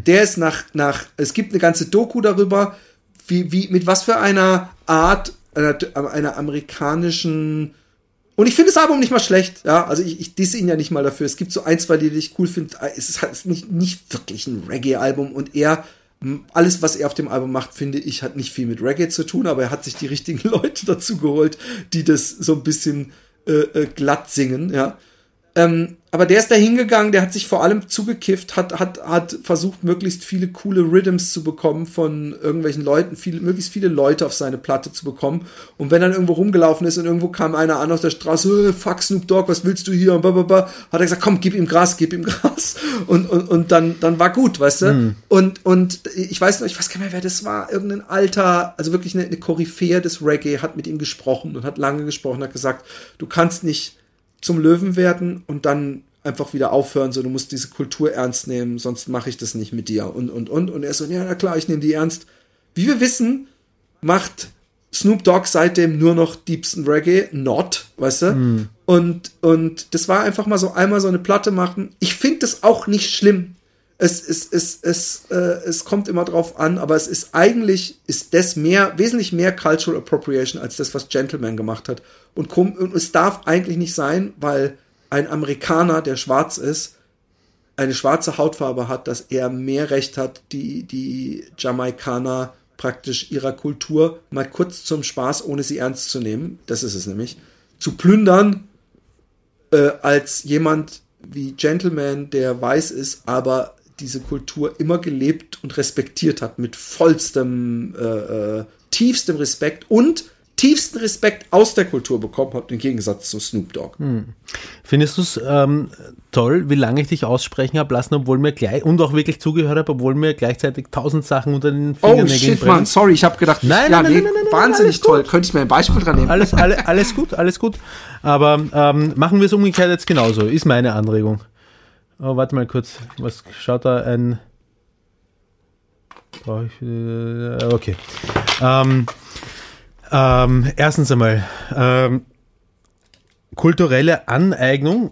Der ist nach, nach, es gibt eine ganze Doku darüber, wie, wie, mit was für einer Art, einer, einer amerikanischen Und ich finde das Album nicht mal schlecht, ja. Also ich, ich disse ihn ja nicht mal dafür. Es gibt so ein, zwei die ich cool finde. Es ist halt nicht, nicht wirklich ein Reggae-Album und er, alles, was er auf dem Album macht, finde ich, hat nicht viel mit Reggae zu tun, aber er hat sich die richtigen *laughs* Leute dazu geholt, die das so ein bisschen äh, äh, glatt singen, ja. Ähm, aber der ist da hingegangen, der hat sich vor allem zugekifft, hat, hat, hat versucht, möglichst viele coole Rhythms zu bekommen von irgendwelchen Leuten, viele, möglichst viele Leute auf seine Platte zu bekommen. Und wenn dann irgendwo rumgelaufen ist und irgendwo kam einer an auf der Straße, fuck Snoop Dogg, was willst du hier? Und blablabla, hat er gesagt, komm, gib ihm Gras, gib ihm Gras. *laughs* Und, und, und dann, dann war gut, weißt du? Mhm. Und, und ich weiß noch, ich weiß gar nicht mehr, wer das war, irgendein alter, also wirklich eine, eine Koryphäe des Reggae hat mit ihm gesprochen und hat lange gesprochen, hat gesagt, du kannst nicht zum Löwen werden und dann einfach wieder aufhören, so du musst diese Kultur ernst nehmen, sonst mache ich das nicht mit dir und und und und er so, ja, na klar, ich nehme die ernst. Wie wir wissen, macht Snoop Dogg seitdem nur noch diebsten Reggae, not, weißt du? Mm. Und, und das war einfach mal so einmal so eine Platte machen. Ich finde das auch nicht schlimm. Es, es, es, es, äh, es kommt immer drauf an, aber es ist eigentlich, ist das mehr, wesentlich mehr Cultural Appropriation als das, was Gentleman gemacht hat. Und, und es darf eigentlich nicht sein, weil ein Amerikaner, der schwarz ist, eine schwarze Hautfarbe hat, dass er mehr Recht hat, die, die Jamaikaner praktisch ihrer Kultur mal kurz zum Spaß, ohne sie ernst zu nehmen, das ist es nämlich, zu plündern, äh, als jemand wie Gentleman, der weiß ist, aber diese Kultur immer gelebt und respektiert hat, mit vollstem, äh, äh, tiefstem Respekt und tiefsten Respekt aus der Kultur bekommen hat, im Gegensatz zu Snoop Dogg. Hm. Findest du es ähm, toll, wie lange ich dich aussprechen habe lassen, obwohl mir gleich und auch wirklich zugehört habe, obwohl mir gleichzeitig tausend Sachen unter den Fingernägeln Oh shit, brennen. Mann, sorry, ich habe gedacht, nein, ja, nein, nee, nein, nein, wahnsinnig toll. Gut. Könnte ich mir ein Beispiel dran nehmen? Alles, alle, alles gut, alles gut. Aber ähm, machen wir es umgekehrt jetzt genauso, ist meine Anregung. Oh, warte mal kurz, was schaut da ein... Äh, okay. Ähm, ähm, erstens einmal, ähm, kulturelle Aneignung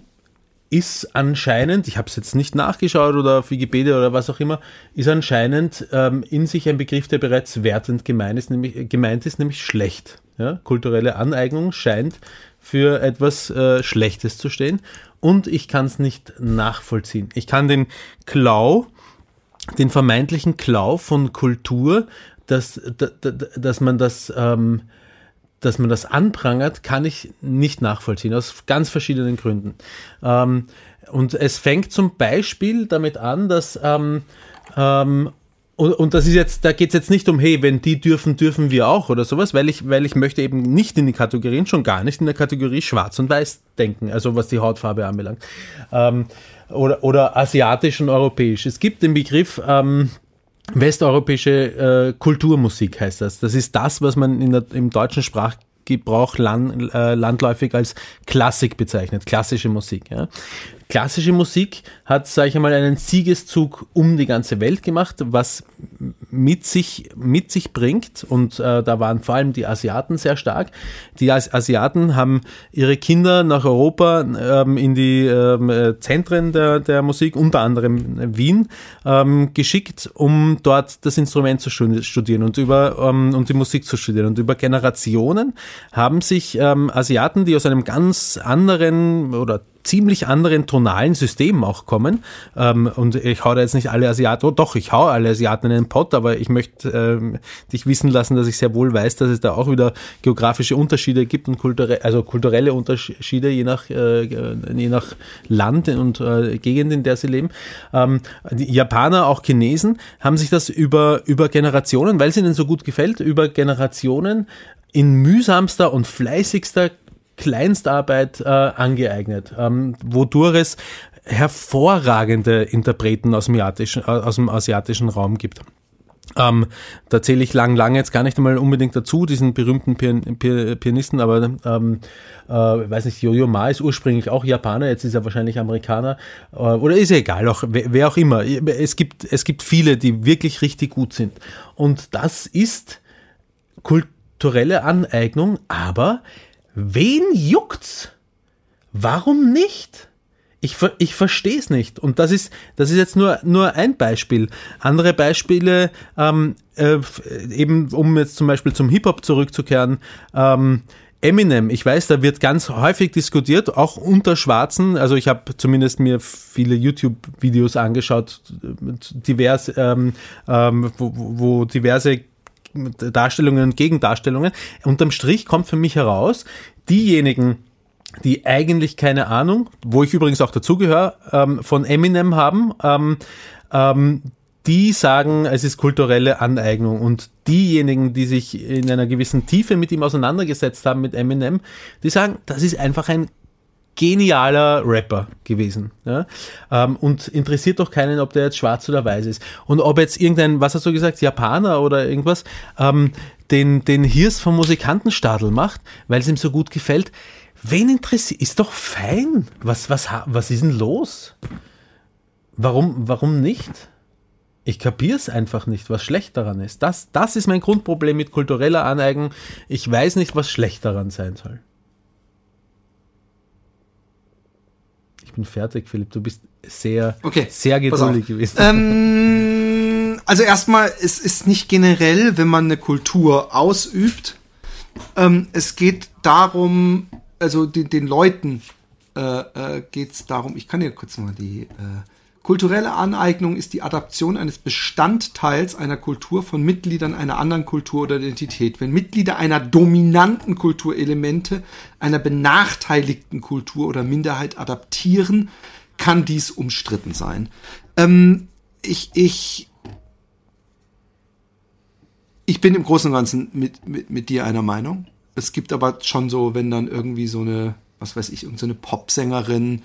ist anscheinend, ich habe es jetzt nicht nachgeschaut oder auf Wikipedia oder was auch immer, ist anscheinend ähm, in sich ein Begriff, der bereits wertend gemeint ist, nämlich, gemeint ist, nämlich schlecht. Ja? Kulturelle Aneignung scheint für etwas äh, Schlechtes zu stehen und ich kann es nicht nachvollziehen. Ich kann den Klau, den vermeintlichen Klau von Kultur dass, dass, dass man das, ähm, dass man das anprangert, kann ich nicht nachvollziehen, aus ganz verschiedenen Gründen. Ähm, und es fängt zum Beispiel damit an, dass ähm, ähm, und, und, das ist jetzt, da geht es jetzt nicht um, hey, wenn die dürfen, dürfen wir auch oder sowas, weil ich, weil ich möchte eben nicht in die Kategorien, schon gar nicht in der Kategorie Schwarz und Weiß denken, also was die Hautfarbe anbelangt. Ähm, oder, oder asiatisch und europäisch. Es gibt den Begriff ähm, Westeuropäische äh, Kulturmusik heißt das. Das ist das, was man der, im deutschen Sprachgebrauch land, äh, landläufig als Klassik bezeichnet, klassische Musik. Ja klassische Musik hat, sage ich einmal, einen Siegeszug um die ganze Welt gemacht, was mit sich, mit sich bringt. Und äh, da waren vor allem die Asiaten sehr stark. Die Asiaten haben ihre Kinder nach Europa ähm, in die ähm, äh, Zentren der, der Musik, unter anderem Wien, ähm, geschickt, um dort das Instrument zu studieren und, über, ähm, und die Musik zu studieren. Und über Generationen haben sich ähm, Asiaten, die aus einem ganz anderen oder ziemlich anderen tonalen Systemen auch kommen. Ähm, und ich hau da jetzt nicht alle Asiaten, oh, doch, ich hau alle Asiaten in den Pott, aber ich möchte ähm, dich wissen lassen, dass ich sehr wohl weiß, dass es da auch wieder geografische Unterschiede gibt und kulturelle, also kulturelle Unterschiede je nach, äh, je nach Land und äh, Gegend, in der sie leben. Ähm, die Japaner, auch Chinesen, haben sich das über, über Generationen, weil es ihnen so gut gefällt, über Generationen in mühsamster und fleißigster Kleinstarbeit äh, angeeignet, ähm, wodurch es hervorragende Interpreten aus dem, asiatischen, äh, aus dem asiatischen Raum gibt. Ähm, da zähle ich lang, lang jetzt gar nicht einmal unbedingt dazu, diesen berühmten Pian Pian Pianisten, aber ähm, äh, weiß nicht, Yo-Yo Ma ist ursprünglich auch Japaner, jetzt ist er wahrscheinlich Amerikaner, äh, oder ist ja egal, auch, wer, wer, auch immer. Es gibt, es gibt viele, die wirklich richtig gut sind. Und das ist kulturelle Aneignung, aber Wen juckt's? Warum nicht? Ich, ich verstehe es nicht. Und das ist, das ist jetzt nur, nur ein Beispiel. Andere Beispiele, ähm, äh, eben um jetzt zum Beispiel zum Hip-Hop zurückzukehren, ähm, Eminem, ich weiß, da wird ganz häufig diskutiert, auch unter Schwarzen. Also ich habe zumindest mir viele YouTube-Videos angeschaut, divers, ähm, ähm, wo, wo diverse Darstellungen und Gegendarstellungen. Unterm Strich kommt für mich heraus, diejenigen, die eigentlich keine Ahnung, wo ich übrigens auch dazugehöre, ähm, von Eminem haben, ähm, ähm, die sagen, es ist kulturelle Aneignung und diejenigen, die sich in einer gewissen Tiefe mit ihm auseinandergesetzt haben, mit Eminem, die sagen, das ist einfach ein genialer Rapper gewesen. Ja? Ähm, und interessiert doch keinen, ob der jetzt schwarz oder weiß ist. Und ob jetzt irgendein, was hast du gesagt, Japaner oder irgendwas, ähm, den, den Hirs vom Musikantenstadel macht, weil es ihm so gut gefällt. Wen interessiert? Ist doch fein. Was, was, was ist denn los? Warum, warum nicht? Ich kapiere es einfach nicht, was schlecht daran ist. Das, das ist mein Grundproblem mit kultureller Aneignung. Ich weiß nicht, was schlecht daran sein soll. Ich bin fertig, Philipp. Du bist sehr, okay, sehr geduldig gewesen. Ähm, also erstmal, es ist nicht generell, wenn man eine Kultur ausübt. Ähm, es geht darum, also den, den Leuten äh, äh, geht es darum, ich kann dir kurz mal die äh, Kulturelle Aneignung ist die Adaption eines Bestandteils einer Kultur von Mitgliedern einer anderen Kultur oder Identität. Wenn Mitglieder einer dominanten Kulturelemente einer benachteiligten Kultur oder Minderheit adaptieren, kann dies umstritten sein. Ähm, ich, ich, ich bin im Großen und Ganzen mit, mit, mit dir einer Meinung. Es gibt aber schon so, wenn dann irgendwie so eine, was weiß ich, irgendeine so Popsängerin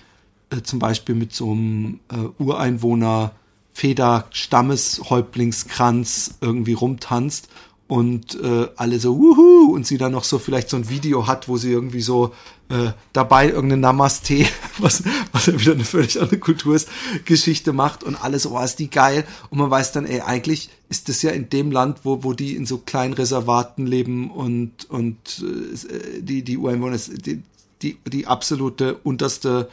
äh, zum Beispiel mit so einem äh, Ureinwohner Feder Stammeshäuptlingskranz irgendwie rumtanzt und äh, alle so wuhu! und sie dann noch so vielleicht so ein Video hat, wo sie irgendwie so äh, dabei irgendeine Namaste, *laughs* was, was ja wieder eine völlig andere Kultur ist, Geschichte macht und alles, oh, ist die geil. Und man weiß dann, ey, eigentlich ist das ja in dem Land, wo, wo die in so kleinen Reservaten leben und, und äh, die, die Ureinwohner, die, die, die absolute unterste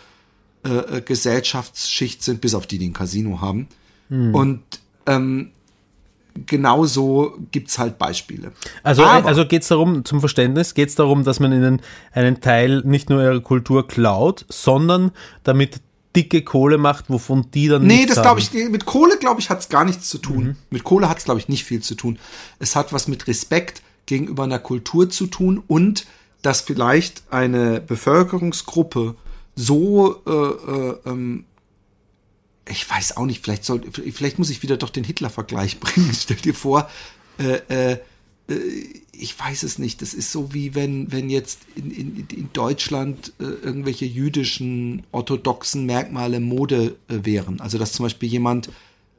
äh, äh, Gesellschaftsschicht sind, bis auf die, die ein Casino haben. Hm. Und ähm, genauso gibt's halt Beispiele. Also, Aber, also geht es darum, zum Verständnis, geht es darum, dass man ihnen einen Teil nicht nur ihrer Kultur klaut, sondern damit dicke Kohle macht, wovon die dann Nee, das glaube ich, mit Kohle, glaube ich, hat's gar nichts zu tun. Mhm. Mit Kohle hat's glaube ich, nicht viel zu tun. Es hat was mit Respekt gegenüber einer Kultur zu tun und dass vielleicht eine Bevölkerungsgruppe so, äh, äh, ähm, ich weiß auch nicht, vielleicht soll, vielleicht muss ich wieder doch den Hitler-Vergleich *laughs* bringen. Stell dir vor, äh, äh, äh, ich weiß es nicht. Das ist so wie wenn, wenn jetzt in, in, in Deutschland äh, irgendwelche jüdischen orthodoxen Merkmale Mode äh, wären. Also dass zum Beispiel jemand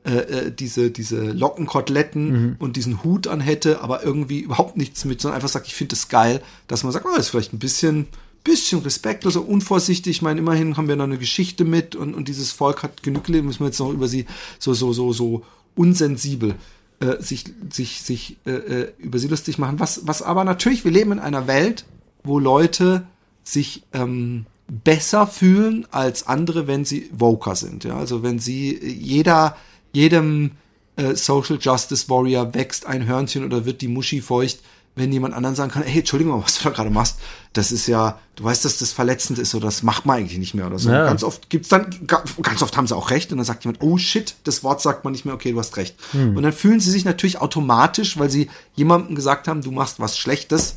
äh, diese, diese Lockenkoteletten mhm. und diesen Hut anhätte, aber irgendwie überhaupt nichts mit, sondern einfach sagt, ich finde das geil, dass man sagt, oh, das ist vielleicht ein bisschen bisschen respektlos, unvorsichtig. Ich meine, immerhin haben wir noch eine Geschichte mit und, und dieses Volk hat genug Leben, müssen wir jetzt noch über sie so, so, so, so unsensibel äh, sich, sich, sich äh, äh, über sie lustig machen. Was, was aber natürlich, wir leben in einer Welt, wo Leute sich ähm, besser fühlen als andere, wenn sie Voker sind. Ja? Also wenn sie jeder, jedem äh, Social Justice Warrior wächst ein Hörnchen oder wird die Muschi feucht, wenn jemand anderen sagen kann, hey, Entschuldigung, was du da gerade machst, das ist ja, du weißt, dass das verletzend ist oder das macht man eigentlich nicht mehr oder so. Ja. Ganz oft gibt's dann, ganz oft haben sie auch recht und dann sagt jemand, oh shit, das Wort sagt man nicht mehr, okay, du hast recht. Hm. Und dann fühlen sie sich natürlich automatisch, weil sie jemandem gesagt haben, du machst was Schlechtes,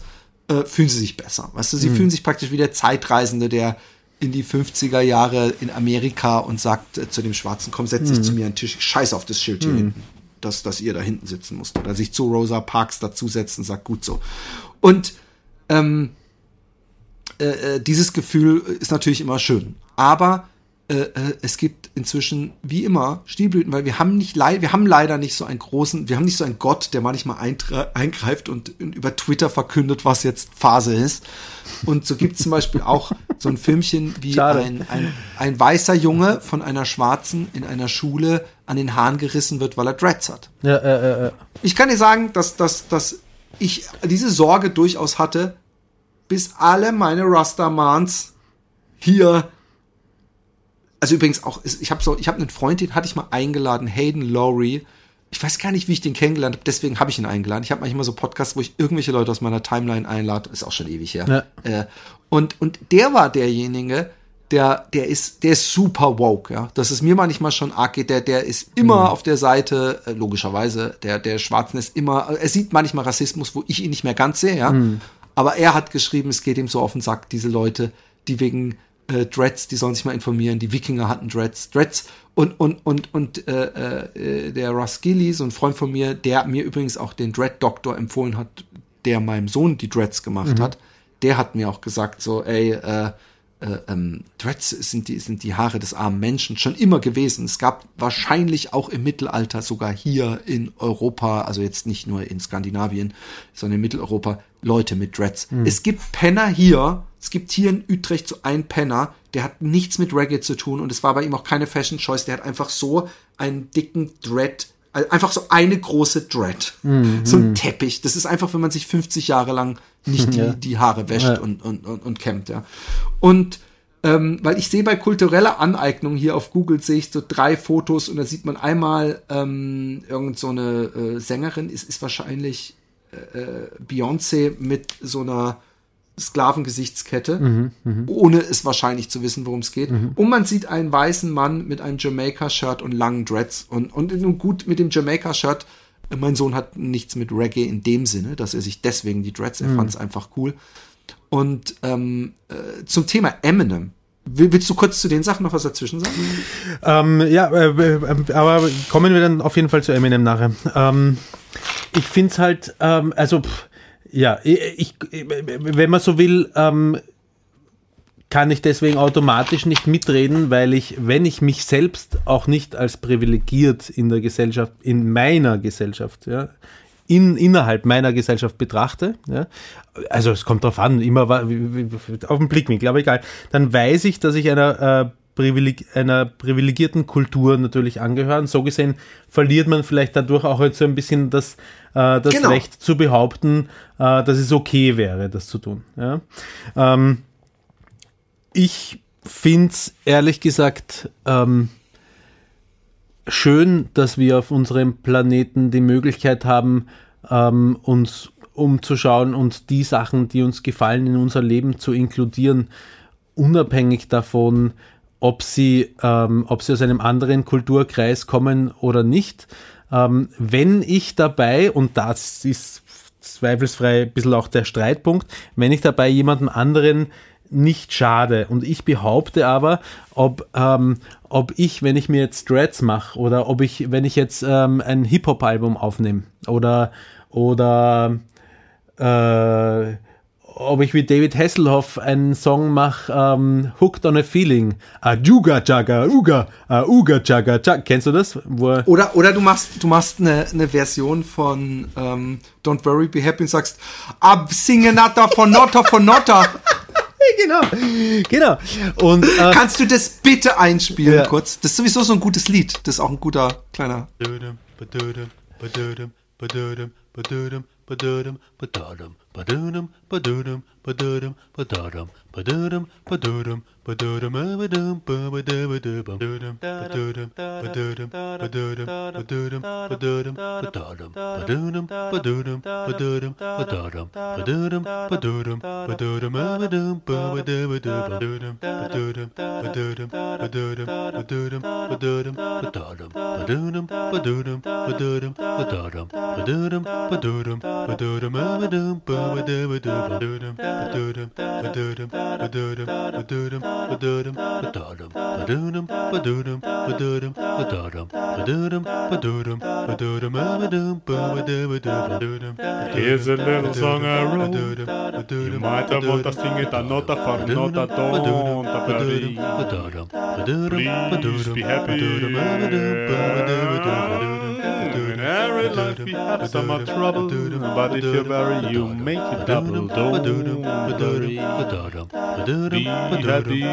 äh, fühlen sie sich besser. Weißt du, sie hm. fühlen sich praktisch wie der Zeitreisende, der in die 50er Jahre in Amerika und sagt äh, zu dem Schwarzen, komm, setz dich hm. zu mir an den Tisch, scheiß auf das Schild hier hm. hinten dass, dass ihr da hinten sitzen musst. Oder sich zu Rosa Parks dazusetzen, sagt gut so. Und ähm, äh, äh, dieses Gefühl ist natürlich immer schön. Aber äh, äh, es gibt inzwischen wie immer Stilblüten, weil wir haben nicht wir haben leider nicht so einen großen, wir haben nicht so einen Gott, der manchmal eingreift und, und über Twitter verkündet, was jetzt Phase ist. Und so gibt es zum Beispiel auch so ein Filmchen, wie ein, ein, ein weißer Junge von einer Schwarzen in einer Schule an den Haaren gerissen wird, weil er Dreads hat. Ja, äh, äh, ich kann dir sagen, dass, dass, dass ich diese Sorge durchaus hatte, bis alle meine Rastamans hier also übrigens auch, ich habe so, ich habe einen Freund, den hatte ich mal eingeladen, Hayden Laurie, ich weiß gar nicht, wie ich den kennengelernt habe, deswegen habe ich ihn eingeladen. Ich habe manchmal so Podcasts, wo ich irgendwelche Leute aus meiner Timeline einlade, ist auch schon ewig her. Ja. Äh, und, und der war derjenige, der, der ist, der ist super woke, ja. Das ist mir manchmal schon arg geht, der, der ist immer mhm. auf der Seite, äh, logischerweise, der, der Schwarzen ist immer, er sieht manchmal Rassismus, wo ich ihn nicht mehr ganz sehe, ja. Mhm. Aber er hat geschrieben, es geht ihm so auf den Sack, diese Leute, die wegen äh, Dreads, die sollen sich mal informieren, die Wikinger hatten Dreads, Dreads und, und, und, und äh, äh, der Russ Gilly, so ein Freund von mir, der mir übrigens auch den Dread-Doktor empfohlen hat, der meinem Sohn die Dreads gemacht mhm. hat, der hat mir auch gesagt, so, ey, äh, äh, ähm, Dreads sind die, sind die Haare des armen Menschen schon immer gewesen. Es gab wahrscheinlich auch im Mittelalter, sogar hier in Europa, also jetzt nicht nur in Skandinavien, sondern in Mitteleuropa, Leute mit Dreads. Mhm. Es gibt Penner hier, es gibt hier in Utrecht so einen Penner, der hat nichts mit Reggae zu tun und es war bei ihm auch keine Fashion Choice, der hat einfach so einen dicken Dread also einfach so eine große Dread. Mhm. So ein Teppich. Das ist einfach, wenn man sich 50 Jahre lang nicht die, ja. die Haare wäscht ja. und, und, und, und kämmt, ja. Und ähm, weil ich sehe bei kultureller Aneignung hier auf Google sehe ich so drei Fotos und da sieht man einmal ähm, irgend so eine äh, Sängerin, ist, ist wahrscheinlich äh, äh Beyoncé mit so einer Sklavengesichtskette, mhm, mh. ohne es wahrscheinlich zu wissen, worum es geht. Mhm. Und man sieht einen weißen Mann mit einem Jamaica-Shirt und langen Dreads. Und, und gut mit dem Jamaica-Shirt, mein Sohn hat nichts mit Reggae in dem Sinne, dass er sich deswegen die Dreads, er mhm. fand es einfach cool. Und ähm, äh, zum Thema Eminem. Willst du kurz zu den Sachen noch was dazwischen sagen? Ähm, ja, äh, äh, aber kommen wir dann auf jeden Fall zu Eminem nachher. Ähm, ich finde es halt, ähm, also pff, ja, ich, wenn man so will, ähm, kann ich deswegen automatisch nicht mitreden, weil ich, wenn ich mich selbst auch nicht als privilegiert in der Gesellschaft, in meiner Gesellschaft, ja, in, innerhalb meiner Gesellschaft betrachte, ja, also es kommt darauf an, immer auf den Blickwinkel, aber egal, dann weiß ich, dass ich einer äh, Privileg einer privilegierten Kultur natürlich angehören. So gesehen verliert man vielleicht dadurch auch halt so ein bisschen das, äh, das genau. Recht zu behaupten, äh, dass es okay wäre, das zu tun. Ja? Ähm, ich finde es ehrlich gesagt ähm, schön, dass wir auf unserem Planeten die Möglichkeit haben, ähm, uns umzuschauen und die Sachen, die uns gefallen, in unser Leben zu inkludieren, unabhängig davon, ob sie, ähm, ob sie aus einem anderen Kulturkreis kommen oder nicht. Ähm, wenn ich dabei, und das ist zweifelsfrei ein bisschen auch der Streitpunkt, wenn ich dabei jemandem anderen nicht schade. Und ich behaupte aber, ob, ähm, ob ich, wenn ich mir jetzt Dreads mache oder ob ich, wenn ich jetzt ähm, ein Hip-Hop-Album aufnehme oder, oder äh, ob ich wie David Hasselhoff einen Song mache, ähm, Hooked on a Feeling. A Juga Jaga, Uga, a Uga Jaga, Jaga. Kennst du das? oder, oder du machst, du machst eine, eine Version von ähm, Don't Worry, Be Happy und sagst Ab Singenata von Notta von Notta. *laughs* genau, genau. Und, äh, Kannst du das bitte einspielen ja. kurz? Das ist sowieso so ein gutes Lied. Das ist auch ein guter kleiner. Ba-dum, ba-dum, ba-dum, ba-dum, ba-dum, ba-dum, ba-dum, Badırım, badırım, badırım, badarım, badırım, badırım, badırım, badırım, badırım, badırım, badırım, badırım, badırım, badırım, badırım, badırım, badarım, badırım, badırım, badırım, badarım, badırım, badırım, badırım, badırım, badırım, badırım, badırım, badırım, badırım, badırım, badırım, badarım, badırım, badırım, badırım, badarım, badırım, badırım, badırım, badırım, badırım, Here's a little song I wrote. You might have want to sing it a nota for nota, don't Please be happy. And every in life we have so much trouble, but if you worry, you make it double. Be happy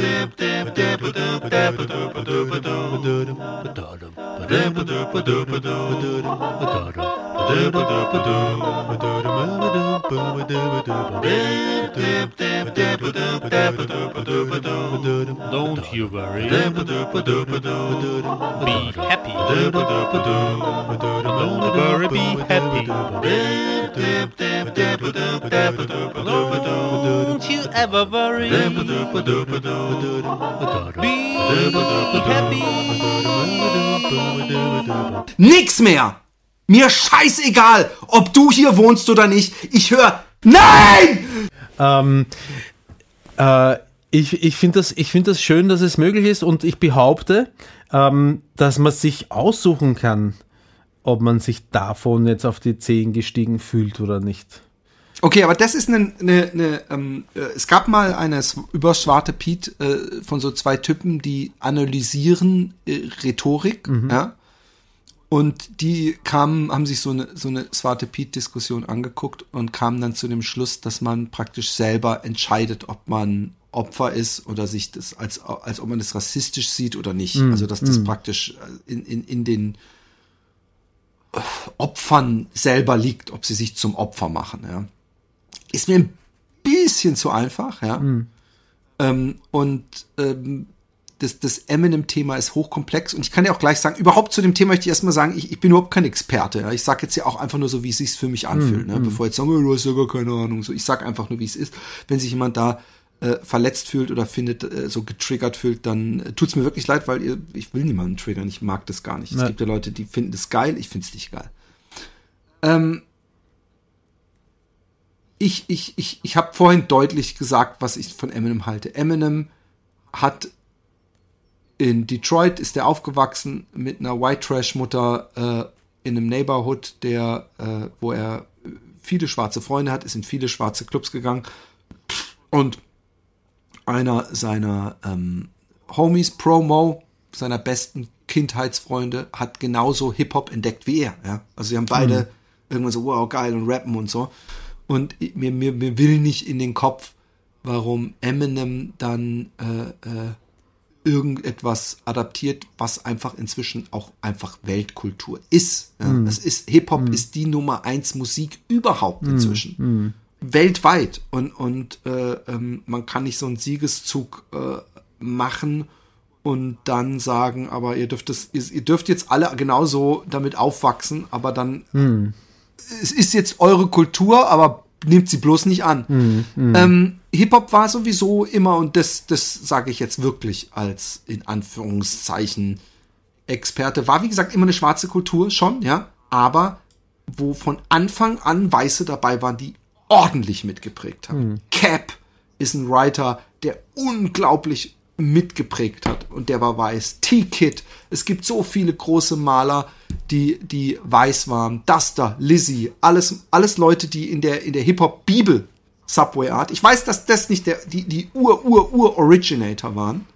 dip dip don't you worry, be happy. Don't worry, be happy. Don't you ever worry, be happy. Nix mehr! Mir scheißegal, ob du hier wohnst oder nicht. Ich höre Nein! Ähm, äh, ich ich finde das, ich find das schön, dass es möglich ist und ich behaupte, ähm, dass man sich aussuchen kann, ob man sich davon jetzt auf die Zehen gestiegen fühlt oder nicht. Okay, aber das ist eine, eine, eine ähm, äh, es gab mal eine über Schwarte Piet äh, von so zwei Typen, die analysieren äh, Rhetorik, ja. Und die kamen, haben sich so eine, so eine Swarte Piet-Diskussion angeguckt und kamen dann zu dem Schluss, dass man praktisch selber entscheidet, ob man Opfer ist oder sich das als, als ob man das rassistisch sieht oder nicht. Also, dass das praktisch äh, in, in, in den äh, Opfern selber liegt, ob sie sich zum Opfer machen, ja. Ist mir ein bisschen zu einfach, ja. Ähm, und ähm, das, das Eminem-Thema ist hochkomplex und ich kann ja auch gleich sagen, überhaupt zu dem Thema möchte ich erstmal sagen, ich, ich bin überhaupt kein Experte. Ja? Ich sage jetzt ja auch einfach nur so, wie es sich für mich anfühlt, ne? bevor jetzt sagen, oh, du hast ja gar keine Ahnung. So, ich sag einfach nur, wie es ist. Wenn sich jemand da äh, verletzt fühlt oder findet, äh, so getriggert fühlt, dann äh, tut's mir wirklich leid, weil ihr, ich will niemanden triggern, ich mag das gar nicht. Es Ja. gibt ja Leute, die finden das geil, ich find's nicht geil. Ähm, ich, ich, ich, ich habe vorhin deutlich gesagt, was ich von Eminem halte. Eminem hat in Detroit ist er aufgewachsen mit einer White Trash Mutter äh, in einem Neighborhood, der, äh, wo er viele schwarze Freunde hat, ist in viele schwarze Clubs gegangen und einer seiner ähm, Homies, Promo, seiner besten Kindheitsfreunde, hat genauso Hip-Hop entdeckt wie er. Ja? Also sie haben beide irgendwann so, wow, geil und rappen und so. Und mir, mir, mir will nicht in den Kopf, warum Eminem dann äh, äh, irgendetwas adaptiert, was einfach inzwischen auch einfach Weltkultur ist. Ja? Das ist Hip-Hop ist die Nummer eins Musik überhaupt inzwischen. Weltweit. Und, und äh, ähm, man kann nicht so einen Siegeszug äh, machen und dann sagen, aber ihr dürft es, ihr, dürft jetzt alle genauso damit aufwachsen, aber dann es ist jetzt eure Kultur, aber nehmt sie bloß nicht an. Ähm, Hip-Hop war sowieso immer, und das, das sage ich jetzt wirklich als in Anführungszeichen Experte, war wie gesagt immer eine schwarze Kultur schon, ja, aber wo von Anfang an Weiße dabei waren, die ordentlich mitgeprägt haben. Cap ist ein Writer, der unglaublich mitgeprägt hat und der war weiß. T-Kid, es gibt so viele große Maler, die, die weiß waren. Duster, Lizzie, alles, alles Leute, die in der, in der Hip-Hop-Bibel Subway Art. Ich weiß, dass das nicht der, die, die Ur-Ur-Ur-Originator waren.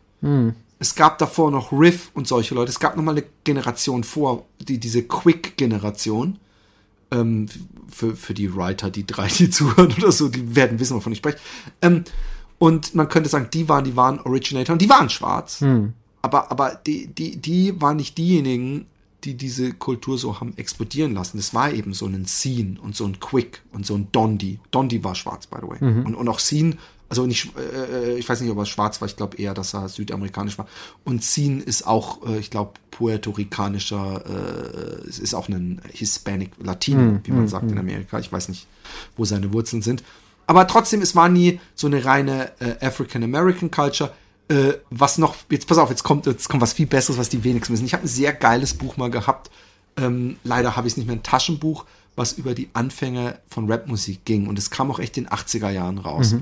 Es gab davor noch Riff und solche Leute. Es gab noch mal eine Generation vor, die, diese Quick-Generation. Ähm, für, für die Writer, die drei, die *laughs* zuhören oder so, die werden wissen, wovon ich spreche. Ähm, und man könnte sagen, die waren, die waren Originator und die waren schwarz. Aber, aber die, die, die waren nicht diejenigen, die diese Kultur so haben explodieren lassen. Das war eben so ein Scene und so ein Quick und so ein Dondi. Dondi war schwarz, by the way. Und, und auch Scene, Also nicht, äh, ich weiß nicht, ob er schwarz war, ich glaube eher, dass er südamerikanisch war. Und Sin ist auch, äh, ich glaube, puerto-ricanischer, äh, es ist auch ein Hispanic Latino, wie man sagt in Amerika. Ich weiß nicht, wo seine Wurzeln sind. Aber trotzdem, es war nie so eine reine äh, African American Culture. Äh, was noch, jetzt pass auf, jetzt kommt, jetzt kommt was viel Besseres, was die wenigsten wissen. Ich habe ein sehr geiles Buch mal gehabt. Ähm, leider habe ich es nicht mehr, ein Taschenbuch, was über die Anfänge von Rapmusik ging. Und es kam auch echt in den 80er Jahren raus.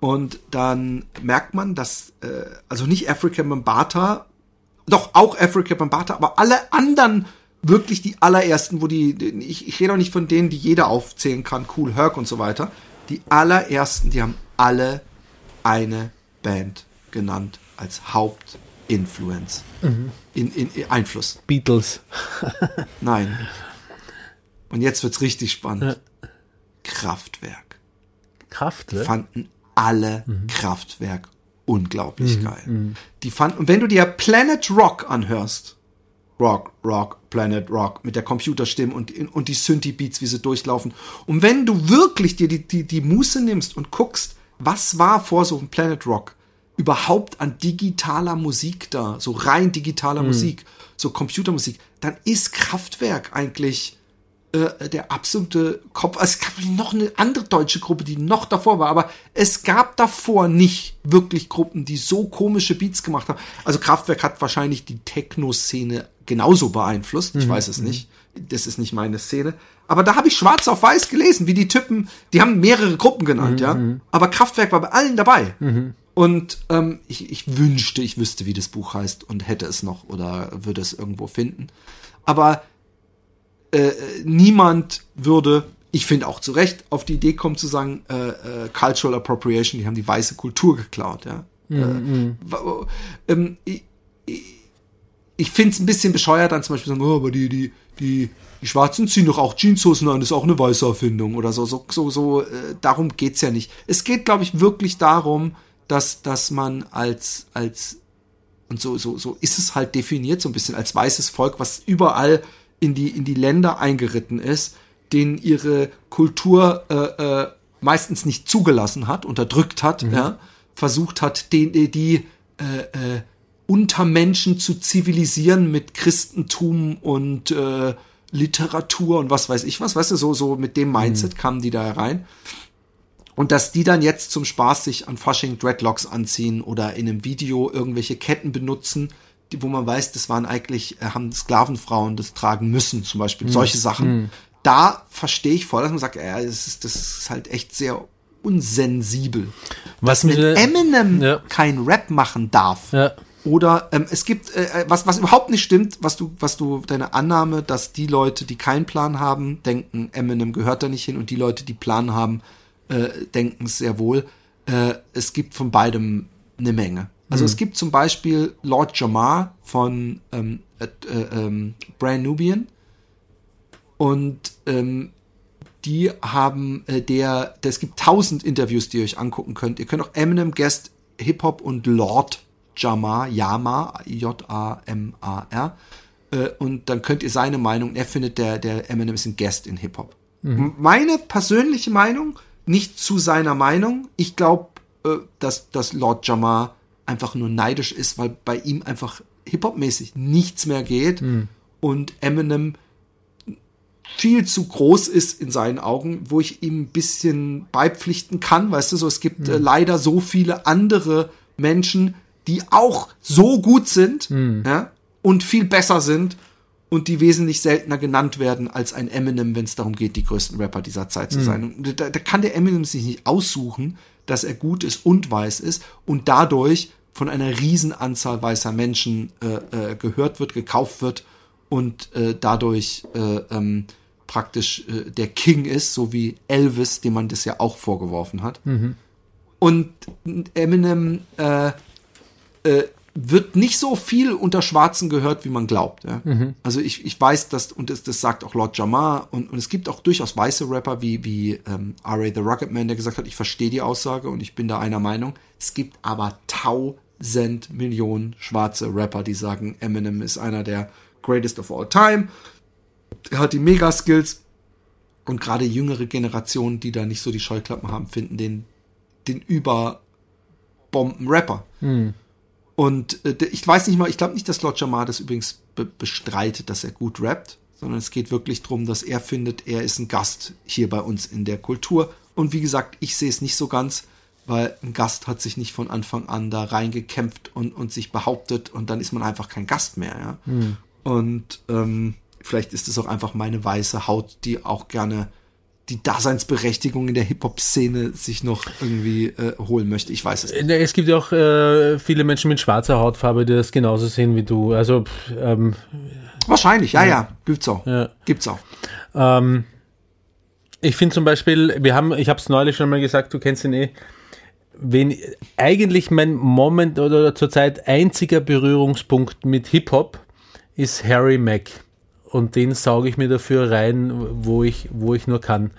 Und dann merkt man, dass, äh, also nicht Africa Bambata, doch auch Africa Bambata, aber alle anderen wirklich die allerersten, wo die, die- ich, ich rede auch nicht von denen, die jeder aufzählen kann, Cool Herc und so weiter. Die allerersten, die haben alle eine Band genannt als Hauptinfluence. In, in, in Einfluss. Beatles. *laughs* Nein. Und jetzt wird's richtig spannend. Kraftwerk. Kraft, fanden alle Kraftwerk unglaublich geil. Die fanden, und wenn du dir Planet Rock anhörst, Rock, Rock, Planet Rock mit der Computerstimme und, und die Synthie-Beats, wie sie durchlaufen. Und wenn du wirklich dir die, die, die Muße nimmst und guckst, was war vor so einem Planet Rock überhaupt an digitaler Musik da, so rein digitaler Musik, so Computermusik, dann ist Kraftwerk eigentlich äh, der absolute Kopf. Es gab noch eine andere deutsche Gruppe, die noch davor war, aber es gab davor nicht wirklich Gruppen, die so komische Beats gemacht haben. Also Kraftwerk hat wahrscheinlich die Techno-Szene genauso beeinflusst. Ich weiß es nicht. Das ist nicht meine Szene. Aber da habe ich schwarz auf weiß gelesen, wie die Typen, die haben mehrere Gruppen genannt, ja. Aber Kraftwerk war bei allen dabei. Und ähm, ich, ich wünschte, ich wüsste, wie das Buch heißt und hätte es noch oder würde es irgendwo finden. Aber äh, niemand würde, ich finde auch zu Recht, auf die Idee kommen zu sagen, äh, äh, Cultural Appropriation, die haben die weiße Kultur geklaut, ja. Äh, wa- ähm, ich ich finde es ein bisschen bescheuert, dann zum Beispiel sagen, oh, aber die, die, die, die Schwarzen ziehen doch auch Jeanshosen an, das ist auch eine weiße Erfindung oder so. So, so, so äh, darum geht's ja nicht. Es geht, glaube ich, wirklich darum, dass, dass man als, als, und so, so, so ist es halt definiert, so ein bisschen als weißes Volk, was überall in die, in die Länder eingeritten ist, denen ihre Kultur äh, äh, meistens nicht zugelassen hat, unterdrückt hat, ja, versucht hat, den, die, äh, äh, Untermenschen zu zivilisieren mit Christentum und äh, Literatur und was weiß ich was, weißt du, so, so mit dem Mindset kamen die da herein. Und dass die dann jetzt zum Spaß sich an Fasching Dreadlocks anziehen oder in einem Video irgendwelche Ketten benutzen, wo man weiß, das waren eigentlich, äh, haben Sklavenfrauen das tragen müssen, zum Beispiel. Solche Sachen. Da verstehe ich voll, dass man sagt, äh, das, ist, das ist halt echt sehr unsensibel. Was mit Eminem Ja. kein Rap machen darf. Ja. Oder ähm, es gibt, äh, was, was überhaupt nicht stimmt, was du, was du, deine Annahme, dass die Leute, die keinen Plan haben, denken, Eminem gehört da nicht hin und die Leute, die Plan haben, äh, denken es sehr wohl. Äh, es gibt von beidem eine Menge. Also es gibt zum Beispiel Lord Jamar von ähm, äh, äh, ähm, Brand Nubian und ähm, die haben äh, der, es gibt tausend Interviews, die ihr euch angucken könnt. Ihr könnt auch Eminem Guest Hip Hop und Lord Jamar, Yama, J-A-M-A-R. Äh, und dann könnt ihr seine Meinung, er findet, der, der Eminem ist ein Guest in Hip Hop. M- Meine persönliche Meinung, nicht zu seiner Meinung. Ich glaube, äh, dass, dass Lord Jamar einfach nur neidisch ist, weil bei ihm einfach Hip-Hop-mäßig nichts mehr geht und Eminem viel zu groß ist in seinen Augen, wo ich ihm ein bisschen beipflichten kann, weißt du, so es gibt äh, leider so viele andere Menschen, die auch so gut sind, ja, und viel besser sind und die wesentlich seltener genannt werden als ein Eminem, wenn es darum geht, die größten Rapper dieser Zeit zu sein. Und da, da kann der Eminem sich nicht aussuchen, dass er gut ist und weiß ist und dadurch von einer Riesenanzahl weißer Menschen äh, äh, gehört wird, gekauft wird und äh, dadurch äh, ähm, praktisch äh, der King ist, so wie Elvis, dem man das ja auch vorgeworfen hat. Und Eminem äh, wird nicht so viel unter Schwarzen gehört, wie man glaubt. Ja? Also ich, ich weiß, dass, und das, das sagt auch Lord Jamar, und, und es gibt auch durchaus weiße Rapper wie, wie ähm, R.A. The Rocket Man, der gesagt hat, ich verstehe die Aussage und ich bin da einer Meinung. Es gibt aber tausend Millionen schwarze Rapper, die sagen, Eminem ist einer der greatest of all time. Er hat die Mega-Skills. Und gerade jüngere Generationen, die da nicht so die Scheuklappen haben, finden den den Überbomben-Rapper. Und äh, ich weiß nicht mal, ich glaube nicht, dass Lord Jamar das übrigens be bestreitet, dass er gut rappt, sondern es geht wirklich darum, dass er findet, er ist ein Gast hier bei uns in der Kultur. Und wie gesagt, ich sehe es nicht so ganz, weil ein Gast hat sich nicht von Anfang an da reingekämpft und, und sich behauptet und dann ist man einfach kein Gast mehr, ja. Und ähm, vielleicht ist es auch einfach meine weiße Haut, die auch gerne die Daseinsberechtigung in der Hip-Hop-Szene sich noch irgendwie äh, holen möchte. Ich weiß es nicht. Es gibt ja auch äh, viele Menschen mit schwarzer Hautfarbe, die das genauso sehen wie du. Also, pff, ähm, Wahrscheinlich, ja, ja, gibt's auch. Ja. Gibt's auch. ähm, ich finde zum Beispiel, wir haben, ich habe es neulich schon mal gesagt, du kennst ihn eh, wen, eigentlich mein Moment oder zurzeit einziger Berührungspunkt mit Hip-Hop ist Harry Mack. Und den sauge ich mir dafür rein, wo ich, wo ich nur kann.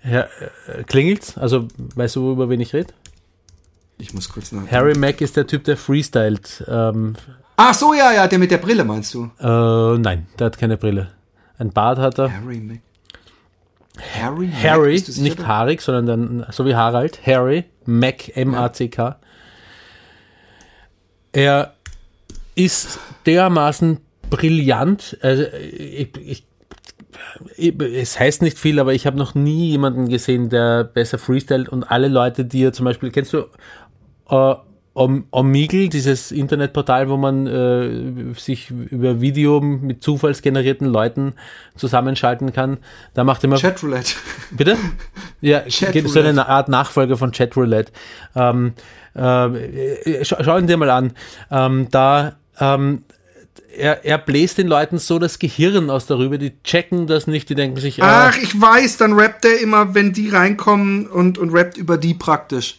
Herr, äh, klingelt's? Also, weißt du, über wen ich rede? Ich muss kurz nach. Harry Mack ist der Typ, der freestylt. Ähm, Ach so, ja, ja, der mit der Brille meinst du? äh, nein, der hat keine Brille. Ein Bart hat er. Harry Mac. Harry? Mac, Harry, sicher? nicht Harig, sondern dann, so wie Harald, Harry, Mac, M-A-C-K. Er ist dermaßen brillant. Also ich, ich, ich, es heißt nicht viel, aber ich habe noch nie jemanden gesehen, der besser freestylt und alle Leute, die er zum Beispiel, kennst du äh, Om- Omegle, dieses Internetportal, wo man äh, sich über Video mit zufallsgenerierten Leuten zusammenschalten kann. Da macht immer Chatroulette. Bitte? Ja, *laughs* Chatroulette. so eine Art Nachfolger von Chatroulette. Ähm, äh, schau, schau ihn dir mal an. Ähm, da ähm, er, er bläst den Leuten so das Gehirn aus darüber, die checken das nicht, die denken sich, ah, Ach, ich weiß, dann rappt er immer, wenn die reinkommen und, und rappt über die praktisch.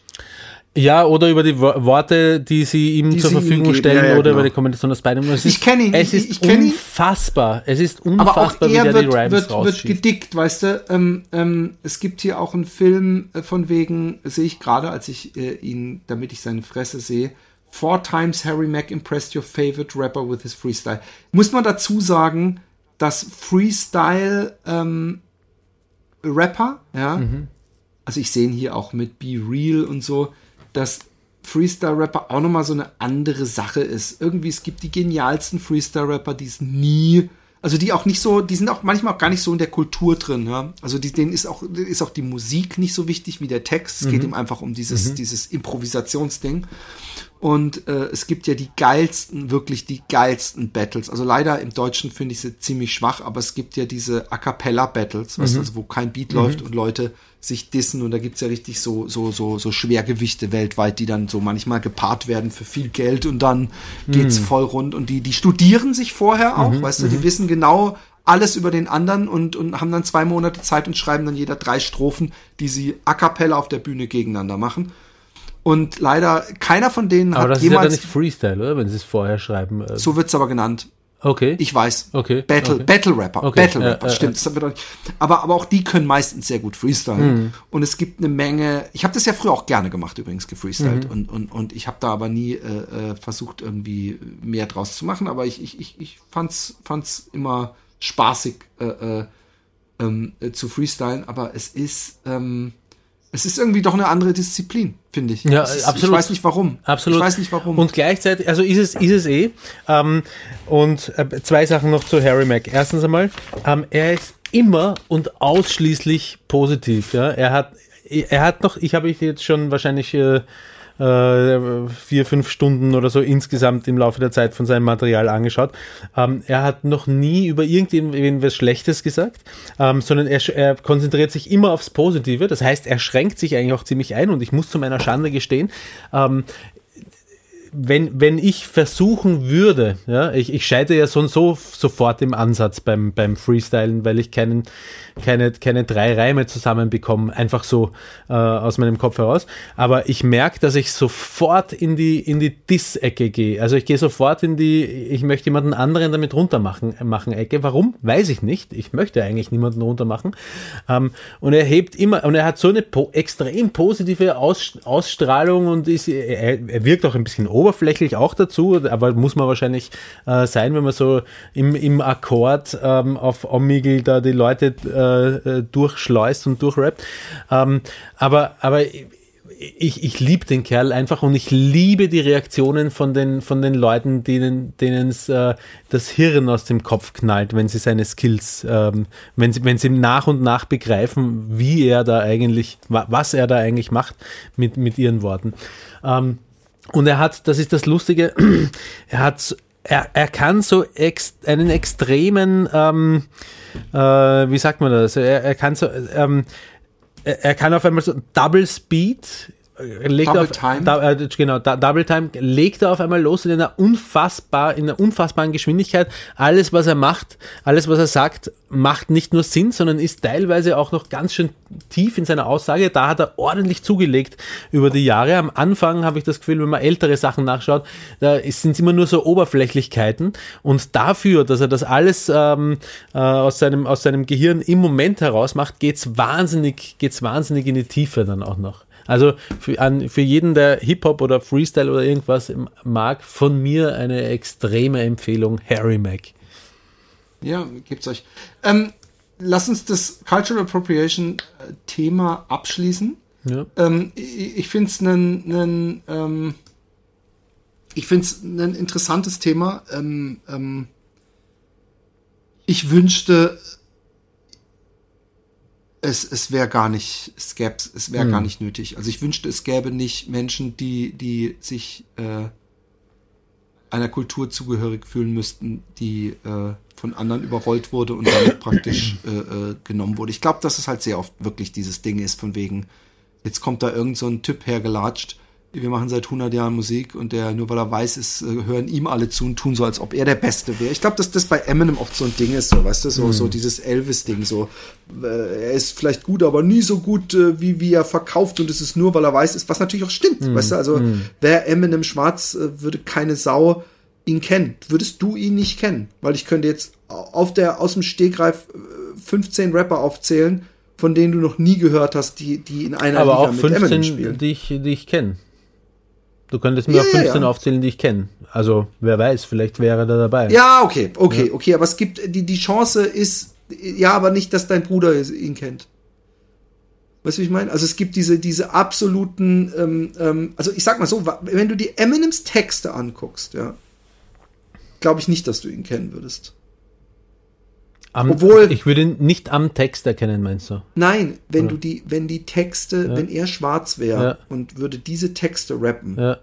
Ja, oder über die Wo- Worte, die sie ihm Die zur sie ihm Verfügung geben. stellen, Ja, ja, oder genau. über die Kombination aus beidem. Es Ich ist- kenn ihn, Es ich- ist ich ihn. unfassbar. Es ist Aber auch unfassbar, wie er der wird, die Rhymes wird, wird gedickt, weißt du. Ähm, ähm, es gibt hier auch einen Film äh, von wegen, sehe ich gerade, als ich äh, ihn, damit ich seine Fresse sehe, Four times Harry Mack impressed your favorite rapper with his freestyle. Muss man dazu sagen, dass Freestyle ähm, Rapper, ja, also ich sehe ihn hier auch mit Be Real und so, dass Freestyle-Rapper auch nochmal so eine andere Sache ist. Irgendwie, es gibt die genialsten Freestyle-Rapper, die es nie, also die auch nicht so, die sind auch manchmal auch gar nicht so in der Kultur drin, ja. Also die, denen ist auch, ist auch die Musik nicht so wichtig wie der Text. Es geht ihm einfach um dieses, dieses Improvisationsding. Und äh, es gibt ja die geilsten, wirklich die geilsten Battles. Also leider im Deutschen finde ich sie ziemlich schwach, aber es gibt ja diese A cappella Battles, weißt du, also wo kein Beat läuft und Leute sich dissen und da gibt's ja richtig so, so, so, so Schwergewichte weltweit, die dann so manchmal gepaart werden für viel Geld und dann geht's voll rund und die, die studieren sich vorher auch, weißt du, die wissen genau alles über den anderen und, und haben dann zwei Monate Zeit und schreiben dann jeder drei Strophen, die sie a cappella auf der Bühne gegeneinander machen. Und leider keiner von denen Aber hat das ist ja dann jemals nicht Freestyle, oder? Wenn sie es vorher schreiben. äh, so wird's aber genannt. Okay. Ich weiß. Okay, Battle, okay. Battle Rapper. Okay, Battle Rapper, äh, stimmt. Nicht- aber, aber auch die können meistens sehr gut freestylen. Mhm. Und es gibt eine Menge. Ich habe das ja früher auch gerne gemacht, übrigens, Mhm. gefreestylt. Und, und, und ich habe da aber nie äh, äh, versucht, irgendwie mehr draus zu machen. Aber ich, ich, ich, ich fand's, fand's immer spaßig äh, äh, ähm, äh, zu freestylen. Aber es ist. Ähm, es ist irgendwie doch eine andere Disziplin, finde ich. Ja, ist, absolut. Ich weiß nicht warum. Absolut. Ich weiß nicht warum. Und gleichzeitig, also ist es, ist es eh. Ähm, und äh, zwei Sachen noch zu Harry Mack. Erstens einmal, ähm, er ist immer und ausschließlich positiv. Ja? Er hat, er hat noch, ich habe ich jetzt schon wahrscheinlich äh, äh, vier, fünf Stunden oder so insgesamt im Laufe der Zeit von seinem Material angeschaut. Ähm, er hat noch nie über irgendwas Schlechtes gesagt, ähm, sondern er, er konzentriert sich immer aufs Positive. Das heißt, er schränkt sich eigentlich auch ziemlich ein und ich muss zu meiner Schande gestehen, ähm, wenn, wenn ich versuchen würde, ja, ich, ich scheitere ja so und so sofort im Ansatz beim, beim Freestylen, weil ich keinen, keine, keine drei Reime zusammenbekomme, einfach so äh, aus meinem Kopf heraus. Aber ich merke, dass ich sofort in die, in die Diss-Ecke gehe. Also ich gehe sofort in die, ich möchte jemanden anderen damit runtermachen, machen Ecke. Warum? Weiß ich nicht. Ich möchte eigentlich niemanden runtermachen. Ähm, und er hebt immer, und er hat so eine po extrem positive Aus Ausstrahlung und ist, er, er wirkt auch ein bisschen oberflächlich auch dazu, aber muss man wahrscheinlich äh, sein, wenn man so im, im Akkord ähm, auf Omegle da die Leute äh, äh, durchschleust und durchrappt. Ähm, aber, aber ich, ich liebe den Kerl einfach und ich liebe die Reaktionen von den, von den Leuten, denen es äh, das Hirn aus dem Kopf knallt, wenn sie seine Skills, ähm, wenn sie wenn sie nach und nach begreifen, wie er da eigentlich, wa- was er da eigentlich macht mit mit ihren Worten. Ähm, und er hat, das ist das Lustige, *clears throat* er hat, er, er kann so ex, einen extremen, ähm, äh, wie sagt man das? Er, er kann so, ähm, er, er kann auf einmal so Double Speed, legt Double auf, Time? Da, äh, genau, da, Double Time, legt er auf einmal los in einer unfassbar, in einer unfassbaren Geschwindigkeit. Alles, was er macht, alles, was er sagt, macht nicht nur Sinn, sondern ist teilweise auch noch ganz schön tief in seiner Aussage. Da hat er ordentlich zugelegt über die Jahre. Am Anfang habe ich das Gefühl, wenn man ältere Sachen nachschaut, da sind es immer nur so Oberflächlichkeiten. Und dafür, dass er das alles ähm, äh, aus, seinem, aus seinem Gehirn im Moment heraus macht, geht's wahnsinnig, geht's wahnsinnig in die Tiefe dann auch noch. Also für, an, für jeden, der Hip-Hop oder Freestyle oder irgendwas mag, von mir eine extreme Empfehlung, Harry Mack. Ja, gibt's euch. Ähm, lass uns das Cultural Appropriation äh, Thema abschließen. Ja. Ähm, ich ich finde es ein, ein, ähm, ich find's ein interessantes Thema. Ähm, ähm, ich wünschte, es, es wäre gar nicht, es gäbe, es wäre gar nicht nötig. Also ich wünschte, es gäbe nicht Menschen, die, die sich äh, einer Kultur zugehörig fühlen müssten, die äh, von anderen überrollt wurde und damit praktisch *clears throat* äh, äh, genommen wurde. Ich glaube, dass es halt sehr oft wirklich dieses Ding ist, von wegen, jetzt kommt da irgend so ein Typ hergelatscht, wir machen seit 100 Jahren Musik und der, nur weil er weiß ist, äh, hören ihm alle zu und tun so, als ob er der Beste wäre. Ich glaube, dass das bei Eminem oft so ein Ding ist, so, weißt du, so, so dieses Elvis-Ding, so, äh, er ist vielleicht gut, aber nie so gut, äh, wie, wie er verkauft und es ist nur, weil er weiß ist, was natürlich auch stimmt, weißt du, also, wäre Eminem schwarz, äh, würde keine Sau ihn kennen. Würdest du ihn nicht kennen? Weil ich könnte jetzt auf der, aus dem Stegreif äh, 15 Rapper aufzählen, von denen du noch nie gehört hast, die, die in einer Aber Liga auch mit Eminem 15, spielen. die ich, die ich kenne. Du könntest mir Ja, auch ja, 15 ja. aufzählen, die ich kenne. Also, wer weiß, vielleicht wäre er da dabei. Ja, okay, okay, okay, aber es gibt, die, die Chance ist, ja, aber nicht, dass dein Bruder ihn kennt. Weißt du, wie ich meine? Also es gibt diese, diese absoluten, ähm, ähm, also ich sag mal so, wenn du die Eminems Texte anguckst, ja, glaube ich nicht, dass du ihn kennen würdest. Am, Obwohl- ich würde ihn nicht am Text erkennen, meinst du? Nein, wenn du die, wenn die Texte, wenn er schwarz wäre Ja. und würde diese Texte rappen, Ja,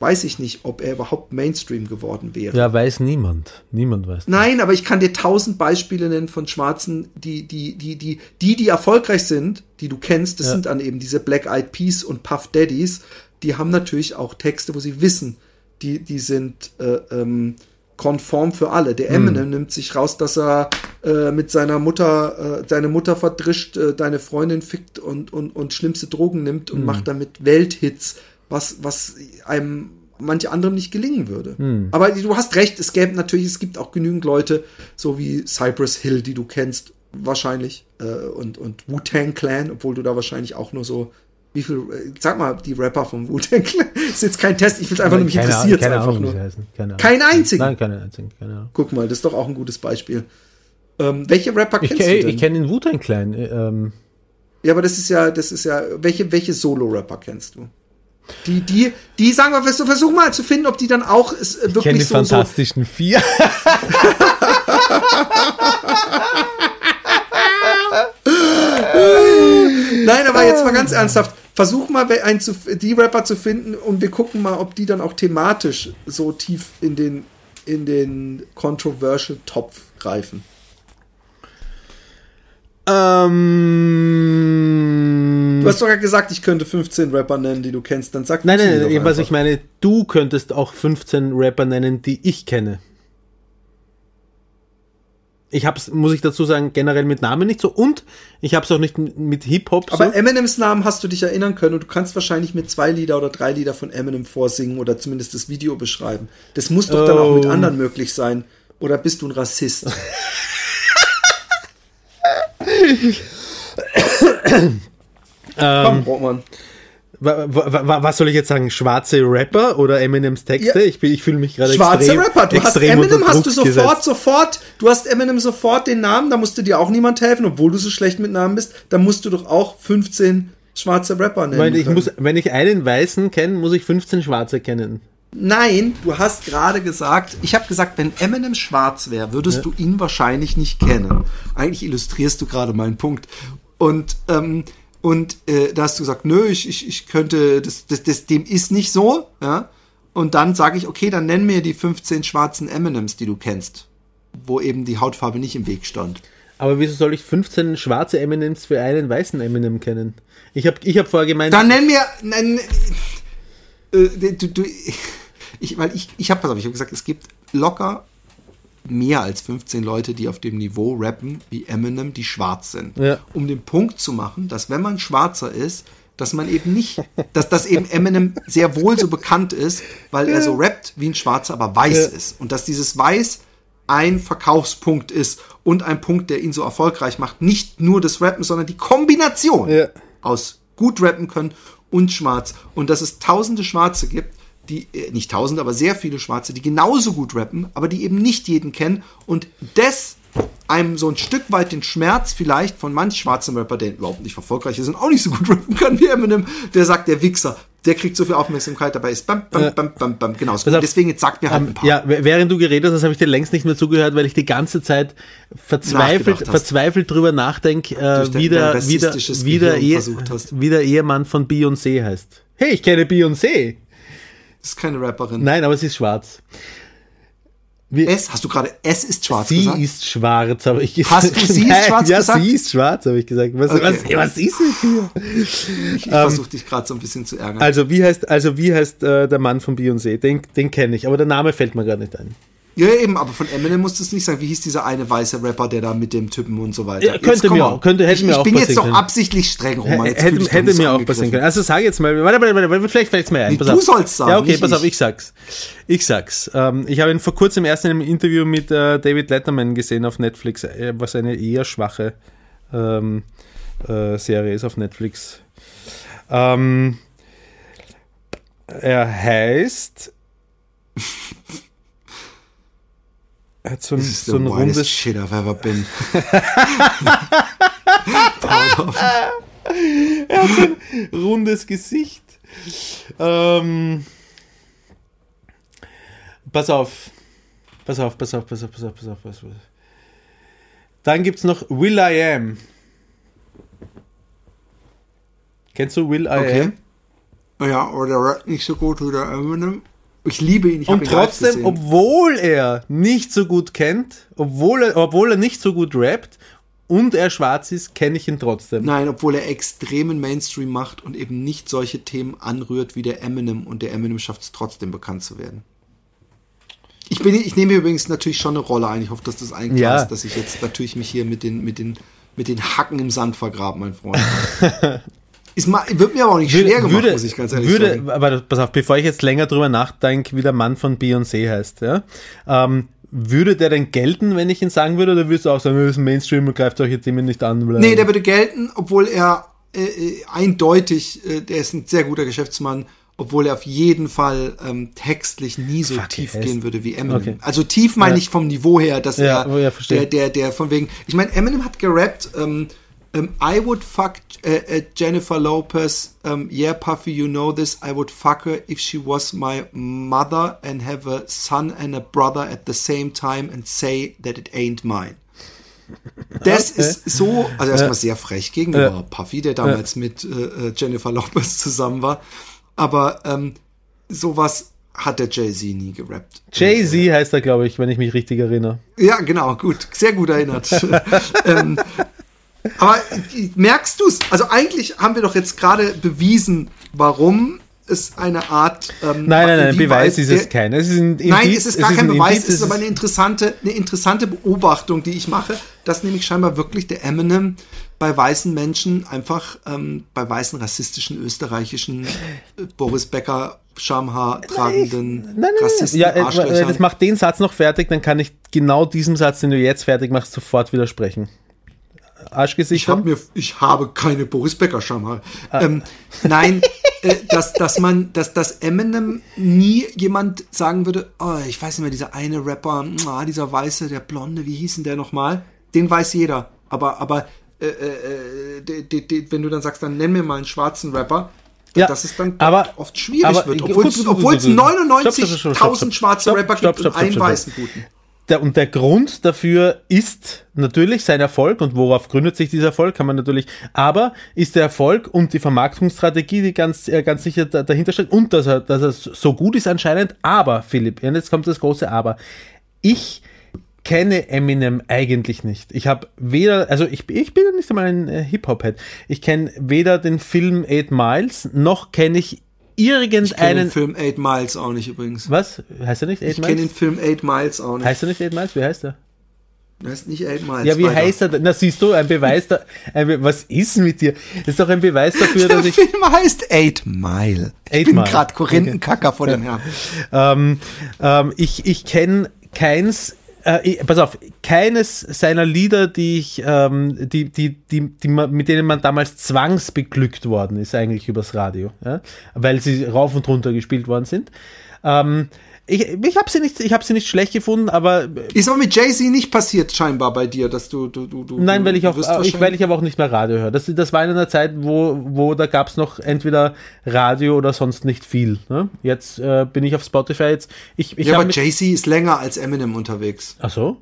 weiß ich nicht, ob er überhaupt Mainstream geworden wäre. ja weiß niemand. Niemand weiß. das. Nein, aber ich kann dir tausend Beispiele nennen von Schwarzen, die, die, die, die, die, die erfolgreich sind, die du kennst, das Ja. sind dann eben diese Black Eyed Peas und Puff Daddies, die haben natürlich auch Texte, wo sie wissen, die, die sind äh, ähm, konform für alle. Der Eminem nimmt sich raus, dass er äh, mit seiner Mutter, äh, deine Mutter verdrischt, äh, deine Freundin fickt und, und, und schlimmste Drogen nimmt und macht damit Welthits, was, was einem manche anderem nicht gelingen würde. Aber du hast recht, es gäbe natürlich, es gibt auch genügend Leute, so wie Cypress Hill, die du kennst, wahrscheinlich, äh, und, und Wu-Tang Clan, obwohl du da wahrscheinlich auch nur so, wie viel, äh, sag mal, die Rapper vom Wu-Tang Clan, *laughs* ist jetzt kein Test, ich will einfach nur, mich Keine interessiert keine einfach Ahnung, wie nur. sie heißen. Keine Ahnung. Keinen einzigen? Nein, keinen einzigen. Keine Ahnung. Guck mal, das ist doch auch ein gutes Beispiel. Ähm, welche Rapper Ich, kennst ke- du denn? ich kenne den Wu-Tang Clan. Ähm, ja, aber das ist ja, das ist ja, welche, welche Solo-Rapper kennst du? Die, die, die sagen wir, versuch versuch mal zu finden, ob die dann auch äh, ich kenne wirklich die so, so Fantastischen Vier. *laughs* Nein, aber jetzt mal ganz ernsthaft. Versuch mal, einen zu, die Rapper zu finden und wir gucken mal, ob die dann auch thematisch so tief in den, in den controversial Topf greifen. ähm, Du hast doch ja gesagt, ich könnte 15 Rapper nennen, die du kennst. Dann sag nein, nein, nein, was ich meine, du könntest auch 15 Rapper nennen, die ich kenne. Ich hab's, muss ich dazu sagen, generell mit Namen nicht so und ich hab's auch nicht mit Hip-Hop so. Aber Eminems Namen hast du dich erinnern können und du kannst wahrscheinlich mit zwei Lieder oder drei Lieder von Eminem vorsingen oder zumindest das Video beschreiben. Das muss doch dann auch mit Oh. anderen möglich sein. Oder bist du ein Rassist? *laughs* Komm, Roman. Wa- wa- wa- Was soll ich jetzt sagen? Schwarze Rapper oder Eminems Texte? Ja. Ich, ich fühle mich gerade Schwarze extrem, Rapper. Du hast Eminem hast du sofort, gesetzt. sofort, du hast Eminem sofort den Namen, da musste dir auch niemand helfen, obwohl du so schlecht mit Namen bist. Da musst du doch auch 15 schwarze Rapper nennen Weil ich können. muss, wenn ich einen Weißen kenne, muss ich 15 Schwarze kennen. Nein, du hast gerade gesagt, ich habe gesagt, wenn Eminem schwarz wäre, würdest du ihn wahrscheinlich nicht kennen. Eigentlich illustrierst du gerade meinen Punkt. Und, ähm, und äh, da hast du gesagt, nö, ich, ich, ich könnte, das, das, das, dem ist nicht so. Ja? Und dann sage ich, okay, dann nenn mir die 15 schwarzen Eminems, die du kennst, wo eben die Hautfarbe nicht im Weg stand. Aber wieso soll ich 15 schwarze Eminems für einen weißen Eminem kennen? Ich habe ich hab vorher gemeint, Dann nenn mir, nenn, äh, du, du, ich, weil ich, ich habe, pass auf, ich habe gesagt, es gibt locker mehr als 15 Leute, die auf dem Niveau rappen wie Eminem, die schwarz sind. Ja. Um den Punkt zu machen, dass wenn man schwarzer ist, dass man eben nicht, *laughs* dass das eben Eminem sehr wohl so bekannt ist, weil er so rappt wie ein Schwarzer, aber weiß Ja. ist. Und dass dieses Weiß ein Verkaufspunkt ist und ein Punkt, der ihn so erfolgreich macht. Nicht nur das Rappen, sondern die Kombination Ja. aus gut rappen können und schwarz. Und dass es tausende Schwarze gibt, die, äh, nicht tausende, aber sehr viele Schwarze, die genauso gut rappen, aber die eben nicht jeden kennen und das einem so ein Stück weit den Schmerz vielleicht von manch schwarzen Rapper, der überhaupt nicht erfolgreich ist und auch nicht so gut *laughs* rappen kann wie Eminem, der sagt, der Wichser, der kriegt so viel Aufmerksamkeit, dabei ist bam, bam, Ja. bam, bam, bam, genau. Deswegen jetzt sagt mir halt ein Ähm, paar. ja, während du geredet hast, habe ich dir längst nicht mehr zugehört, weil ich die ganze Zeit verzweifelt, verzweifelt drüber nachdenke, äh, wie, der, wie, der, wie der Ehemann von Beyoncé heißt. Hey, ich kenne Beyoncé. Das ist keine Rapperin. Nein, aber sie ist schwarz. Wie, S, hast du gerade S ist schwarz sie gesagt? ist schwarz, habe ich gesagt. Hast du sie ist Nein, schwarz ja, gesagt? sie ist schwarz, habe ich gesagt. Was, Okay. was, was ist mit dir? Ich versuche dich gerade so ein bisschen zu ärgern. Also wie heißt, also wie heißt äh, der Mann von Beyoncé? Den, den kenne ich, aber der Name fällt mir gerade nicht ein. Ja, eben, aber von Eminem musst du es nicht sagen. Wie hieß dieser eine weiße Rapper, der da mit dem Typen und so weiter? Ja, könnte komm mir auch- könnte- hätte ich, mir ich auch bin jetzt doch absichtlich streng, Roman. Jetzt hätte hätte so mir auch passieren können. Also sag jetzt mal, warte, warte, warte, vielleicht fällt es mir ein. Nee, du auf. sollst sagen, Ja, okay, pass auf, ich. ich sag's. Ich sag's. Ähm, ich habe ihn vor kurzem erst in einem Interview mit äh, David Letterman gesehen auf Netflix, äh, was eine eher schwache ähm, äh, Serie ist auf Netflix. Ähm, er heißt. *laughs* Er hat so ein, so ein rundes. shit I've ever been. *laughs* rundes Gesicht. Ähm, pass auf. Pass auf, pass auf, pass auf, pass auf, pass auf, pass auf. Dann gibt's noch Will I Am. Kennst du Will I Okay. Am? Ja, aber der rappt nicht so gut wie der Eminem. Ich liebe ihn. Ich Und trotzdem, obwohl er nicht so gut kennt, obwohl er, obwohl er nicht so gut rappt und er schwarz ist, kenne ich ihn trotzdem. Nein, obwohl er extremen Mainstream macht und eben nicht solche Themen anrührt wie der Eminem und der Eminem schafft es trotzdem bekannt zu werden. Ich, bin, ich nehme übrigens natürlich schon eine Rolle ein. Ich hoffe, dass das klar Ja. ist, dass ich jetzt natürlich mich hier mit den, mit den, mit den Hacken im Sand vergrabe, mein Freund. *laughs* ist mal, wird mir aber auch nicht schwer gemacht, muss ich ganz ehrlich würde, sagen. Aber pass auf, bevor ich jetzt länger drüber nachdenke, wie der Mann von Beyoncé heißt, ja, ähm, würde der denn gelten, wenn ich ihn sagen würde, oder würdest du auch sagen, das ist ein Mainstream und greift solche Themen nicht an? Bla, Nee, der würde gelten, obwohl er äh, äh, eindeutig, äh, der ist ein sehr guter Geschäftsmann, obwohl er auf jeden Fall ähm, textlich nie so Fuck, tief gehen würde wie Eminem. Okay. Also tief meine Ja. ich vom Niveau her, dass Ja, er oh ja, der, der, der von wegen. Ich meine, Eminem hat gerappt, ähm, ähm, I would fuck äh, Jennifer Lopez, ähm, yeah, Puffy, you know this, I would fuck her if she was my mother and have a son and a brother at the same time and say that it ain't mine. *laughs* Das ist so, also erstmal sehr frech gegenüber Puffy, der damals mit äh, äh, Jennifer Lopez zusammen war. Aber ähm, sowas hat der Jay-Z nie gerappt. Jay-Z heißt er, glaube ich, wenn ich mich richtig erinnere. Ja, genau, gut, sehr gut erinnert. *laughs* ähm, aber merkst du es? Also eigentlich haben wir doch jetzt gerade bewiesen, warum es eine Art. Ähm, Nein, nein, nein, Beweis ist es kein. Es ist ein Nein, Indiz, es ist gar kein ein Beweis, Indiz, es ist aber eine interessante, eine interessante Beobachtung, die ich mache, dass nämlich scheinbar wirklich der Eminem bei weißen Menschen einfach ähm, bei weißen rassistischen österreichischen äh, Boris Becker Schamhaar tragenden Nein, nein, Rassisten nein. Ja, äh, das macht den Satz noch fertig, dann kann ich genau diesem Satz, den du jetzt fertig machst, sofort widersprechen. Arschgesicht. Ich, hab mir, ich habe keine Boris Becker Schamhaar. Ah. Ähm, nein, äh, dass, dass man, dass das Eminem nie jemand sagen würde, oh, ich weiß nicht mehr, dieser eine Rapper, ah, dieser weiße, der blonde, wie hieß denn der nochmal? Den weiß jeder. Aber, aber äh, äh, de, de, de, wenn du dann sagst, dann nenn mir mal einen schwarzen Rapper, Ja, dass es dann aber- oft schwierig aber- wird, obwohl es gut, gut, obwohl es gut, gut. Stopp, stopp, stopp, 99.000 stopp, stopp, schwarze stopp, Rapper stopp, gibt stopp, und einen weißen guten. Der, und der Grund dafür ist natürlich sein Erfolg und worauf gründet sich dieser Erfolg, kann man natürlich, aber ist der Erfolg und die Vermarktungsstrategie, die ganz, äh, ganz sicher da, dahinter steht und dass er, dass er so gut ist anscheinend, aber Philipp, und jetzt kommt das große Aber, ich kenne Eminem eigentlich nicht. Ich habe weder, also ich, ich bin nicht einmal ein äh, Hip-Hop-Head. Ich kenne weder den Film Eight Miles, noch kenne ich Ich kenne irgendeinen, den Film Eight Miles auch nicht übrigens. was? Heißt er nicht Eight Ich kenne den Miles? Film Eight Miles auch nicht. Heißt er nicht Eight Miles? Wie heißt er? Der heißt nicht Eight Miles. Ja, wie weiter. heißt er? Na, siehst du, ein Beweis da, ein Be was ist mit dir? Das ist doch ein Beweis *laughs* dafür, Der dass ich, Film heißt Eight Mile. Ich Eight bin gerade Korinthenkacker vor dem Herrn. *laughs* ähm, ähm, ich, ich kenne keins, äh, ich, pass auf, keines seiner Lieder, die ich, ähm, die, die, die, die mit denen man damals zwangsbeglückt worden ist, eigentlich übers Radio, ja? weil sie rauf und runter gespielt worden sind. Ähm, ich ich habe sie, nicht- ich sie nicht schlecht gefunden, aber Ist auch mit Jay-Z nicht passiert, scheinbar bei dir, dass du. du, du, du Nein, weil ich auch, äh, ich, weil ich aber auch nicht mehr Radio höre. Das, das war in einer Zeit, wo, wo da gab es noch entweder Radio oder sonst nicht viel. Ne? Jetzt äh, bin ich auf Spotify jetzt. Ich, ich Ja, aber mit- Jay-Z ist länger als Eminem unterwegs. Ach so?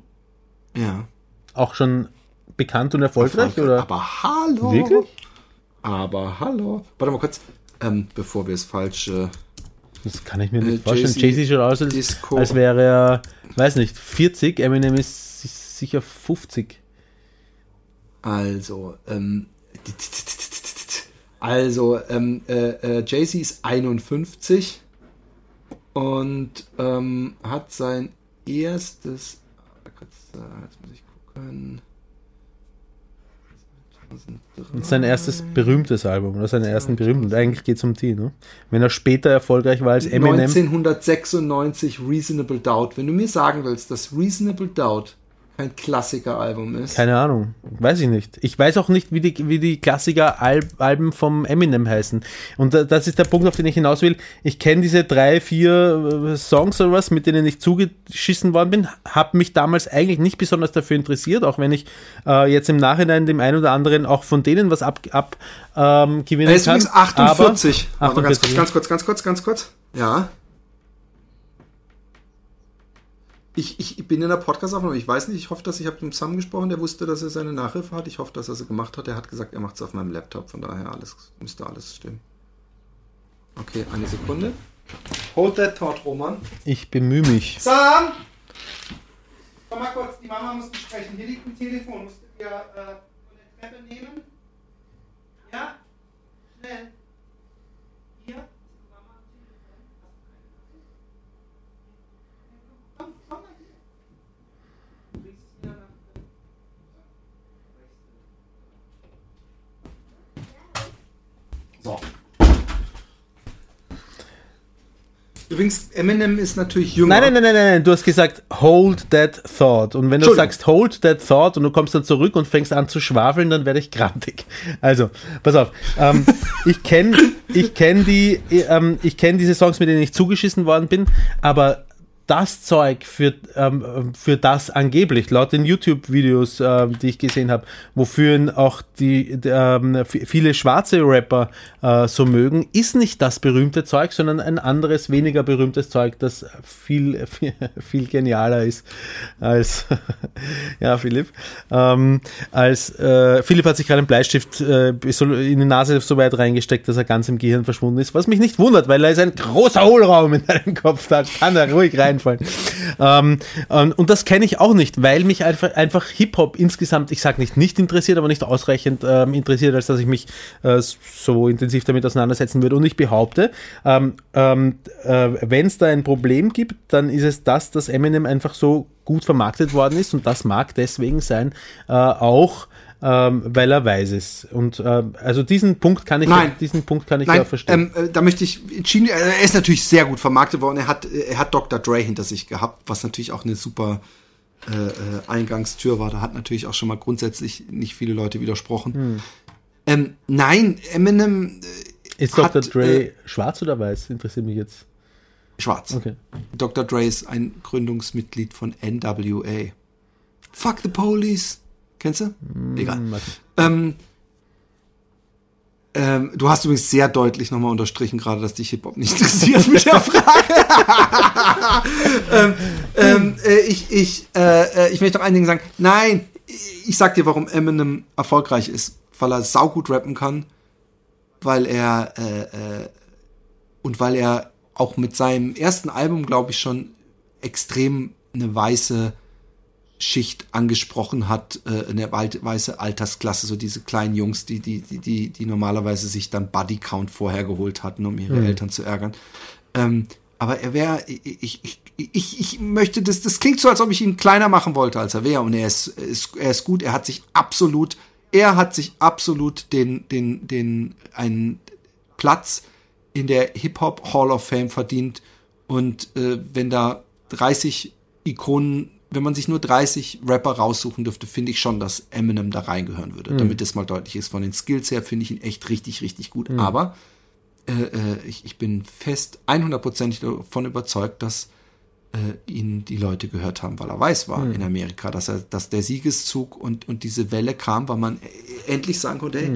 Ja. Auch schon bekannt und erfolgreich? Oder? Aber hallo. Wirklich? Aber hallo. Warte mal kurz, ähm, bevor wir es falsch. Äh, Das kann ich mir Äh, nicht vorstellen. Jay-Z schaut aus, als, als wäre er, weiß nicht, 40. Eminem ist si- sicher 50. also, ähm. Also, ähm, äh, äh, Jay-Z ist 51 und ähm, hat sein erstes. Kurz, äh, Jetzt muss ich gucken. Und sein erstes berühmtes Album, oder seine ersten berühmten. Eigentlich geht es um die, ne? Wenn er später erfolgreich war als Eminem. 1996 Reasonable Doubt. Wenn du mir sagen willst, dass Reasonable Doubt kein Klassikeralbum ist. Keine Ahnung, weiß ich nicht. Ich weiß auch nicht, wie die, wie die Klassiker-Alben vom Eminem heißen. Und da- das ist der Punkt, auf den ich hinaus will. Ich kenne diese drei, vier äh, Songs oder was, mit denen ich zugeschissen worden bin, habe mich damals eigentlich nicht besonders dafür interessiert, auch wenn ich äh, jetzt im Nachhinein dem einen oder anderen auch von denen was ab, ab ähm, gewinnen er ist kann. übrigens 48. Aber, Warte mal, ganz, 48. kurz, ganz kurz, ganz kurz, ganz kurz. Ja. Ich, ich bin in der Podcast-Aufnahme, ich weiß nicht, ich hoffe, dass ich habe mit Sam gesprochen, der wusste, dass er seine Nachhilfe hat. Ich hoffe, dass er sie gemacht hat. Er hat gesagt, er macht es auf meinem Laptop, von daher alles, müsste alles stimmen. Okay, eine Sekunde. Hold that thought, Roman. Ich bemühe mich. Sam! Komm mal kurz, die Mama muss sprechen. Hier liegt ein Telefon. Musst du dir äh, von der Treppe nehmen? Ja? Schnell. Hier? Komm, komm mal hier. Du kriegst es wieder nach. So. Übrigens, Eminem ist natürlich jünger. Nein, nein, nein, nein, nein, du hast gesagt, hold that thought. Und wenn du sagst, hold that thought und du kommst dann zurück und fängst an zu schwafeln, dann werde ich grantig. Also, pass auf. Ähm, *laughs* ich kenne ich kenn die, ähm, ich kenn diese Songs, mit denen ich zugeschissen worden bin, aber das Zeug für, ähm, für das angeblich, laut den YouTube-Videos, ähm, die ich gesehen habe, wofür ihn auch die, ähm, viele schwarze Rapper äh, so mögen, ist nicht das berühmte Zeug, sondern ein anderes, weniger berühmtes Zeug, das viel, *laughs* viel, genialer ist als, *laughs* ja, Philipp, ähm, als, äh, Philipp hat sich gerade einen Bleistift äh, in die Nase so weit reingesteckt, dass er ganz im Gehirn verschwunden ist, was mich nicht wundert, weil er ist ein großer Hohlraum in deinem Kopf, da kann er ruhig reinfallen. Ähm, und, und das kenne ich auch nicht, weil mich einfach, einfach Hip-Hop insgesamt, ich sage nicht nicht interessiert, aber nicht ausreichend ähm, interessiert, als dass ich mich äh, so intensiv damit auseinandersetzen würde. Und ich behaupte, ähm, ähm, äh, wenn es da ein Problem gibt, dann ist es das, dass Eminem einfach so gut vermarktet worden ist und das mag deswegen sein, äh, auch ähm, weil er weiß ist. Und äh, also diesen Punkt kann ich, Nein. diesen Punkt kann ich ja Nein, verstehen. ähm, äh, da möchte ich entschieden, äh, er ist natürlich sehr gut vermarktet worden. Er hat, äh, er hat Dr. Dre hinter sich gehabt, was natürlich auch eine super äh, äh, Eingangstür war. Da hat natürlich auch schon mal grundsätzlich nicht viele Leute widersprochen. Hm. Ähm, nein, Eminem äh, ist hat, Dr. Dre äh, schwarz oder weiß? Interessiert mich jetzt. schwarz. Okay. Dr. Dre ist ein Gründungsmitglied von NWA. Fuck the Police. Kennst du? Egal. Hm, warte. Ähm, ähm, du hast übrigens sehr deutlich nochmal unterstrichen gerade, dass dich Hip-Hop nicht interessiert mit der Frage. *laughs* ähm, ähm, äh, ich, ich, äh, äh, ich möchte noch ein Ding sagen. Nein, ich sag dir, warum Eminem erfolgreich ist. Weil er saugut rappen kann, weil er äh, äh, und weil er auch mit seinem ersten Album, glaube ich, schon extrem eine weiße Schicht angesprochen hat, äh, eine weiße Altersklasse, so diese kleinen Jungs, die, die, die, die, die normalerweise sich dann Buddy Count vorher geholt hatten, um ihre Eltern zu ärgern. Ähm, aber er wäre, ich, ich, ich, ich, ich möchte das, das klingt so, als ob ich ihn kleiner machen wollte, als er wäre. Und er ist, ist, er ist gut, er hat sich absolut, er hat sich absolut den, den, den, einen Platz in der Hip-Hop Hall of Fame verdient. Und äh, wenn da 30 Ikonen, wenn man sich nur 30 Rapper raussuchen dürfte, finde ich schon, dass Eminem da reingehören würde. Damit das mal deutlich ist. Von den Skills her finde ich ihn echt richtig, richtig gut. Aber äh, äh, ich, ich bin fest 100%ig davon überzeugt, dass äh, ihn die Leute gehört haben, weil er weiß war in Amerika, dass er, dass der Siegeszug und, und diese Welle kam, weil man endlich sagen konnte, hey,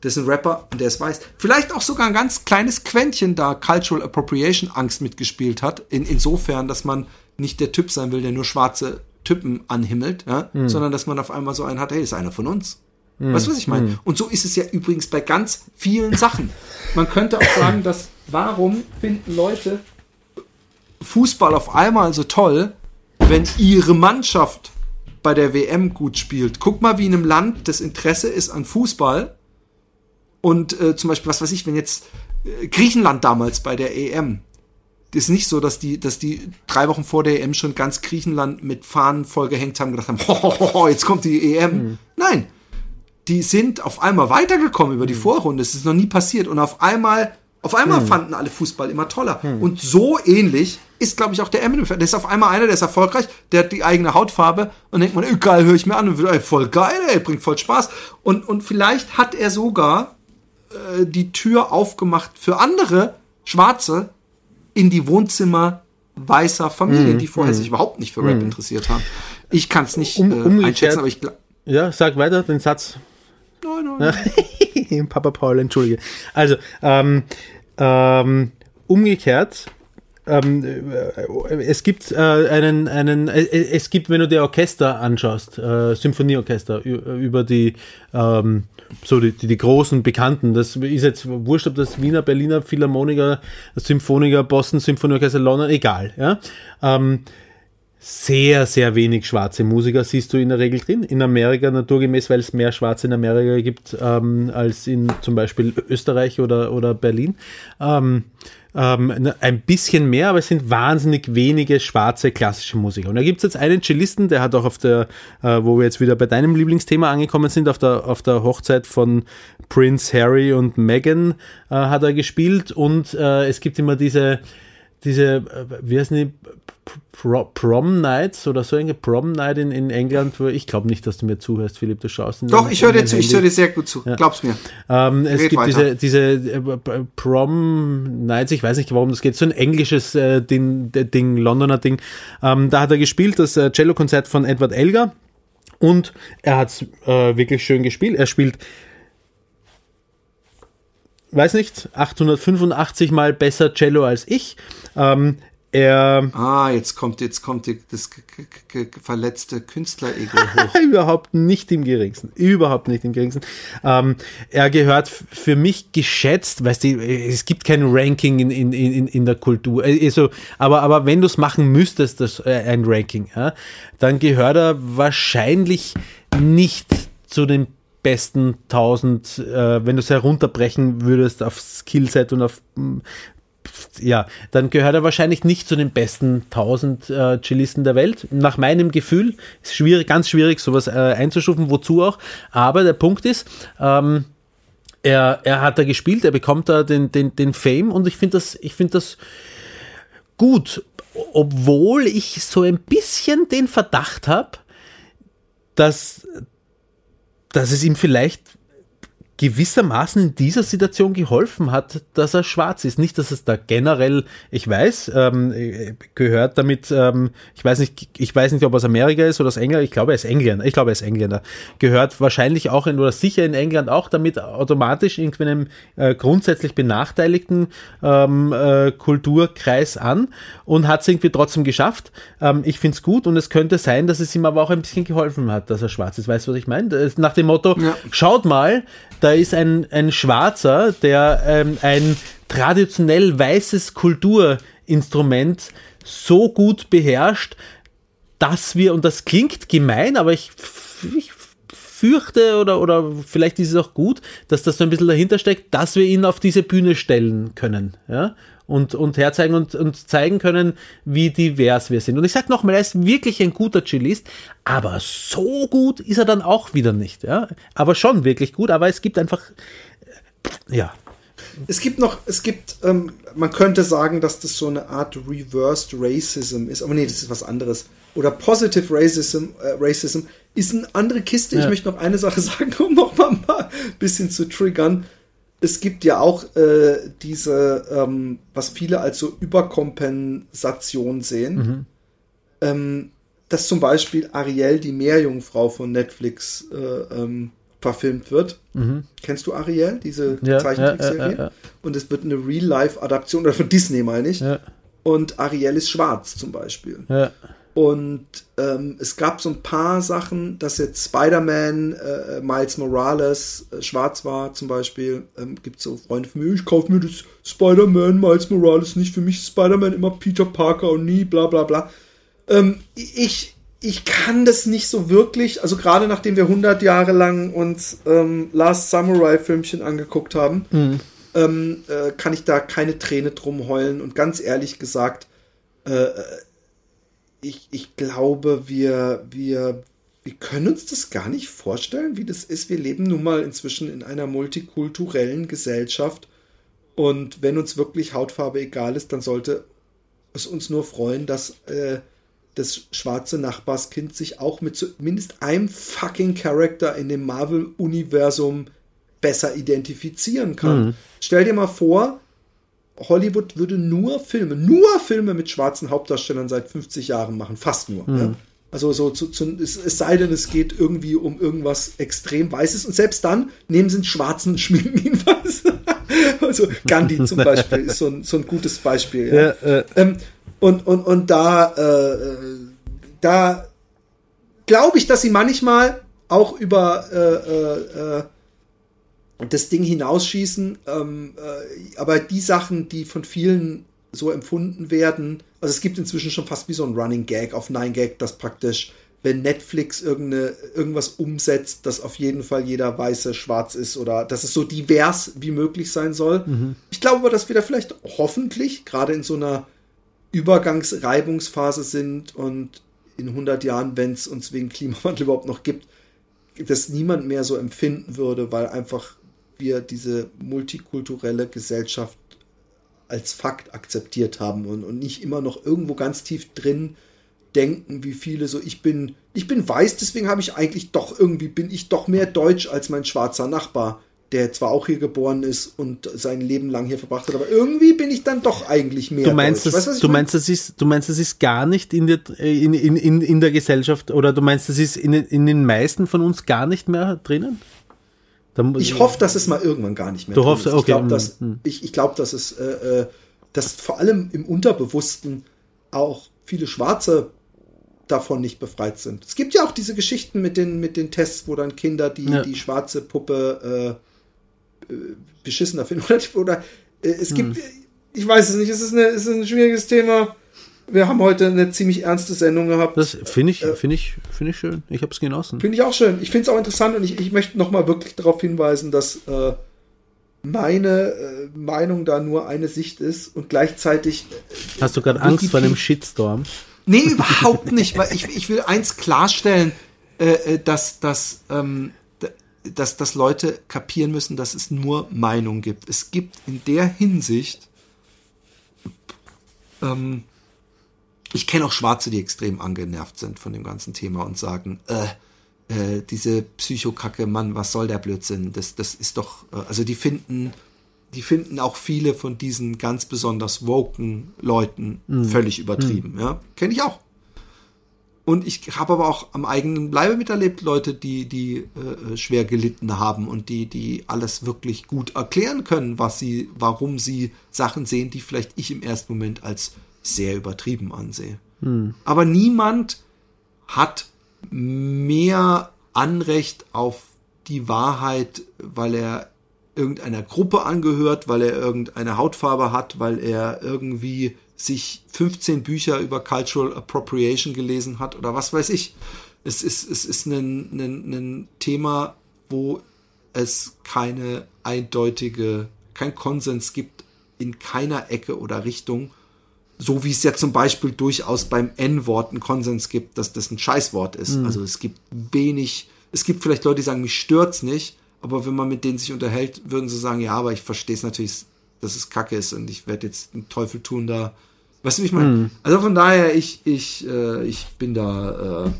das ist ein Rapper und der ist weiß. Vielleicht auch sogar ein ganz kleines Quäntchen da Cultural Appropriation Angst mitgespielt hat, in, insofern, dass man nicht der Typ sein will, der nur schwarze Typen anhimmelt, ja? sondern dass man auf einmal so einen hat, hey, ist einer von uns. Weißt du, was ich meine? Und so ist es ja übrigens bei ganz vielen Sachen. Man könnte auch sagen, dass warum finden Leute Fußball auf einmal so toll, wenn ihre Mannschaft bei der WM gut spielt. Guck mal, wie in einem Land das Interesse ist an Fußball. Und äh, zum Beispiel, was weiß ich, wenn jetzt äh, Griechenland damals bei der EM, ist nicht so, dass die, dass die drei Wochen vor der EM schon ganz Griechenland mit Fahnen vollgehängt haben und gedacht haben, *laughs* ho, jetzt kommt die EM. Nein, die sind auf einmal weitergekommen über die Vorrunde. Es ist noch nie passiert. Und auf einmal, auf einmal fanden alle Fußball immer toller. Und so ähnlich ist, glaube ich, auch der Eminem. Der ist auf einmal einer, der ist erfolgreich, der hat die eigene Hautfarbe und denkt man, geil, höre ich mir an und wird, ey, voll geil, ey, bringt voll Spaß. Und, und vielleicht hat er sogar äh, die Tür aufgemacht für andere Schwarze in die Wohnzimmer weißer Familien, die vorher sich überhaupt nicht für Rap interessiert haben. Ich kann es nicht Um- äh, umgekehrt- einschätzen, aber ich glaube. Ja, sag weiter den Satz. Nein, nein, nein. *laughs* Papa Paul, entschuldige. Also, ähm, ähm, umgekehrt, ähm, äh, es gibt äh, einen, einen, äh, es gibt, wenn du dir Orchester anschaust, äh, Symphonieorchester ü- über die, ähm, so die, die, die großen Bekannten, das ist jetzt wurscht, ob das Wiener, Berliner Philharmoniker, Symphoniker, Boston Symphonieorchester, London, egal, ja. Ähm, sehr, sehr wenig schwarze Musiker siehst du in der Regel drin. In Amerika naturgemäß, weil es mehr Schwarze in Amerika gibt ähm, als in zum Beispiel Österreich oder, oder Berlin. Ähm, ähm, ein bisschen mehr, aber es sind wahnsinnig wenige schwarze klassische Musiker. Und da gibt es jetzt einen Cellisten, der hat auch auf der, äh, wo wir jetzt wieder bei deinem Lieblingsthema angekommen sind, auf der, auf der Hochzeit von Prince Harry und Meghan äh, hat er gespielt. Und äh, es gibt immer diese, diese, äh, wie heißen die, Pro, Prom Nights oder so eine Prom Night in, in England, wo ich glaube nicht, dass du mir zuhörst, Philipp, du schaust Doch, ich höre dir zu, ich höre dir sehr gut zu. Glaub's mir. Ähm, es Red gibt weiter. diese, diese äh, Prom Nights, ich weiß nicht, warum das geht, so ein englisches äh, Ding, Ding, Londoner Ding. Ähm, da hat er gespielt, das äh, Cello-Konzert von Edward Elgar. Und er hat äh, wirklich schön gespielt. Er spielt, weiß nicht, 885 Mal besser Cello als ich. Ähm, er Ah, jetzt kommt, jetzt kommt die, das verletzte Künstler-Ego *laughs* hoch. überhaupt nicht im geringsten. Überhaupt nicht im geringsten. Ähm, er gehört für mich geschätzt, weißt du, es gibt kein Ranking in, in, in, in der Kultur. Äh, Also, aber, aber wenn du es machen müsstest, das, äh, ein Ranking, ja, dann gehört er wahrscheinlich nicht zu den besten 1000, äh, wenn du es herunterbrechen würdest auf Skillset und auf mm, ja, dann gehört er wahrscheinlich nicht zu den besten 1000 äh, Cellisten der Welt. Nach meinem Gefühl ist schwierig, ganz schwierig, sowas äh, einzustufen, wozu auch. Aber der Punkt ist, ähm, er, er hat da gespielt, er bekommt da den, den, den Fame und ich finde das, ich finde das gut, obwohl ich so ein bisschen den Verdacht habe, dass, dass es ihm vielleicht gewissermaßen in dieser Situation geholfen hat, dass er schwarz ist. Nicht, dass es da generell, ich weiß, ähm, gehört damit, ähm, ich weiß nicht, ich weiß nicht, ob er aus Amerika ist oder aus England, ich glaube, er ist Engländer, ich glaube, er ist Engländer, gehört wahrscheinlich auch in, oder sicher in England auch damit automatisch irgendwie einem äh, grundsätzlich benachteiligten ähm, äh, Kulturkreis an und hat es irgendwie trotzdem geschafft. Ähm, ich finde es gut und es könnte sein, dass es ihm aber auch ein bisschen geholfen hat, dass er schwarz ist. Weißt du, was ich meine? Nach dem Motto, Ja. schaut mal, da ist ein, ein Schwarzer, der ähm, ein traditionell weißes Kulturinstrument so gut beherrscht, dass wir, und das klingt gemein, aber ich, ich fürchte oder, oder vielleicht ist es auch gut, dass das so ein bisschen dahinter steckt, dass wir ihn auf diese Bühne stellen können. Ja? Und, und herzeigen und, und zeigen können, wie divers wir sind. Und ich sage nochmal, er ist wirklich ein guter Cellist, aber so gut ist er dann auch wieder nicht. Ja? Aber schon wirklich gut, aber es gibt einfach, äh, ja, Es gibt noch, es gibt, ähm, man könnte sagen, dass das so eine Art Reversed Racism ist, aber nee, das ist was anderes. Oder Positive Racism, äh, Racism ist eine andere Kiste. Ich Ja. möchte noch eine Sache *laughs* sagen, um noch mal ein bisschen zu triggern. Es gibt ja auch äh, diese, ähm, was viele als so Überkompensation sehen. Ähm, dass zum Beispiel Ariel, die Meerjungfrau von Netflix, äh, ähm, verfilmt wird. Kennst du Ariel, diese Ja, Zeichentrickserie? ja, ja, ja, ja. Und es wird eine Real-Life-Adaption, oder von Disney meine ich. ja, Und Ariel ist schwarz zum Beispiel. Und ähm, es gab so ein paar Sachen, dass jetzt Spider-Man, äh, Miles Morales äh, schwarz war zum Beispiel. Ähm, gibt so Freunde von mir, ich kaufe mir das Spider-Man, Miles Morales nicht. Für mich ist Spider-Man immer Peter Parker und nie bla bla bla. Ähm, ich, ich kann das nicht so wirklich, also gerade nachdem wir 100 Jahre lang uns ähm, Last Samurai Filmchen angeguckt haben, ähm, äh, kann ich da keine Träne drum heulen. Und ganz ehrlich gesagt, äh, ich, ich glaube, wir, wir, wir können uns das gar nicht vorstellen, wie das ist. Wir leben nun mal inzwischen in einer multikulturellen Gesellschaft. Und wenn uns wirklich Hautfarbe egal ist, dann sollte es uns nur freuen, dass äh, das schwarze Nachbarskind sich auch mit zumindest einem fucking Charakter in dem Marvel-Universum besser identifizieren kann. Stell dir mal vor, Hollywood würde nur Filme, nur Filme mit schwarzen Hauptdarstellern seit 50 Jahren machen, fast nur. Ja? Also so zu, zu, es, es sei denn, es geht irgendwie um irgendwas extrem Weißes und selbst dann nehmen sie einen Schwarzen und schminken ihn weiß. *laughs* also Gandhi zum Beispiel ist so ein, so ein gutes Beispiel. Ja? Ja, äh. Ähm, und, und, und da, äh, da glaube ich, dass sie manchmal auch über äh, äh, äh, das Ding hinausschießen. Ähm, äh, aber die Sachen, die von vielen so empfunden werden, also es gibt inzwischen schon fast wie so ein Running Gag auf 9gag, das praktisch, wenn Netflix irgendeine, irgendwas umsetzt, dass auf jeden Fall jeder Weiße schwarz ist oder dass es so divers wie möglich sein soll. Ich glaube aber, dass wir da vielleicht hoffentlich gerade in so einer Übergangsreibungsphase sind und in 100 Jahren, wenn es uns wegen Klimawandel *laughs* überhaupt noch gibt, das niemand mehr so empfinden würde, weil einfach wir diese multikulturelle Gesellschaft als Fakt akzeptiert haben und, und nicht immer noch irgendwo ganz tief drin denken, wie viele so, ich bin, ich bin weiß, deswegen habe ich eigentlich doch irgendwie, bin ich doch mehr deutsch als mein schwarzer Nachbar, der zwar auch hier geboren ist und sein Leben lang hier verbracht hat, aber irgendwie bin ich dann doch eigentlich mehr Du meinst, deutsch. das, Weißt du meine? meinst, das ist, du meinst, das ist gar nicht in der, in, in, in, in der Gesellschaft oder du meinst, das ist in, in den meisten von uns gar nicht mehr drinnen? Da mu- Ich hoffe, dass es mal irgendwann gar nicht mehr. Du hoffst, ist. okay, Ich glaube, mm, dass, mm. ich, ich glaub, dass es, äh, äh, dass vor allem im Unterbewussten auch viele Schwarze davon nicht befreit sind. Es gibt ja auch diese Geschichten mit den, mit den Tests, wo dann Kinder die, Ja. die schwarze Puppe äh, äh, beschissener finden. *laughs* Oder, oder äh, es Hm. gibt, ich weiß es nicht, es ist, eine, es ist ein schwieriges Thema. Wir haben heute eine ziemlich ernste Sendung gehabt. Das finde ich, Äh, finde ich, finde ich schön. Ich habe es genossen. Finde ich auch schön. Ich finde es auch interessant und ich, ich möchte nochmal wirklich darauf hinweisen, dass äh, meine äh, Meinung da nur eine Sicht ist und gleichzeitig. äh, Hast du gerade Angst vor einem Shitstorm? Nee, überhaupt nicht, weil ich, ich will eins klarstellen, äh, äh, dass, dass, ähm, dass, dass Leute kapieren müssen, dass es nur Meinung gibt. Es gibt in der Hinsicht. Ähm, ich kenne auch Schwarze, die extrem angenervt sind von dem ganzen Thema und sagen, äh, äh, diese Psychokacke, Mann, was soll der Blödsinn? Das, das ist doch, äh, also die finden, die finden auch viele von diesen ganz besonders woken Leuten völlig übertrieben. Ja, kenne ich auch. Und ich habe aber auch am eigenen Leibe miterlebt, Leute, die, die äh, schwer gelitten haben und die, die alles wirklich gut erklären können, was sie, warum sie Sachen sehen, die vielleicht ich im ersten Moment als sehr übertrieben ansehe. Aber niemand hat mehr Anrecht auf die Wahrheit, weil er irgendeiner Gruppe angehört, weil er irgendeine Hautfarbe hat, weil er irgendwie sich 15 Bücher über Cultural Appropriation gelesen hat oder was weiß ich. Es ist, es ist ein, ein, ein Thema, wo es keine eindeutige, kein Konsens gibt in keiner Ecke oder Richtung. So wie es ja zum Beispiel durchaus beim N-Wort einen Konsens gibt, dass das ein Scheißwort ist. Also es gibt wenig, es gibt vielleicht Leute, die sagen, mich stört's nicht, aber wenn man mit denen sich unterhält, würden sie sagen, ja, aber ich verstehe es natürlich, dass es Kacke ist und ich werde jetzt einen Teufel tun da. Weißt du, wie ich meine? Also von daher, ich, ich, äh, ich bin da, äh,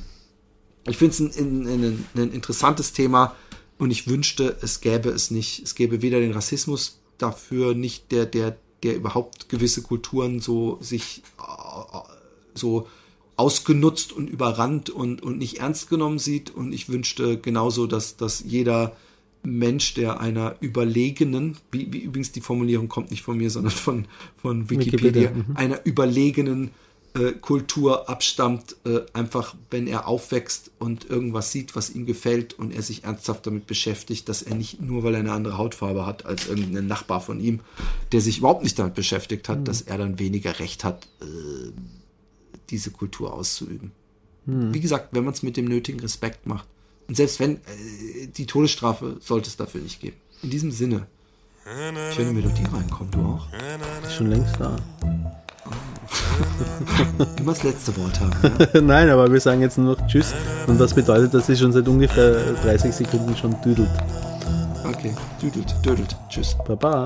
ich finde es ein, ein, ein, ein interessantes Thema und ich wünschte, es gäbe es nicht, es gäbe weder den Rassismus dafür, nicht der, der, der überhaupt gewisse Kulturen so sich äh, so ausgenutzt und überrannt und, und nicht ernst genommen sieht. Und ich wünschte genauso, dass, dass jeder Mensch, der einer überlegenen, wie, wie übrigens die Formulierung kommt nicht von mir, sondern von, von Wikipedia, Wikipedia, mhm. einer überlegenen äh, Kultur abstammt, äh, einfach wenn er aufwächst und irgendwas sieht, was ihm gefällt und er sich ernsthaft damit beschäftigt, dass er nicht nur, weil er eine andere Hautfarbe hat als irgendein Nachbar von ihm, der sich überhaupt nicht damit beschäftigt hat, dass er dann weniger Recht hat, äh, diese Kultur auszuüben. Wie gesagt, wenn man es mit dem nötigen Respekt macht. Und selbst wenn, die Todesstrafe sollte es dafür nicht geben. In diesem Sinne. Eine Melodie reinkommen, du auch? Ist schon längst da. Du das letzte Wort haben. Ja? *laughs* Nein, aber wir sagen jetzt nur noch Tschüss. Und das bedeutet, dass sie schon seit ungefähr 30 Sekunden schon düdelt. Okay, düdelt, düdelt. Tschüss. Baba.